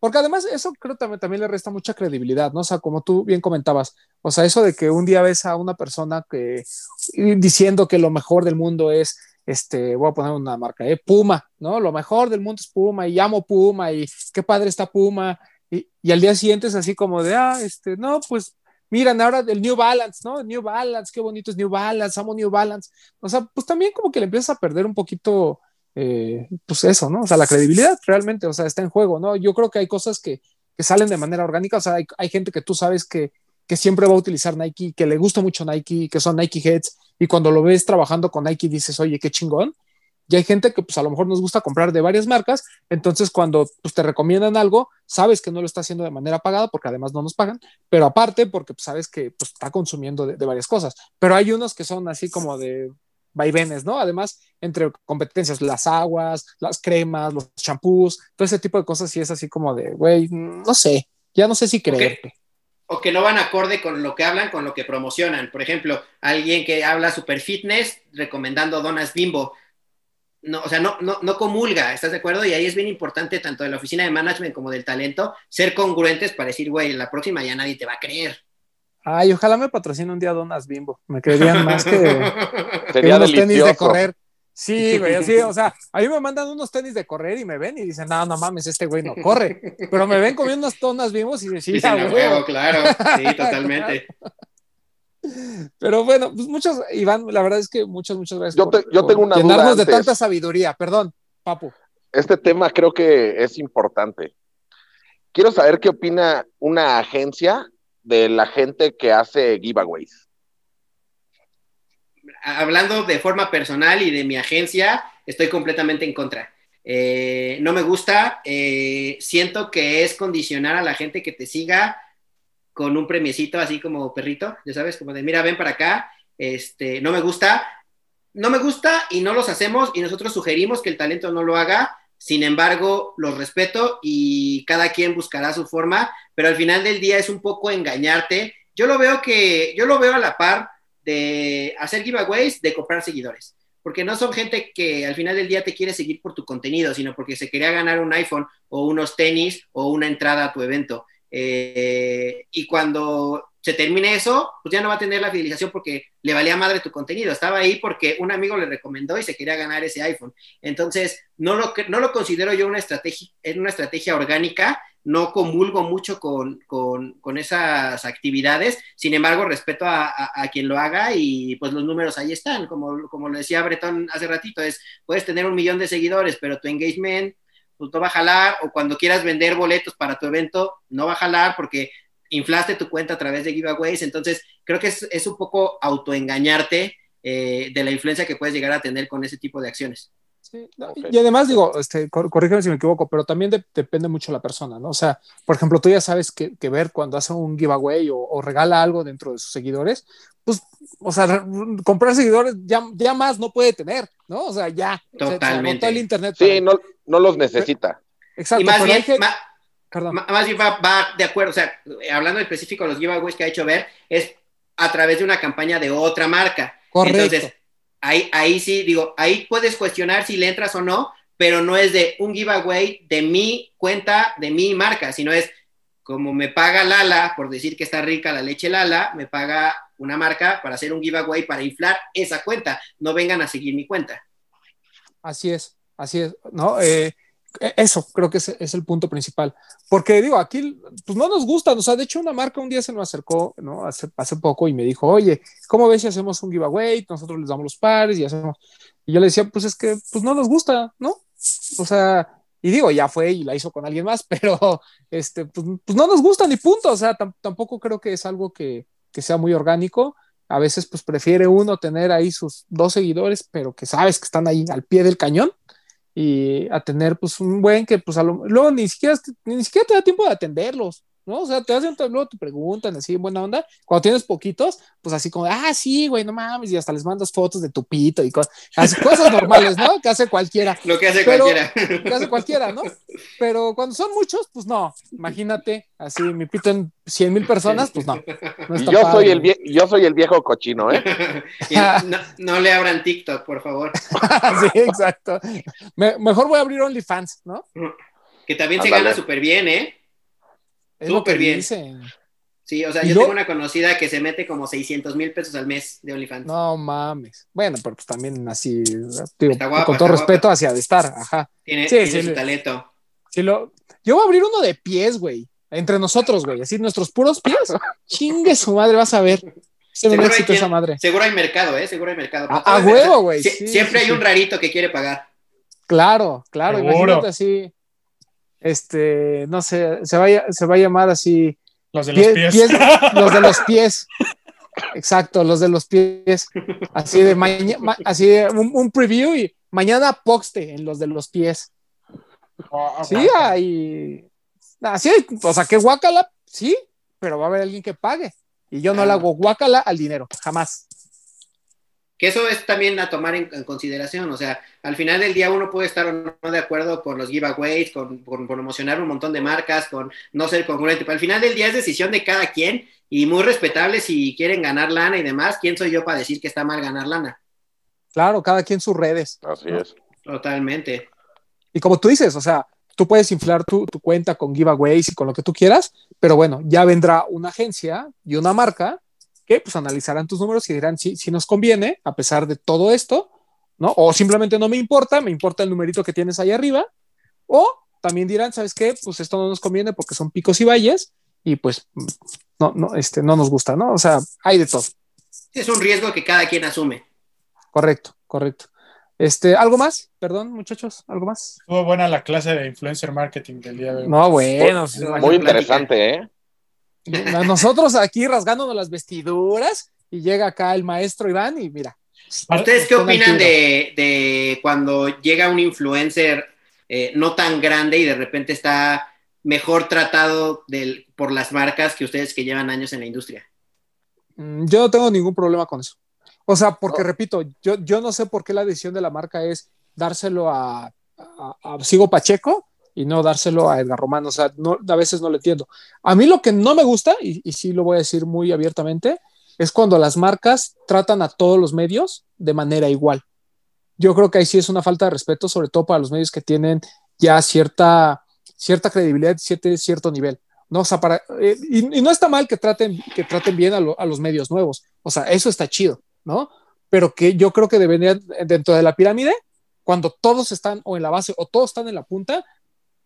[SPEAKER 2] Porque además eso creo también, también le resta mucha credibilidad, ¿no? O sea, como tú bien comentabas, o sea, eso de que un día ves a una persona que diciendo que lo mejor del mundo es, este, voy a poner una marca, ¿eh? Puma, ¿no? Lo mejor del mundo es Puma y amo Puma y qué padre está Puma. Y, y al día siguiente es así como de, ah, este, no, pues miran ahora del New Balance, ¿no? New Balance, qué bonito es New Balance, amo New Balance. O sea, pues también como que le empiezas a perder un poquito, eh, pues eso, ¿no? O sea, la credibilidad realmente, o sea, está en juego, ¿no? Yo creo que hay cosas que, que salen de manera orgánica, o sea, hay, hay, gente que tú sabes que, que siempre va a utilizar Nike, que le gusta mucho Nike, que son Nike Heads, y cuando lo ves trabajando con Nike dices, oye, qué chingón, y hay gente que pues a lo mejor nos gusta comprar de varias marcas, entonces cuando pues, te recomiendan algo, sabes que no lo está haciendo de manera pagada porque además no nos pagan, pero aparte porque pues, sabes que pues, está consumiendo de, varias cosas. Pero hay unos que son así como de vaivenes, ¿no? Además, entre competencias, las aguas, las cremas, los champús, todo ese tipo de cosas, y es así como de, güey, no sé, ya no sé si creerte.
[SPEAKER 5] O que no van acorde con lo que hablan, con lo que promocionan. Por ejemplo, alguien que habla super fitness recomendando donas bimbo no, o sea, no, no, no comulga, ¿estás de acuerdo? Y ahí es bien importante, tanto de la oficina de management como del talento, ser congruentes para decir, güey, la próxima ya nadie te va a creer.
[SPEAKER 2] Ay, ojalá me patrocine un día Donas Bimbo. Me creerían más que, Sería unos tenis de correr. Sí, güey, así, o sea, a mí me mandan unos tenis de correr y me ven y dicen, no, no mames, este güey no corre. Pero me ven comiendo unas donas bimbos y
[SPEAKER 5] decís, sí, güey. claro, sí, totalmente.
[SPEAKER 2] Pero bueno, pues muchos, Iván, la verdad es que muchas, muchas gracias.
[SPEAKER 3] Yo, yo tengo una llenarnos
[SPEAKER 2] de tanta sabiduría. Perdón, Papu.
[SPEAKER 3] Este tema creo que es importante. Quiero saber qué opina una agencia de la gente que hace giveaways.
[SPEAKER 5] Hablando de forma personal y de mi agencia, estoy completamente en contra. Eh, no me gusta, eh, siento que es condicionar a la gente que te siga con un premiecito así como perrito, ya sabes, como de, mira, ven para acá, este, no me gusta, no me gusta y no los hacemos y nosotros sugerimos que el talento no lo haga Sin embargo, los respeto y cada quien buscará su forma, pero al final del día es un poco engañarte. Yo lo veo que, yo lo veo a la par de hacer giveaways, de comprar seguidores. Porque no son gente que al final del día te quiere seguir por tu contenido, sino porque se quería ganar un iPhone o unos tenis o una entrada a tu evento. Eh, y cuando se termine eso, pues ya no va a tener la fidelización porque le valía madre tu contenido. Estaba ahí porque un amigo le recomendó y se quería ganar ese iPhone. Entonces, no lo, considero yo una estrategia, una estrategia orgánica, no comulgo mucho con, esas actividades, sin embargo, respeto a, quien lo haga y pues los números ahí están, como, como lo decía Bretón hace ratito, es, puedes tener un millón de seguidores, pero tu engagement pues no va a jalar, o cuando quieras vender boletos para tu evento, no va a jalar porque inflaste tu cuenta a través de giveaways, entonces creo que es, un poco autoengañarte eh, de la influencia que puedes llegar a tener con ese tipo de acciones.
[SPEAKER 2] Y además digo, este, corrígeme si me equivoco, pero también depende mucho la persona, ¿no? O sea, por ejemplo, tú ya sabes que, ver cuando hace un giveaway o, regala algo dentro de sus seguidores, pues, o sea, comprar seguidores ya, ya más no puede tener, ¿no? O sea, ya.
[SPEAKER 5] Totalmente.
[SPEAKER 2] el internet.
[SPEAKER 3] Sí, no, no los necesita.
[SPEAKER 5] Exacto. Y más bien, más bien va, de acuerdo, o sea, hablando en específico de los giveaways que ha hecho ver, es a través de una campaña de otra marca.
[SPEAKER 2] Correcto. Entonces,
[SPEAKER 5] ahí, ahí sí, digo, ahí puedes cuestionar si le entras o no, pero no es de un giveaway de mi cuenta, de mi marca, sino es como me paga Lala, por decir que está rica la leche Lala, me paga una marca para hacer un giveaway para inflar esa cuenta. No vengan a seguir mi cuenta.
[SPEAKER 2] Así es, así es. No, eh, eso creo que es, el punto principal. Porque digo, aquí pues no nos gustan. O sea, de hecho, una marca un día se nos acercó, ¿no? Hace, hace poco y me dijo, oye, ¿cómo ves si hacemos un giveaway? Nosotros les damos los pares y hacemos. Y yo le decía, pues es que pues no nos gusta, ¿no? O sea, y digo, ya fue y la hizo con alguien más, pero este, pues, pues no nos gusta ni punto. O sea, tampoco creo que es algo que, que sea muy orgánico. A veces, pues prefiere uno tener ahí sus dos seguidores, pero que sabes que están ahí al pie del cañón y a tener pues un buen que pues a lo, luego ni siquiera, ni siquiera te da tiempo de atenderlos. ¿No? O sea, te hacen, luego te preguntan así, buena onda. Cuando tienes poquitos, pues así como, ah, sí, güey, no mames, y hasta les mandas fotos de tu pito y cosas, cosas normales, ¿no? Que hace cualquiera.
[SPEAKER 5] Lo que hace cualquiera.
[SPEAKER 2] Que hace cualquiera, ¿no? Pero cuando son muchos, pues no, imagínate, así mi pito en 100 mil personas, pues no.
[SPEAKER 3] yo, soy el yo soy el viejo cochino, ¿eh?
[SPEAKER 5] no, le abran TikTok, por favor.
[SPEAKER 2] sí, exacto. mejor voy a abrir OnlyFans, ¿no?
[SPEAKER 5] Que también se gana súper bien, ¿eh? Súper bien. Sí, o sea, yo, tengo una conocida que se mete como 600 mil pesos al mes de OnlyFans.
[SPEAKER 2] No mames. Bueno, pero pues también así, con todo respeto hacia de estar, ajá.
[SPEAKER 5] Tiene, su talento.
[SPEAKER 2] Sí, lo, yo voy a abrir uno de pies, güey. Entre nosotros, güey. Así, nuestros puros pies. Chingue su madre, vas a ver.
[SPEAKER 5] Seguro hay, esa madre. seguro hay mercado, ¿eh? Seguro hay mercado.
[SPEAKER 2] A, huevo, güey.
[SPEAKER 5] siempre hay un rarito que quiere pagar.
[SPEAKER 2] Claro, claro. Imagínate así este, no sé, se va, se va a llamar así.
[SPEAKER 4] Los de los pies.
[SPEAKER 2] los de los pies. Exacto, los de los pies. Así de mañana, así de un, preview y mañana poxte en los de los pies. Oh, sí, ahí. Así, o sea, que guacala, sí, pero va a haber alguien que pague. Y yo no le hago guacala al dinero, jamás.
[SPEAKER 5] Que eso es también a tomar en, consideración, o sea, al final del día uno puede estar o no de acuerdo con los giveaways, con, promocionar un montón de marcas, con no ser congruente, pero al final del día es decisión de cada quien y muy respetable si quieren ganar lana y demás, ¿quién soy yo para decir que está mal ganar lana?
[SPEAKER 2] Claro, cada quien sus redes.
[SPEAKER 3] Así es.
[SPEAKER 5] Totalmente.
[SPEAKER 2] Y como tú dices, o sea, tú puedes inflar tu, tu cuenta con giveaways y con lo que tú quieras, pero bueno, ya vendrá una agencia y una marca que pues analizarán tus números y dirán si, si nos conviene, a pesar de todo esto, ¿no? O simplemente no me importa, me importa el numerito que tienes ahí arriba, o también dirán, ¿sabes qué? Pues esto no nos conviene porque son picos y valles y pues no, no, este, no nos gusta, ¿no? O sea, hay de todo.
[SPEAKER 5] Es un riesgo que cada quien asume.
[SPEAKER 2] Correcto, correcto. Este, ¿algo más? Perdón, muchachos, ¿algo más?
[SPEAKER 4] Estuvo buena la clase de influencer marketing del día de hoy.
[SPEAKER 2] No, bueno.
[SPEAKER 3] Muy interesante, ¿eh?
[SPEAKER 2] Nosotros aquí rasgándonos las vestiduras y llega acá el maestro Iván y mira.
[SPEAKER 5] ¿Ustedes qué opinan de, cuando llega un influencer eh, no tan grande y de repente está mejor tratado por las marcas que ustedes que llevan años en la industria?
[SPEAKER 2] Mm, yo no tengo ningún problema con eso. O sea, porque repito, yo, yo no sé por qué la decisión de la marca es dárselo a, Sigo Pacheco y no dárselo a Edgar Román. O sea, no, a veces no lo entiendo. A mí lo que no me gusta, y, y sí lo voy a decir muy abiertamente, es cuando las marcas tratan a todos los medios de manera igual. Yo creo que ahí sí es una falta de respeto, sobre todo para los medios que tienen ya cierta, cierta credibilidad, cierto, cierto nivel. ¿no? O sea, para, eh, y, y, no está mal que traten, que traten bien a, lo, a, los medios nuevos. O sea, eso está chido, ¿no? Pero que yo creo que deberían, dentro de la pirámide, cuando todos están o en la base o todos están en la punta,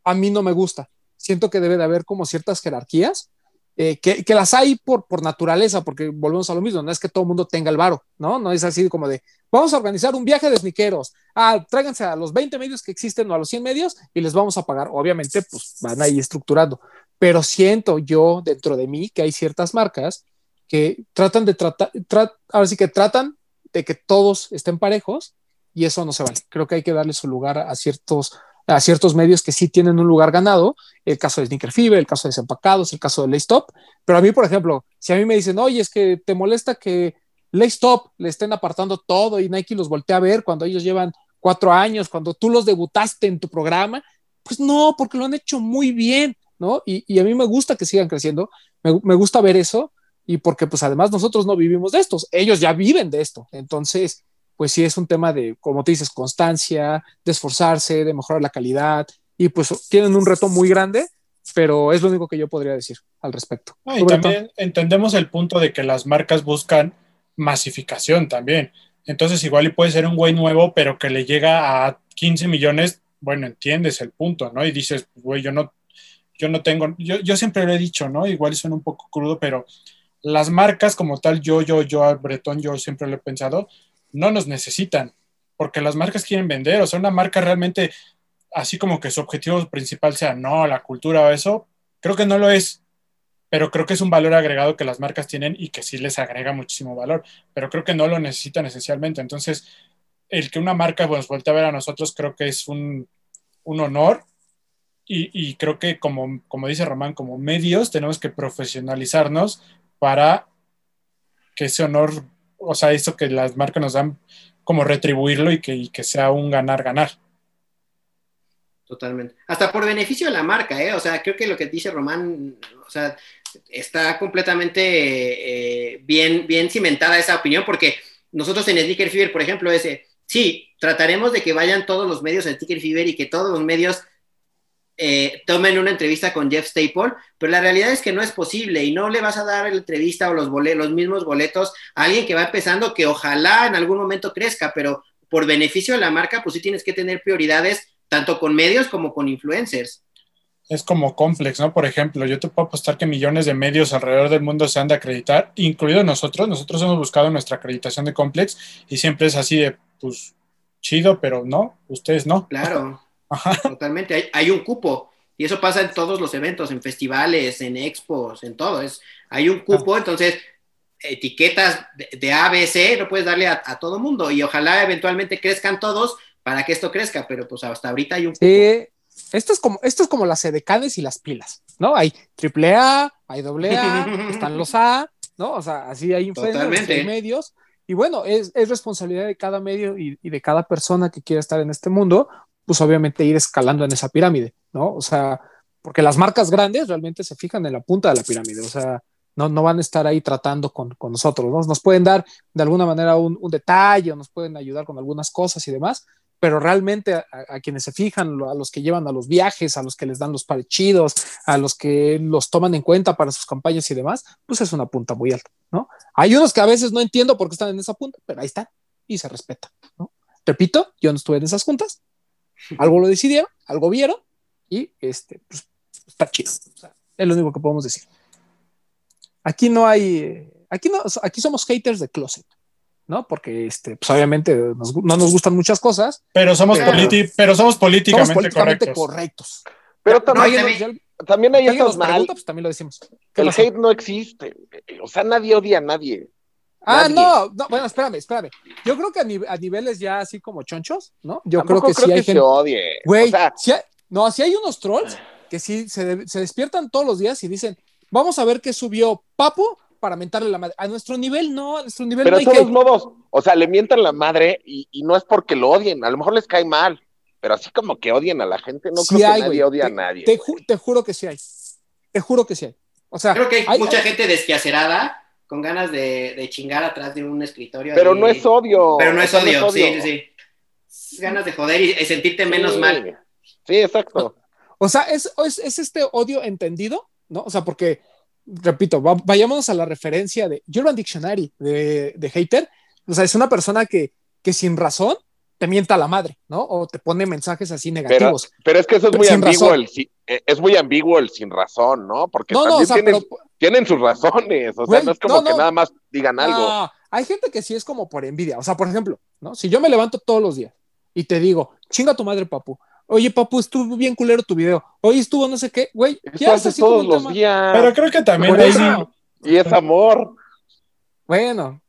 [SPEAKER 2] a mí no me gusta. Siento que debe de haber como ciertas jerarquías, eh, que, que, las hay por, por naturaleza, porque volvemos a lo mismo, no es que todo el mundo tenga el varo, ¿no? No es así como de, vamos a organizar un viaje de sniqueros, ah, tráiganse a los 20 medios que existen o a los 100 medios y les vamos a pagar. Obviamente, pues van ahí estructurando, pero siento yo dentro de mí que hay ciertas marcas que tratan de tratar, tra ahora sí que tratan de que todos estén parejos y eso no se vale. Creo que hay que darle su lugar a ciertos a ciertos medios que sí tienen un lugar ganado, el caso de Sneaker Fever, el caso de Desempacados, el caso de Laystop, pero a mí, por ejemplo, si a mí me dicen, oye, es que te molesta que Laystop le estén apartando todo y Nike los voltea a ver cuando ellos llevan cuatro años, cuando tú los debutaste en tu programa, pues no, porque lo han hecho muy bien, ¿no? Y, y a mí me gusta que sigan creciendo, me, me gusta ver eso, y porque pues además nosotros no vivimos de estos, ellos ya viven de esto, entonces pues sí es un tema de, como te dices, constancia, de esforzarse, de mejorar la calidad, y pues tienen un reto muy grande, pero es lo único que yo podría decir al respecto.
[SPEAKER 4] Ah, y también entendemos el punto de que las marcas buscan masificación también. Entonces igual y puede ser un güey nuevo, pero que le llega a 15 millones, bueno, entiendes el punto, ¿no? Y dices, güey, yo no, yo no tengo, yo, yo siempre lo he dicho, ¿no? Igual suena un poco crudo, pero las marcas como tal, yo, yo, yo, Bretón, yo siempre lo he pensado, no nos necesitan, porque las marcas quieren vender, o sea, una marca realmente, así como que su objetivo principal sea, no, la cultura o eso, creo que no lo es, pero creo que es un valor agregado que las marcas tienen y que sí les agrega muchísimo valor, pero creo que no lo necesitan esencialmente. Entonces, el que una marca nos voltee a ver a nosotros creo que es un, un honor y, y, creo que como, como dice Román, como medios tenemos que profesionalizarnos para que ese honor o sea, eso que las marcas nos dan, como retribuirlo y que, que sea un ganar-ganar.
[SPEAKER 5] Totalmente. Hasta por beneficio de la marca, ¿eh? O sea, creo que lo que dice Román, o sea, está completamente eh, bien, bien cimentada esa opinión, porque nosotros en Sneaker Fever, por ejemplo, ese, sí, trataremos de que vayan todos los medios a Sneaker Fever y que todos los medios eh, tomen una entrevista con Jeff Staple, pero la realidad es que no es posible y no le vas a dar la entrevista o los, boletos, los mismos boletos a alguien que va empezando que ojalá en algún momento crezca, pero por beneficio de la marca, pues sí tienes que tener prioridades tanto con medios como con influencers.
[SPEAKER 4] Es como complex, ¿no? Por ejemplo, yo te puedo apostar que millones de medios alrededor del mundo se han de acreditar, incluido nosotros. Nosotros hemos buscado nuestra acreditación de complex y siempre es así de, pues, chido, pero no, ustedes no.
[SPEAKER 5] Claro. Totalmente, hay, hay, un cupo. Y eso pasa en todos los eventos, en festivales, en expos, en todo. Es, hay un cupo, entonces etiquetas de, de A, B, C, no puedes darle a, a, todo mundo. Y ojalá eventualmente crezcan todos para que esto crezca, pero pues hasta ahorita hay un cupo.
[SPEAKER 2] Sí. Esto es como, esto es como las edecanes y las pilas, ¿no? Hay triple A, hay doble A, están los A, ¿no? O sea, así hay influencers, hay medios. Y bueno, es, es, responsabilidad de cada medio y, y, de cada persona que quiera estar en este mundo, pues obviamente ir escalando en esa pirámide, ¿no? O sea, porque las marcas grandes realmente se fijan en la punta de la pirámide, o sea, no, no van a estar ahí tratando con, con nosotros, ¿no? Nos pueden dar de alguna manera un, un, detalle, nos pueden ayudar con algunas cosas y demás, pero realmente a, quienes se fijan, a los que llevan a los viajes, a los que les dan los parechidos, a los que los toman en cuenta para sus campañas y demás, pues es una punta muy alta, ¿no? Hay unos que a veces no entiendo por qué están en esa punta, pero ahí están y se respeta, ¿no? Repito, yo no estuve en esas juntas, algo lo decidieron, algo vieron y este, pues, está chido. O sea, es lo único que podemos decir. Aquí no hay, aquí no, aquí somos haters de closet, ¿no? Porque este, pues obviamente nos, no nos gustan muchas cosas.
[SPEAKER 4] Pero somos, pero, pero somos políticamente,
[SPEAKER 2] somos políticamente
[SPEAKER 4] correctos.
[SPEAKER 2] correctos.
[SPEAKER 3] Pero también, no, también, también ahí estamos mal.
[SPEAKER 2] Pregunta, pues también lo decimos.
[SPEAKER 3] Que el hate no existe. O sea, nadie odia a nadie.
[SPEAKER 2] Ah, no, no, bueno, espérame, espérame. Yo creo que a, nive a, niveles ya así como chonchos, ¿no? Yo creo que
[SPEAKER 3] creo
[SPEAKER 2] sí hay
[SPEAKER 3] que
[SPEAKER 2] gente.
[SPEAKER 3] Se odie.
[SPEAKER 2] Güey, o sea... si no, si hay unos trolls que sí se, de se, despiertan todos los días y dicen, vamos a ver qué subió Papo para mentarle la madre. A nuestro nivel, no, a nuestro nivel
[SPEAKER 3] Pero
[SPEAKER 2] no hay
[SPEAKER 3] de todos
[SPEAKER 2] que...
[SPEAKER 3] modos, o sea, le mientan la madre y, y, no es porque lo odien, a lo mejor les cae mal. pero así como que odian a la gente, no
[SPEAKER 2] Sí
[SPEAKER 3] creo que
[SPEAKER 2] hay,
[SPEAKER 3] nadie
[SPEAKER 2] güey.
[SPEAKER 3] odie a
[SPEAKER 2] Te-
[SPEAKER 3] nadie.
[SPEAKER 2] Te, ju- te juro que sí hay. Te juro que sí hay. O sea,
[SPEAKER 5] Creo que hay,
[SPEAKER 2] hay-
[SPEAKER 5] mucha
[SPEAKER 2] hay-
[SPEAKER 5] gente desquiacerada con ganas de, de chingar atrás de un escritorio.
[SPEAKER 3] Pero
[SPEAKER 5] y-
[SPEAKER 3] no es odio.
[SPEAKER 5] Pero no es odio, sí, sí, sí. Es Ganas de joder y, y sentirte menos
[SPEAKER 3] Sí.
[SPEAKER 5] mal.
[SPEAKER 3] Sí, exacto.
[SPEAKER 2] O sea, es, es, es este odio entendido, ¿no? O sea, porque, repito, va- vayámonos a la referencia de Urban Dictionary de, de hater. O sea, es una persona que, que sin razón te mienta la madre, ¿no? O te pone mensajes así negativos.
[SPEAKER 3] pero es que eso es muy ambiguo,
[SPEAKER 2] razón.
[SPEAKER 3] el, eh, es muy ambiguo el sin razón, ¿no? Porque
[SPEAKER 2] no, no,
[SPEAKER 3] también
[SPEAKER 2] o sea,
[SPEAKER 3] tienen,
[SPEAKER 2] pero
[SPEAKER 3] tienen sus razones, o sea,
[SPEAKER 2] Güey,
[SPEAKER 3] no es como
[SPEAKER 2] no,
[SPEAKER 3] que
[SPEAKER 2] no.
[SPEAKER 3] nada más digan algo.
[SPEAKER 2] No, hay gente que sí es como por envidia. O sea, por ejemplo, ¿no? Si yo me levanto todos los días y te digo, chinga tu madre, papu. Oye, papu, estuvo bien culero tu video. Oye, estuvo no sé qué, güey. ¿qué haces
[SPEAKER 3] todos
[SPEAKER 2] un
[SPEAKER 3] los
[SPEAKER 2] tema?
[SPEAKER 3] días.
[SPEAKER 4] Pero creo que también
[SPEAKER 3] Y es amor.
[SPEAKER 2] bueno,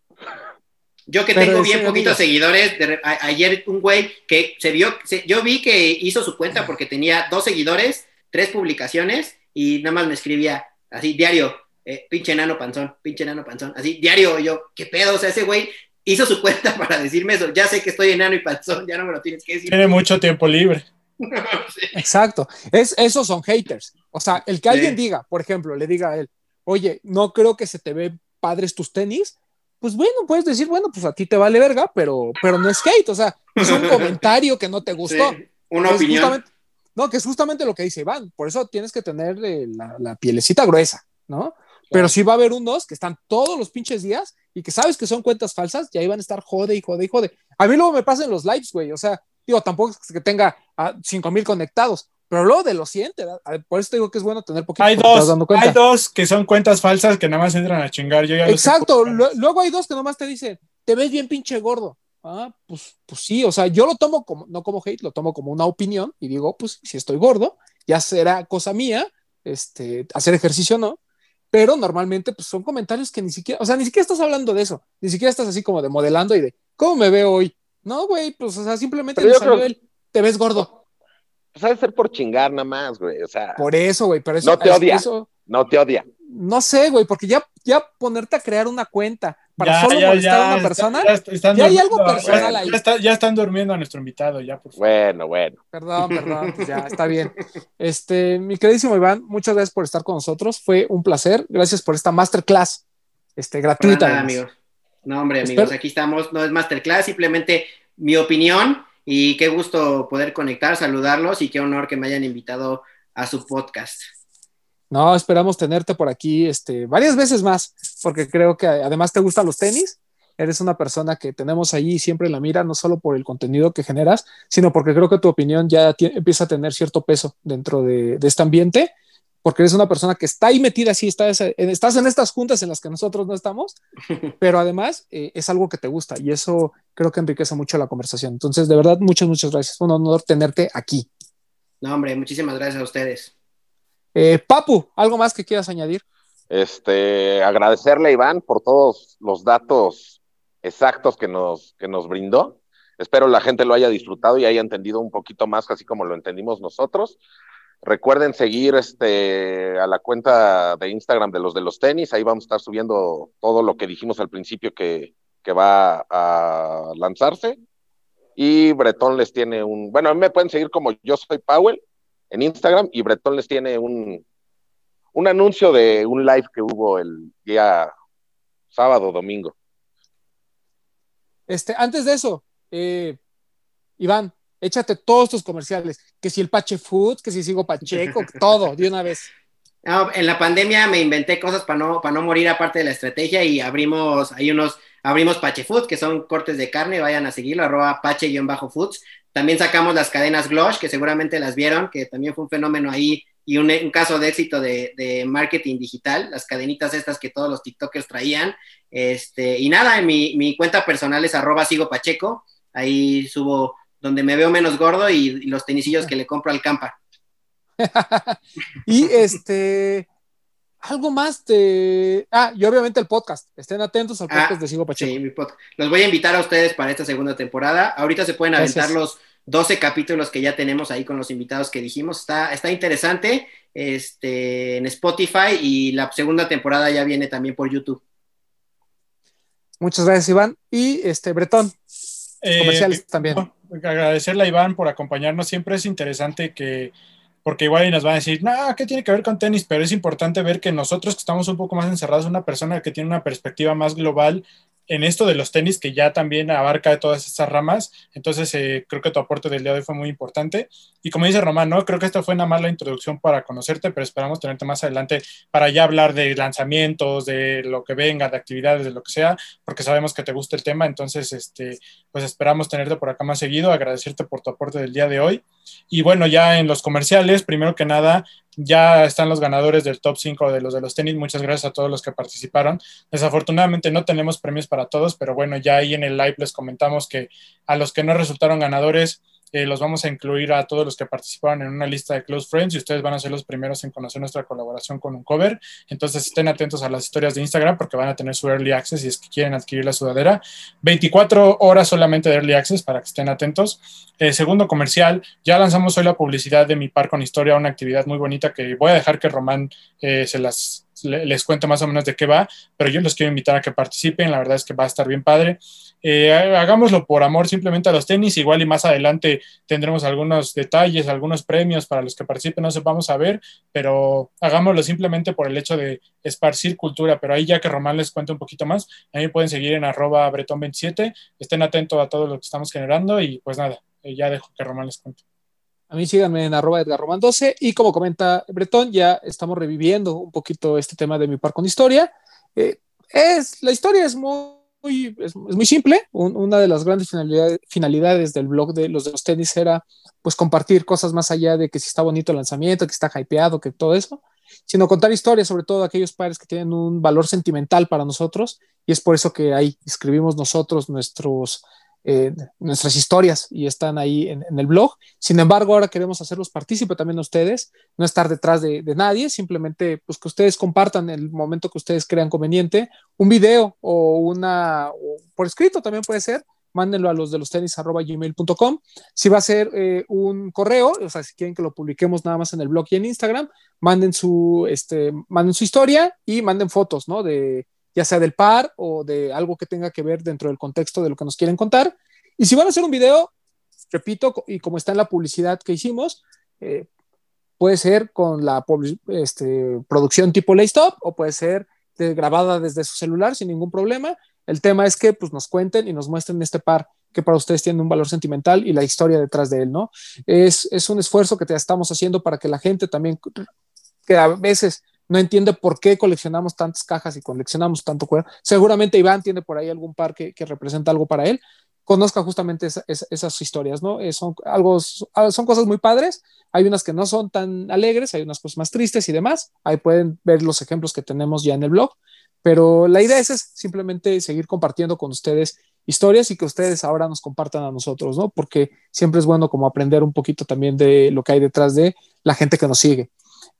[SPEAKER 5] Yo que
[SPEAKER 2] Pero
[SPEAKER 5] tengo
[SPEAKER 2] en
[SPEAKER 5] bien poquitos seguidores, de re- a- ayer un güey que se vio, se- yo vi que hizo su cuenta porque tenía dos seguidores, tres publicaciones y nada más me escribía así, diario, eh, pinche enano panzón, pinche enano panzón, así, diario, yo, ¿qué pedo? O sea, ese güey hizo su cuenta para decirme eso, ya sé que estoy enano y panzón, ya no me lo tienes que decir.
[SPEAKER 4] tiene mucho tiempo libre.
[SPEAKER 5] Sí.
[SPEAKER 2] exacto. Es, esos son haters. O sea, el que
[SPEAKER 5] Sí.
[SPEAKER 2] alguien diga, por ejemplo, le diga a él, oye, no creo que se te ve padres tus tenis. Pues bueno, puedes decir, bueno, pues a ti te vale verga, pero, pero no es hate, o sea, es un comentario que no te gustó.
[SPEAKER 5] Sí, Una
[SPEAKER 2] Es
[SPEAKER 5] opinión.
[SPEAKER 2] justamente- no, que es justamente lo que dice Iván. Por eso tienes que tener eh, la, la pielecita gruesa, ¿no? Pero sí va a haber unos que están todos los pinches días y que sabes que son cuentas falsas y ahí van a estar jode y jode y jode. A mí luego me pasan los lives, güey. O sea, digo, tampoco es que tenga a 5 mil conectados, pero luego de los 100, te da- por eso te digo que es bueno tener poquito.
[SPEAKER 4] Hay dos,
[SPEAKER 2] dando cuenta.
[SPEAKER 4] hay dos que son cuentas falsas que nada más entran a chingar. Yo ya
[SPEAKER 2] Exacto. Luego hay dos que nomás te dicen, te ves bien pinche gordo. Ah, pues, pues sí, o sea, yo lo tomo como, no como hate, lo tomo como una opinión y digo, pues si estoy gordo, ya será cosa mía, este, hacer ejercicio no, pero normalmente pues son comentarios que ni siquiera, o sea, ni siquiera estás hablando de eso, ni siquiera estás así como de modelando y de, ¿cómo me veo hoy? No, güey, pues, o sea, simplemente salió
[SPEAKER 3] creo-
[SPEAKER 2] el, te ves gordo.
[SPEAKER 3] Pues ha de ser por chingar nada más, güey. O sea,
[SPEAKER 2] Por eso, güey, pero eso,
[SPEAKER 3] No te odia.
[SPEAKER 2] eso-
[SPEAKER 3] no te odia.
[SPEAKER 2] no sé, güey, porque ya, ya ponerte a crear una cuenta para
[SPEAKER 4] Ya,
[SPEAKER 2] solo
[SPEAKER 4] ya,
[SPEAKER 2] molestar
[SPEAKER 4] ya,
[SPEAKER 2] a una
[SPEAKER 4] está-
[SPEAKER 2] persona.
[SPEAKER 4] están
[SPEAKER 2] ya hay algo
[SPEAKER 4] durmiendo,
[SPEAKER 2] personal
[SPEAKER 4] ya-
[SPEAKER 2] ahí.
[SPEAKER 4] ya está- ya están durmiendo a nuestro invitado, ya, por favor.
[SPEAKER 3] Bueno, bueno.
[SPEAKER 2] Perdón, perdón, pues ya está bien. Este, mi queridísimo Iván, muchas gracias por estar con nosotros. Fue un placer. Gracias por esta masterclass este, gratuita.
[SPEAKER 5] nada, amigos. No, hombre,
[SPEAKER 2] Espero-
[SPEAKER 5] amigos, aquí estamos. No es masterclass, simplemente mi opinión y qué gusto poder conectar, saludarlos y qué honor que me hayan invitado a su podcast.
[SPEAKER 2] No, esperamos tenerte por aquí este, varias veces más, porque creo que además te gustan los tenis. Eres una persona que tenemos ahí siempre en la mira, no solo por el contenido que generas, sino porque creo que tu opinión ya empieza a tener cierto peso dentro de, de este ambiente, porque eres una persona que está ahí metida así, estás en, estás en estas juntas en las que nosotros no estamos, pero además eh, es algo que te gusta y eso creo que enriquece mucho la conversación. Entonces, de verdad, muchas, muchas gracias. Fue un honor tenerte aquí.
[SPEAKER 5] No, hombre, muchísimas gracias a ustedes.
[SPEAKER 2] Eh, Papu, ¿algo más que quieras añadir?
[SPEAKER 3] Este, agradecerle a Iván por todos los datos exactos que nos, que nos brindó. Espero la gente lo haya disfrutado y haya entendido un poquito más, así como lo entendimos nosotros. Recuerden seguir este, a la cuenta de Instagram de los de los tenis. Ahí vamos a estar subiendo todo lo que dijimos al principio que, va a lanzarse. Y Bretón les tiene un. Bueno, a mí me pueden seguir como yo soy Powell en Instagram y Bretón les tiene un, un anuncio de un live que hubo el día sábado, domingo.
[SPEAKER 2] Este, antes de eso, eh, Iván, échate todos tus comerciales. Que si el Pache Foods, que si sigo Pacheco, todo, de una vez.
[SPEAKER 5] En la pandemia me inventé cosas para no, para no morir aparte de la estrategia y abrimos, hay unos, abrimos Pache Foods, que son cortes de carne, vayan a seguirlo, arroba pache-foods. También sacamos las cadenas Glosh, que seguramente las vieron, que también fue un fenómeno ahí y un, caso de éxito de, de, marketing digital, las cadenitas estas que todos los TikTokers traían. Este, y nada, en mi, mi cuenta personal es arroba sigo pacheco, ahí subo donde me veo menos gordo y, y los tenisillos que le compro al campa.
[SPEAKER 2] y este, algo más de. Ah, y obviamente el podcast. Estén atentos al podcast
[SPEAKER 5] ah,
[SPEAKER 2] de Sigo Pacheco.
[SPEAKER 5] Sí, mi podcast. Los voy a invitar a ustedes para esta segunda temporada. Ahorita se pueden aventar Gracias. los 12 capítulos que ya tenemos ahí con los invitados que dijimos. Está, está interesante este, en Spotify y la segunda temporada ya viene también por YouTube.
[SPEAKER 2] Muchas gracias, Iván. Y este, Bretón,
[SPEAKER 4] eh,
[SPEAKER 2] comerciales también.
[SPEAKER 4] Agradecerle a Iván por acompañarnos. Siempre es interesante que, porque igual nos van a decir, no, ¿qué tiene que ver con tenis? Pero es importante ver que nosotros que estamos un poco más encerrados, una persona que tiene una perspectiva más global en esto de los tenis, que ya también abarca todas estas ramas. Entonces, eh, creo que tu aporte del día de hoy fue muy importante. Y como dice Román, ¿no? creo que esta fue una mala introducción para conocerte, pero esperamos tenerte más adelante para ya hablar de lanzamientos, de lo que venga, de actividades, de lo que sea, porque sabemos que te gusta el tema. Entonces, este, pues esperamos tenerte por acá más seguido, agradecerte por tu aporte del día de hoy. Y bueno, ya en los comerciales, primero que nada, ya están los ganadores del top 5 de los de los tenis. Muchas gracias a todos los que participaron. Desafortunadamente no tenemos premios para todos, pero bueno, ya ahí en el live les comentamos que a los que no resultaron ganadores, eh, los vamos a incluir a todos los que participaron en una lista de Close Friends y ustedes van a ser los primeros en conocer nuestra colaboración con un cover. Entonces estén atentos a las historias de Instagram porque van a tener su Early Access si es que quieren adquirir la sudadera. 24 horas solamente de Early Access para que estén atentos. Eh, segundo comercial, ya lanzamos hoy la publicidad de mi par con historia, una actividad muy bonita que voy a dejar que Román eh, se las les cuento más o menos de qué va, pero yo los quiero invitar a que participen, la verdad es que va a estar bien padre. Eh, hagámoslo por amor simplemente a los tenis, igual y más adelante tendremos algunos detalles, algunos premios para los que participen, no sé, vamos a ver, pero hagámoslo simplemente por el hecho de esparcir cultura, pero ahí ya que Román les cuente un poquito más, ahí pueden seguir en arroba bretón27, estén atentos a todo lo que estamos generando y pues nada, eh, ya dejo que Román les cuente.
[SPEAKER 2] A mí síganme en arroba Roman 12 y como comenta Bretón, ya estamos reviviendo un poquito este tema de mi par con historia. Eh, es, la historia es muy, es, muy simple. una de las grandes finalidades, del blog de los de los tenis era pues compartir cosas más allá de que si está bonito el lanzamiento, que está hypeado, que todo eso, sino contar historias sobre todo de aquellos pares que tienen un valor sentimental para nosotros y es por eso que ahí escribimos nosotros nuestros eh, nuestras historias y están ahí en, el blog. Sin embargo, ahora queremos hacerlos partícipe también a ustedes, no estar detrás de, nadie, simplemente pues que ustedes compartan el momento que ustedes crean conveniente, un video o una, por escrito también puede ser, mándenlo a los de los tenis gmail.com. Si va a ser eh, un correo, o sea, si quieren que lo publiquemos nada más en el blog y en Instagram, manden su, este, manden su historia y manden fotos, ¿no? De, ya sea del par o de algo que tenga que ver dentro del contexto de lo que nos quieren contar. Y si van a hacer un video, repito, y como está en la publicidad que hicimos, eh, puede ser con la este, producción tipo Laystop o puede ser grabada desde su celular sin ningún problema. El tema es que pues, nos cuenten y nos muestren este par que para ustedes tiene un valor sentimental y la historia detrás de él, ¿no? Es, es un esfuerzo que te estamos haciendo para que la gente también, que a veces no entiende por qué coleccionamos tantas cajas y coleccionamos tanto cuero. Seguramente Iván tiene por ahí algún par que, representa algo para él. Conozca justamente esas historias, ¿no? Eh, son, algo, ah, son cosas muy padres. Hay unas que no son tan alegres, hay unas cosas más tristes y demás. Ahí pueden ver los ejemplos que tenemos ya en el blog. Pero la idea es, es simplemente seguir compartiendo con ustedes historias y que ustedes ahora nos compartan a nosotros, ¿no? Porque siempre es bueno como aprender un poquito también de lo que hay detrás de la gente que nos sigue.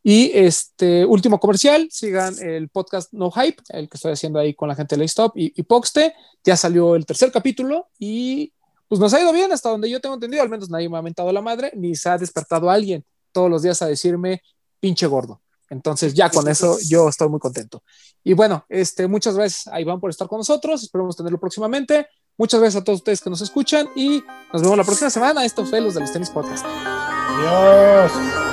[SPEAKER 2] Y este último comercial, sigan el podcast No Hype, el que estoy haciendo ahí con la gente de Stop y, y Poxte. Ya salió el tercer capítulo y pues nos ha ido bien hasta donde yo tengo entendido. Al menos nadie me ha mentado la madre, ni se ha despertado alguien todos los días a decirme pinche gordo. Entonces ya con eso yo estoy muy contento. Y bueno, este, muchas gracias a Iván por estar con nosotros. Esperemos tenerlo próximamente. Muchas gracias a todos ustedes que nos escuchan y nos vemos la próxima semana. Esto fue Los de los Tenis Podcast.
[SPEAKER 4] Adiós.